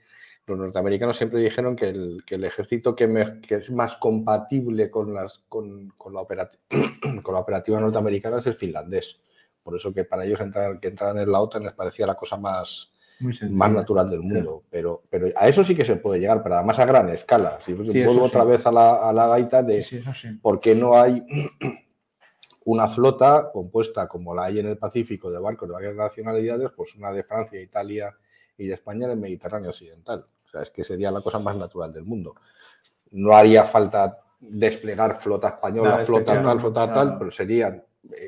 los norteamericanos siempre dijeron que el, que el ejército que, me- que es más compatible con, las, con, con la [coughs] con la operativa norteamericana es el finlandés. Por eso que para ellos entrar, que entraran en la OTAN les parecía la cosa más, Muy más natural del mundo. Pero, pero a eso sí que se puede llegar, pero además a gran escala. Si Sí, vuelvo sí. otra vez a la, a la gaita de por qué no hay [clears throat] una flota compuesta como la hay en el Pacífico de barcos de varias nacionalidades, pues una de Francia, Italia y de España en el Mediterráneo Occidental. O sea, es que sería la cosa más natural del mundo. No haría falta desplegar flota española, Nada flota tal, flota tal, pero serían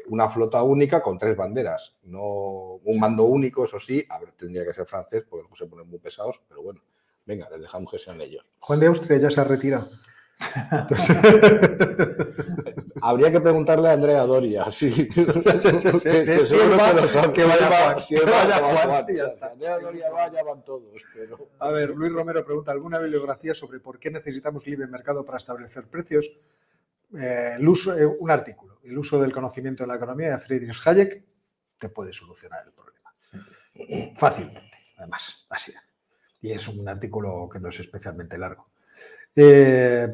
una flota única con tres banderas, no un mando único, eso sí, a ver, tendría que ser francés porque luego se ponen muy pesados, pero bueno, venga, les dejamos que sean ellos. Juan de Austria ya se ha retirado. [laughs] Habría que preguntarle a Andrea Doria. Que vaya Si que va, vaya Juan, si Andrea Doria va, ya van todos. Pero... A ver, Luis Romero pregunta, ¿alguna bibliografía sobre por qué necesitamos libre mercado para establecer precios? Eh, el uso, eh, un artículo, el uso del conocimiento en la economía de Friedrich Hayek te puede solucionar el problema. Fácilmente, además, así. Y es un artículo que no es especialmente largo. Eh.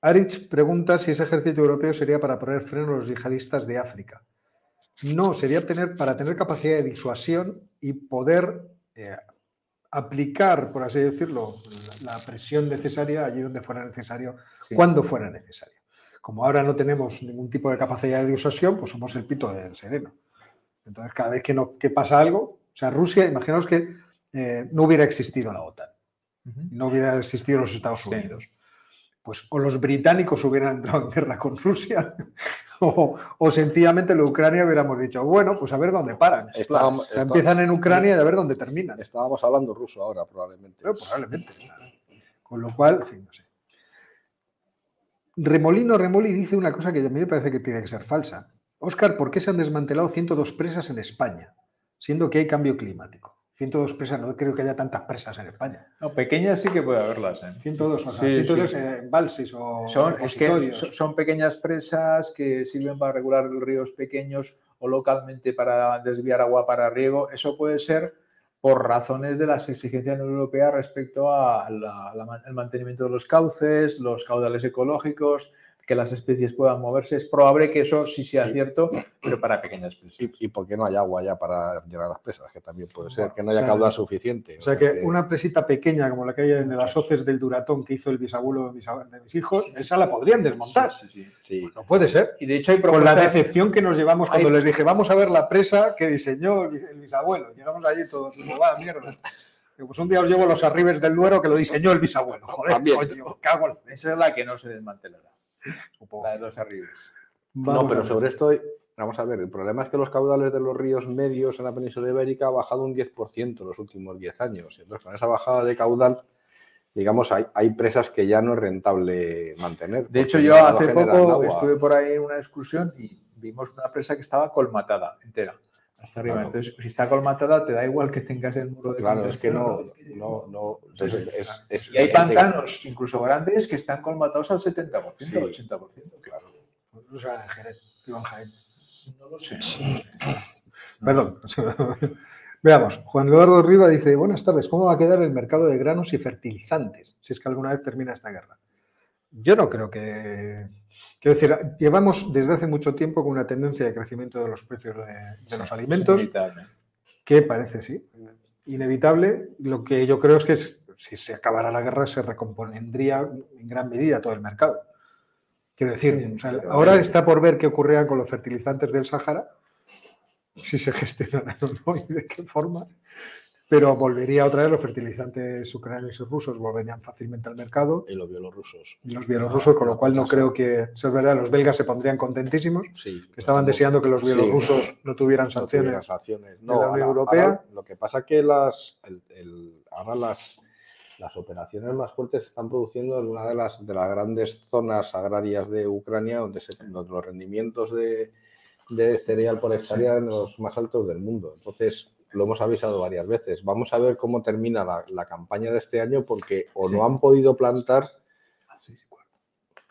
Arich pregunta si ese ejército europeo sería para poner freno a los yihadistas de África. No, sería tener, para tener capacidad de disuasión y poder eh, aplicar, por así decirlo, la, presión necesaria allí donde fuera necesario, Sí. cuando fuera necesario. Como ahora no tenemos ningún tipo de capacidad de disuasión, pues somos el pito del sereno. Entonces, cada vez que, no, que pasa algo, o sea, Rusia, imaginaos que eh, no hubiera existido la OTAN, no hubiera existido los Estados Sí. Pues o los británicos hubieran entrado en guerra con Rusia, [laughs] o, o sencillamente la Ucrania hubiéramos dicho, bueno, pues a ver dónde paran. Estábamos- O sea, está- empiezan en Ucrania y a ver dónde terminan. Estábamos hablando ruso ahora, probablemente. Pero probablemente. Con lo cual, en fin, no sé. Remolino Remoli dice una cosa que a mí me parece que tiene que ser falsa. Óscar, ¿por qué se han desmantelado 102 presas en España? Siendo que hay cambio climático. 102 presas, no creo que haya tantas presas en España. No, pequeñas sí que puede haberlas. ¿eh? 102, o sea, Sí, 102 sí. eh, embalses o Son, es que son, pequeñas presas que sirven para regular ríos pequeños o localmente para desviar agua para riego. Eso puede ser por razones de las exigencias de la Unión Europea respecto al mantenimiento de los cauces, los caudales ecológicos, que las especies puedan moverse. Es probable que eso sí sea cierto, pero para pequeñas presas. ¿Y, y por qué no hay agua ya para llenar las presas? Que también puede ser, Bueno, que no haya o sea, caudal suficiente. O sea que una presita pequeña como la que hay en las hoces del Duratón que hizo el bisabuelo de mis, ab- de mis hijos, esa la podrían desmontar. Sí, sí, sí. Sí. No puede ser. Y de hecho hay Con la decepción que nos llevamos cuando Hay- les dije, vamos a ver la presa que diseñó el el bisabuelo. Llegamos allí todos, y va, mierda. Pues un día os llevo los arribes del Duero que lo diseñó el bisabuelo. Joder, También. coño, cago en Esa es la que no se desmantelará. La de los arribes. Vamos no, pero sobre esto, vamos a ver, el problema es que los caudales de los ríos medios en la península ibérica ha bajado un 10% en los últimos 10 años. Entonces, con esa bajada de caudal, digamos, hay, hay presas que ya no es rentable mantener. De hecho, yo hace poco agua. estuve por ahí en una excursión y vimos una presa que estaba colmatada entera, hasta arriba. Claro. Entonces, si está colmatada, te da igual que tengas el muro de Claro, es que no, no, no. entonces es- es- Y hay pantanos, incluso grandes, que están colmatados al 70%, Sí. 80%. Claro. O sea, Jaén. No lo sé. [coughs] Perdón. [laughs] Veamos, Juan Eduardo Riva dice, buenas tardes, ¿cómo va a quedar el mercado de granos y fertilizantes si es que alguna vez termina esta guerra? Yo no creo que... Quiero decir, llevamos desde hace mucho tiempo con una tendencia de crecimiento de los precios de, de los alimentos que parece, sí, inevitable. Lo que yo creo es que es- si se acabara la guerra se recompondría en gran medida todo el mercado. Quiero decir, Sí, o sea, pero- ahora está por ver qué ocurrirá con los fertilizantes del Sáhara, si se [laughs] gestionarán o no y de qué forma, pero volvería otra vez los fertilizantes ucranianos y rusos volverían fácilmente al mercado Y los bielorrusos. y los bielorrusos, con lo no cual no creo que, eso es verdad, los belgas se pondrían contentísimos, Sí. que estaban no- deseando que los Sí. bielorrusos no tuvieran no sanciones. tuvieran sanciones. de la No, Unión ahora- Europea. ahora lo que pasa que las, el- el- ahora las, las operaciones más fuertes se están produciendo en una de las, de las grandes zonas agrarias de Ucrania, donde, se, donde los rendimientos de, de cereal por hectárea eran los más altos del mundo. Entonces, lo hemos avisado varias veces. Vamos a ver cómo termina la, la campaña de este año, porque o Sí. no han podido plantar A seis y cuarto.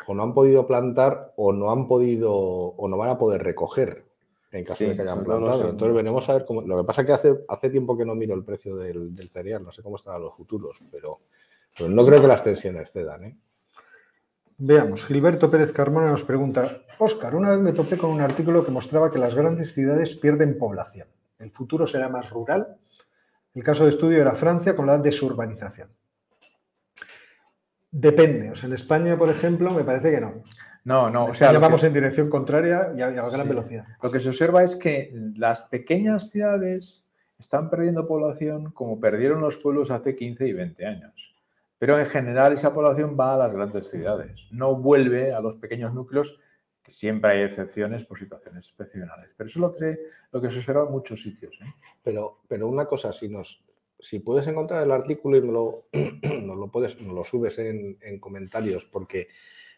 o no han podido plantar o no han podido o no van a poder recoger en caso de que hayan plantado. Entonces veremos a ver cómo. Lo que pasa es que hace, hace tiempo que no miro el precio del, cereal, no sé cómo estarán los futuros, pero, no creo que las tensiones cedan. ¿eh? Veamos, Gilberto Pérez Carmona nos pregunta, Óscar, una vez me topé con un artículo que mostraba que las grandes ciudades pierden población. ¿El futuro será más rural? El caso de estudio era Francia con la desurbanización. Depende. O sea, en España, por ejemplo, me parece que no. No, no. O sea, vamos en dirección contraria y a, gran velocidad. Lo que se observa es que las pequeñas ciudades están perdiendo población como perdieron los pueblos hace 15 y 20 años. Pero en general esa población va a las grandes ciudades, no vuelve a los pequeños núcleos, siempre hay excepciones por situaciones excepcionales. Pero eso es lo que, lo que se observa en muchos sitios. ¿eh? Pero, pero una cosa, si nos, si puedes encontrar el artículo y me lo, [clears throat] nos lo, puedes, lo subes en, comentarios, porque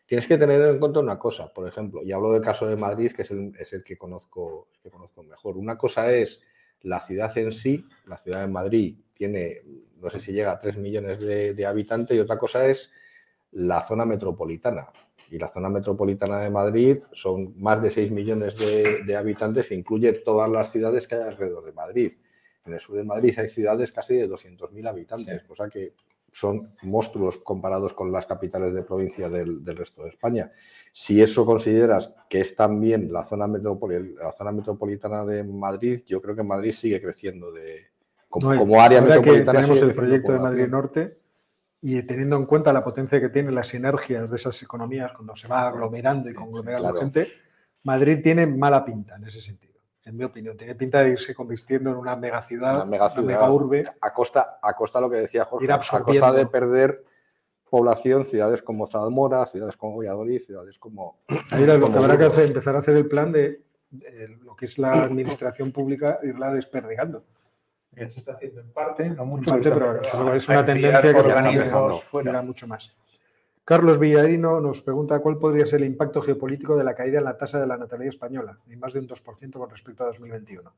tienes que tener en cuenta una cosa, por ejemplo, y hablo del caso de Madrid, que es el, que, conozco, que conozco mejor. Una cosa es la ciudad en sí, la ciudad de Madrid tiene, no sé si llega a 3 millones de, habitantes, y otra cosa es la zona metropolitana. Y la zona metropolitana de Madrid son más de 6 millones de, de habitantes e incluye todas las ciudades que hay alrededor de Madrid. En el sur de Madrid hay ciudades casi de 200.000 habitantes, cosa que son monstruos comparados con las capitales de provincia del, resto de España. Si eso consideras que es también la zona, la zona metropolitana de Madrid, yo creo que Madrid sigue creciendo de, como, área metropolitana. tenemos el proyecto de Madrid Norte y teniendo en cuenta la potencia que tienen las sinergias de esas economías cuando se va aglomerando y conglomerando la gente, Madrid tiene mala pinta en ese sentido en mi opinión. Tiene pinta de irse convirtiendo en una megaciudad, una mega, una urbe. A costa, a costa lo que decía Jorge, a costa de perder población, ciudades como Zamora, ciudades como Valladolid, ciudades como... [clears throat] Ahí lo que habrá que hacer, empezar a hacer el plan de, lo que es la administración pública, irla desperdigando. Se está haciendo en parte, no mucho, pero es una tendencia que organismos fuera mucho más. Carlos Villarino nos pregunta cuál podría ser el impacto geopolítico de la caída en la tasa de la natalidad española, de más de un 2% con respecto a 2021.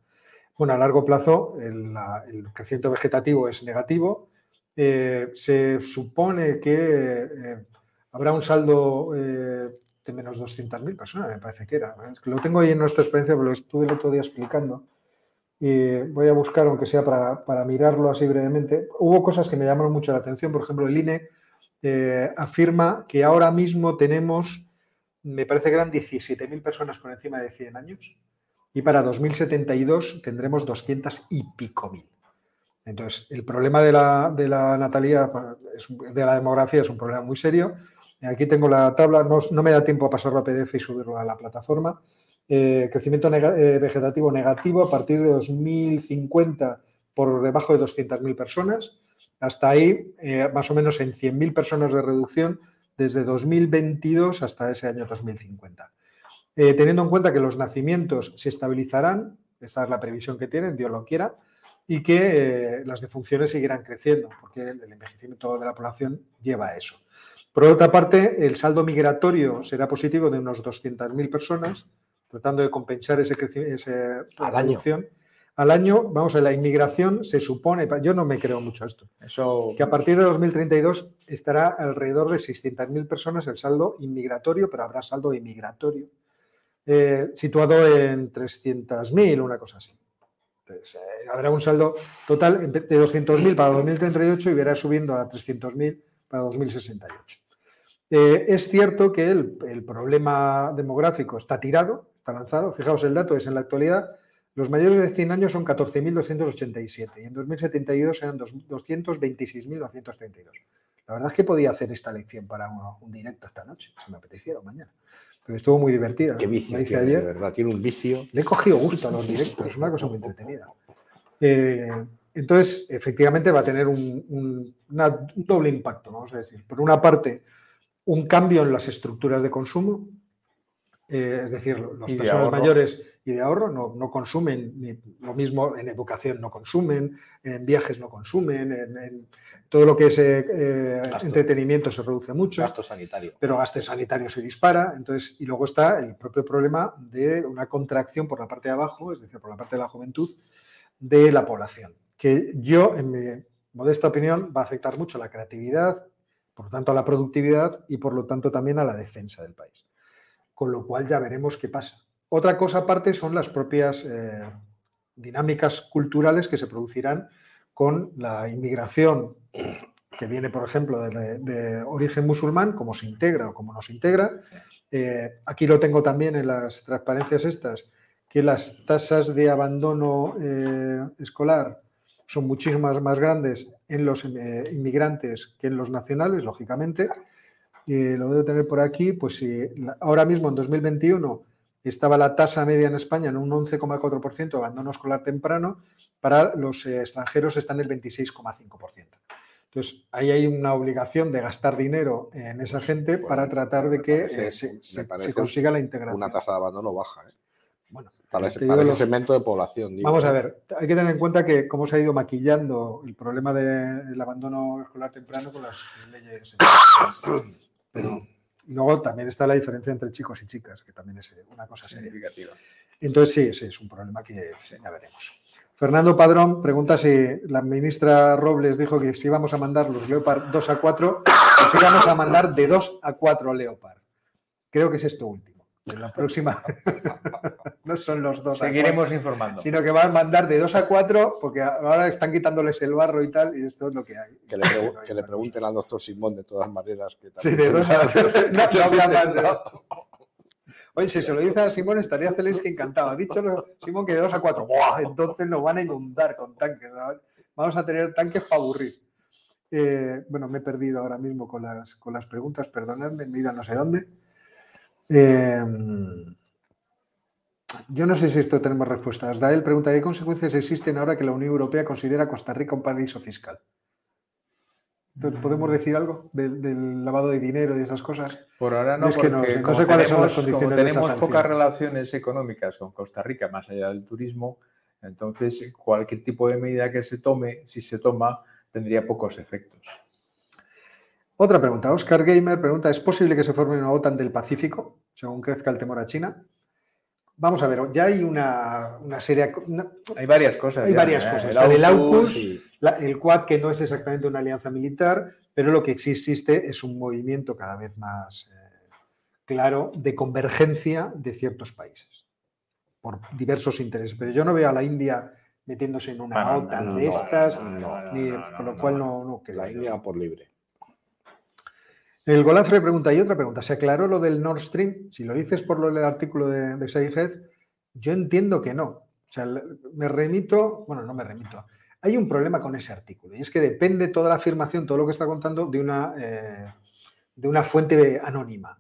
Bueno, a largo plazo el, crecimiento vegetativo es negativo. Eh, se supone que eh, habrá un saldo eh, de menos 200.000 personas, me parece que era. Es que lo tengo ahí en nuestra experiencia, pero lo estuve el otro día explicando. Y voy a buscar, aunque sea para, para mirarlo así brevemente. Hubo cosas que me llamaron mucho la atención. Por ejemplo, el INE eh, afirma que ahora mismo tenemos, me parece que eran 17.000 personas por encima de 100 años y para 2072 tendremos 200 y pico mil. Entonces, el problema de la, de la natalidad, de la demografía, es un problema muy serio. Aquí tengo la tabla, no, me da tiempo a pasarlo a PDF y subirlo a la plataforma. Eh, crecimiento eh, vegetativo negativo a partir de 2050 por debajo de 200.000 personas hasta ahí, eh, más o menos en 100.000 personas de reducción desde 2022 hasta ese año 2050. Eh, teniendo en cuenta que los nacimientos se estabilizarán, esta es la previsión que tienen, Dios lo quiera, y que las defunciones seguirán creciendo, porque el, envejecimiento de la población lleva a eso. Por otra parte, el saldo migratorio será positivo de unos 200.000 personas, tratando de compensar ese esa reducción al año, vamos a la inmigración se supone, yo no me creo mucho esto, Eso... que a partir de 2032 estará alrededor de 600.000 personas el saldo inmigratorio, pero habrá saldo inmigratorio, eh, situado en 300.000, una cosa así. Entonces, eh, habrá un saldo total de 200.000 para 2038 y verá subiendo a 300.000 para 2068. Eh, es cierto que el, el problema demográfico está tirado, está lanzado. Fijaos, el dato es en la actualidad los mayores de 100 años son 14.287 y en 2072 eran 226.932. La verdad es que podía hacer esta lección para un, directo esta noche, si me apeteciera mañana. Pero estuvo muy divertida. Qué vicio, tiene, de verdad, tiene un vicio. Le he cogido gusto a los directos, es una cosa muy entretenida. Eh, entonces, efectivamente, va a tener un, doble impacto, vamos a decir. Por una parte, un cambio en las estructuras de consumo, eh, es decir, las personas mayores y de ahorro no, consumen ni, lo mismo en educación no consumen, en viajes no consumen, en, todo lo que es eh, eh, entretenimiento se reduce mucho. Gasto sanitario. Pero gasto sanitario se dispara. Entonces, y luego está el propio problema de una contracción por la parte de abajo, es decir, por la parte de la juventud, de la población. Que yo, en mi modesta opinión, va a afectar mucho la creatividad, por lo tanto a la productividad y por lo tanto también a la defensa del país. Con lo cual ya veremos qué pasa. Otra cosa aparte son las propias eh, dinámicas culturales que se producirán con la inmigración que viene, por ejemplo, de, origen musulmán, cómo se integra o cómo no se integra. Eh, aquí lo tengo también en las transparencias estas, que las tasas de abandono eh, escolar son muchísimas más grandes en los inmigrantes que en los nacionales, lógicamente. Lo debo tener por aquí, pues si ahora mismo en 2021 estaba la tasa media en España en un 11,4% de abandono escolar temprano, para los extranjeros está en el 26,5%. Entonces, ahí hay una obligación de gastar dinero en esa gente para tratar de que eh, se, consiga la integración. Una tasa de abandono baja. ¿eh? Bueno, para, ese, segmento de población. Vamos a ver, hay que tener en cuenta que cómo se ha ido maquillando el problema del abandono escolar temprano con las leyes. [coughs] Pero luego también está la diferencia entre chicos y chicas, que también es una cosa significativa. Entonces, sí, sí, es un problema que ya veremos. Fernando Padrón pregunta si la ministra Robles dijo que si íbamos a mandar los Leopard 2 a 4, o si íbamos a mandar de 2 a 4 Leopard. Creo que es esto último. En la próxima [laughs] no son los dos. Seguiremos informando. Sino que van a mandar de 2 a 4 porque ahora están quitándoles el barro y tal y esto es lo que hay. Que le, [laughs] que le pregunten al doctor Simón de todas maneras. sí, de 2 a 4. [laughs] no, no, Oye, si se lo dice a Simón, estaría Zelensky encantado. Ha dicho Simón que de dos a cuatro. Entonces nos van a inundar con tanques. Vamos a tener tanques para aburrir. Eh, bueno, me he perdido ahora mismo con las, con las preguntas, perdonadme, me he ido a no sé dónde. Eh, yo no sé si esto tenemos respuestas. Dael pregunta, ¿qué consecuencias existen ahora que la Unión Europea considera a Costa Rica un paraíso fiscal? ¿Podemos decir algo del, lavado de dinero y esas cosas? Por ahora no, porque no, sé cuáles son las condiciones. tenemos pocas relaciones económicas con Costa Rica, más allá del turismo, entonces cualquier tipo de medida que se tome, si se toma, tendría pocos efectos. Otra pregunta. Oscar Gamer pregunta, ¿es posible que se forme una OTAN del Pacífico según crezca el temor a China? Vamos a ver, ya hay una, serie... hay varias cosas. Hay varias ¿eh? cosas. El, AUKUS, el Quad, que no es exactamente una alianza militar, pero lo que existe es un movimiento cada vez más eh, claro de convergencia de ciertos países por diversos intereses. Pero yo no veo a la India metiéndose en una OTAN de estas, con lo cual no, no La India por libre. El Golafre pregunta, y otra pregunta, ¿se aclaró lo del Nord Stream? Si lo dices por lo del artículo de, de yo entiendo que no. O sea, me remito, bueno, no me remito. Hay un problema con ese artículo y es que depende toda la afirmación, todo lo que está contando, de una, eh, de una fuente anónima.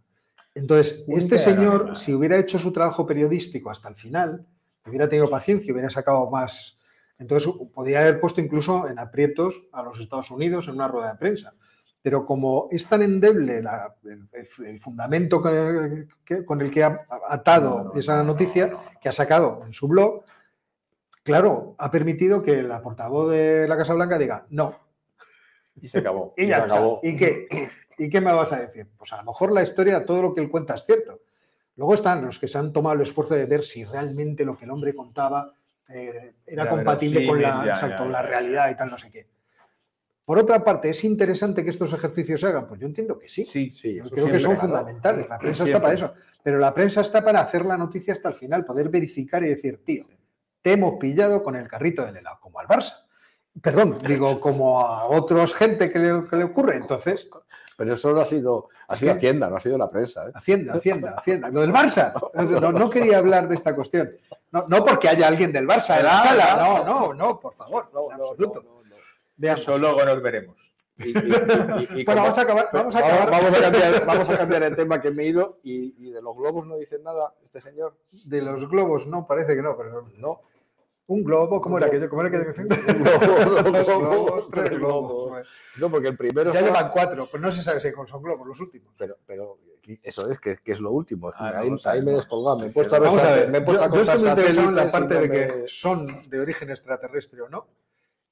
Entonces, este señor, si hubiera hecho su trabajo periodístico hasta el final, hubiera tenido paciencia, hubiera sacado más. Entonces, podría haber puesto incluso en aprietos a los Estados Unidos en una rueda de prensa pero como es tan endeble el, fundamento con el, que, ha atado esa noticia, que ha sacado en su blog, claro, ha permitido que la portavoz de la Casa Blanca diga no. Y se acabó. [laughs] y, ya acabó. ¿Y qué? ¿Y qué me vas a decir? Pues a lo mejor la historia, todo lo que él cuenta es cierto. Luego están los que se han tomado el esfuerzo de ver si realmente lo que el hombre contaba eh, era compatible con la, la realidad y tal, no sé qué. Por otra parte, ¿es interesante que estos ejercicios se hagan? Pues yo entiendo que sí. Sí, sí. creo que son fundamentales. La prensa está para eso. Pero la prensa está para hacer la noticia hasta el final, poder verificar y decir, tío, te hemos pillado con el carrito del helado, como al Barça. Perdón, [laughs] digo, como a otros gente que le, ocurre. Entonces. Pero eso no ha sido, ha sido Hacienda, no ha sido la prensa. ¿eh? Hacienda, Hacienda, Hacienda. Lo del [laughs] Barça. No, quería hablar de esta cuestión. No, porque haya alguien del Barça en la sala. No, no, no, por favor. No, absoluto. Eso luego nos veremos. bueno, [laughs] vamos a acabar. Vamos a, cambiar, el tema que me he ido y, de los globos no dice nada este señor. De los globos, no, parece que no, pero no. Un globo, ¿cómo era que ¿Cómo era que Un globo, dos globos, tres globos. No, porque el primero. Ya llevan cuatro, pero no se sabe si son globos los últimos. Pero, pero eso es, que, es lo último. Ah, ahí, me he descolgado. Me he puesto a, ver. Me he puesto yo, a yo estoy muy interesado en la parte de que son de origen extraterrestre o no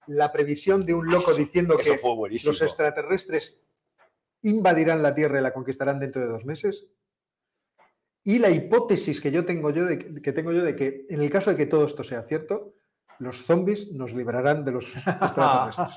la previsión de un loco diciendo que los extraterrestres invadirán la Tierra y la conquistarán dentro de dos meses. Y la hipótesis que yo tengo yo de que tengo yo de que en el caso de que todo esto sea cierto, los zombies nos librarán de los [laughs] extraterrestres.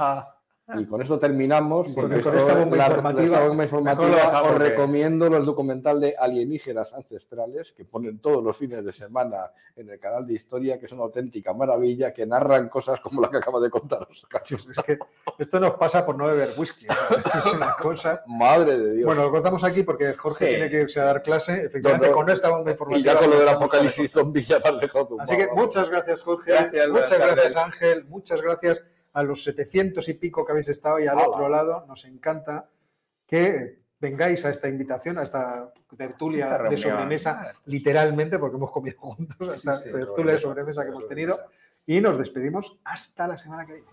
Y con esto terminamos, Sí, porque con esto- esta bomba la- informativa, esta bomba informativa os recomiendo el documental de alienígenas ancestrales que ponen todos los fines de semana en el canal de historia, que es una auténtica maravilla, que narran cosas como la que acaba de contaros. [laughs] Es que esto nos pasa por no beber whisky. ¿sabes? [laughs] Es una cosa. Madre de Dios. Bueno, lo cortamos aquí porque Jorge Sí, tiene que irse a dar clase. Efectivamente, No, no. con esta bomba y informativa. ya con lo del apocalipsis zombie ya dejado zumbado, Así que muchas gracias, Jorge. Gracias, muchas gracias. Ángel. Muchas gracias a los 700 y pico que habéis estado y al otro lado. Nos encanta que vengáis a esta invitación, a esta tertulia Esta de sobremesa, literalmente, porque hemos comido juntos, a esta Sí, sí, tertulia de sobremesa, que hemos tenido. Y nos despedimos hasta la semana que viene.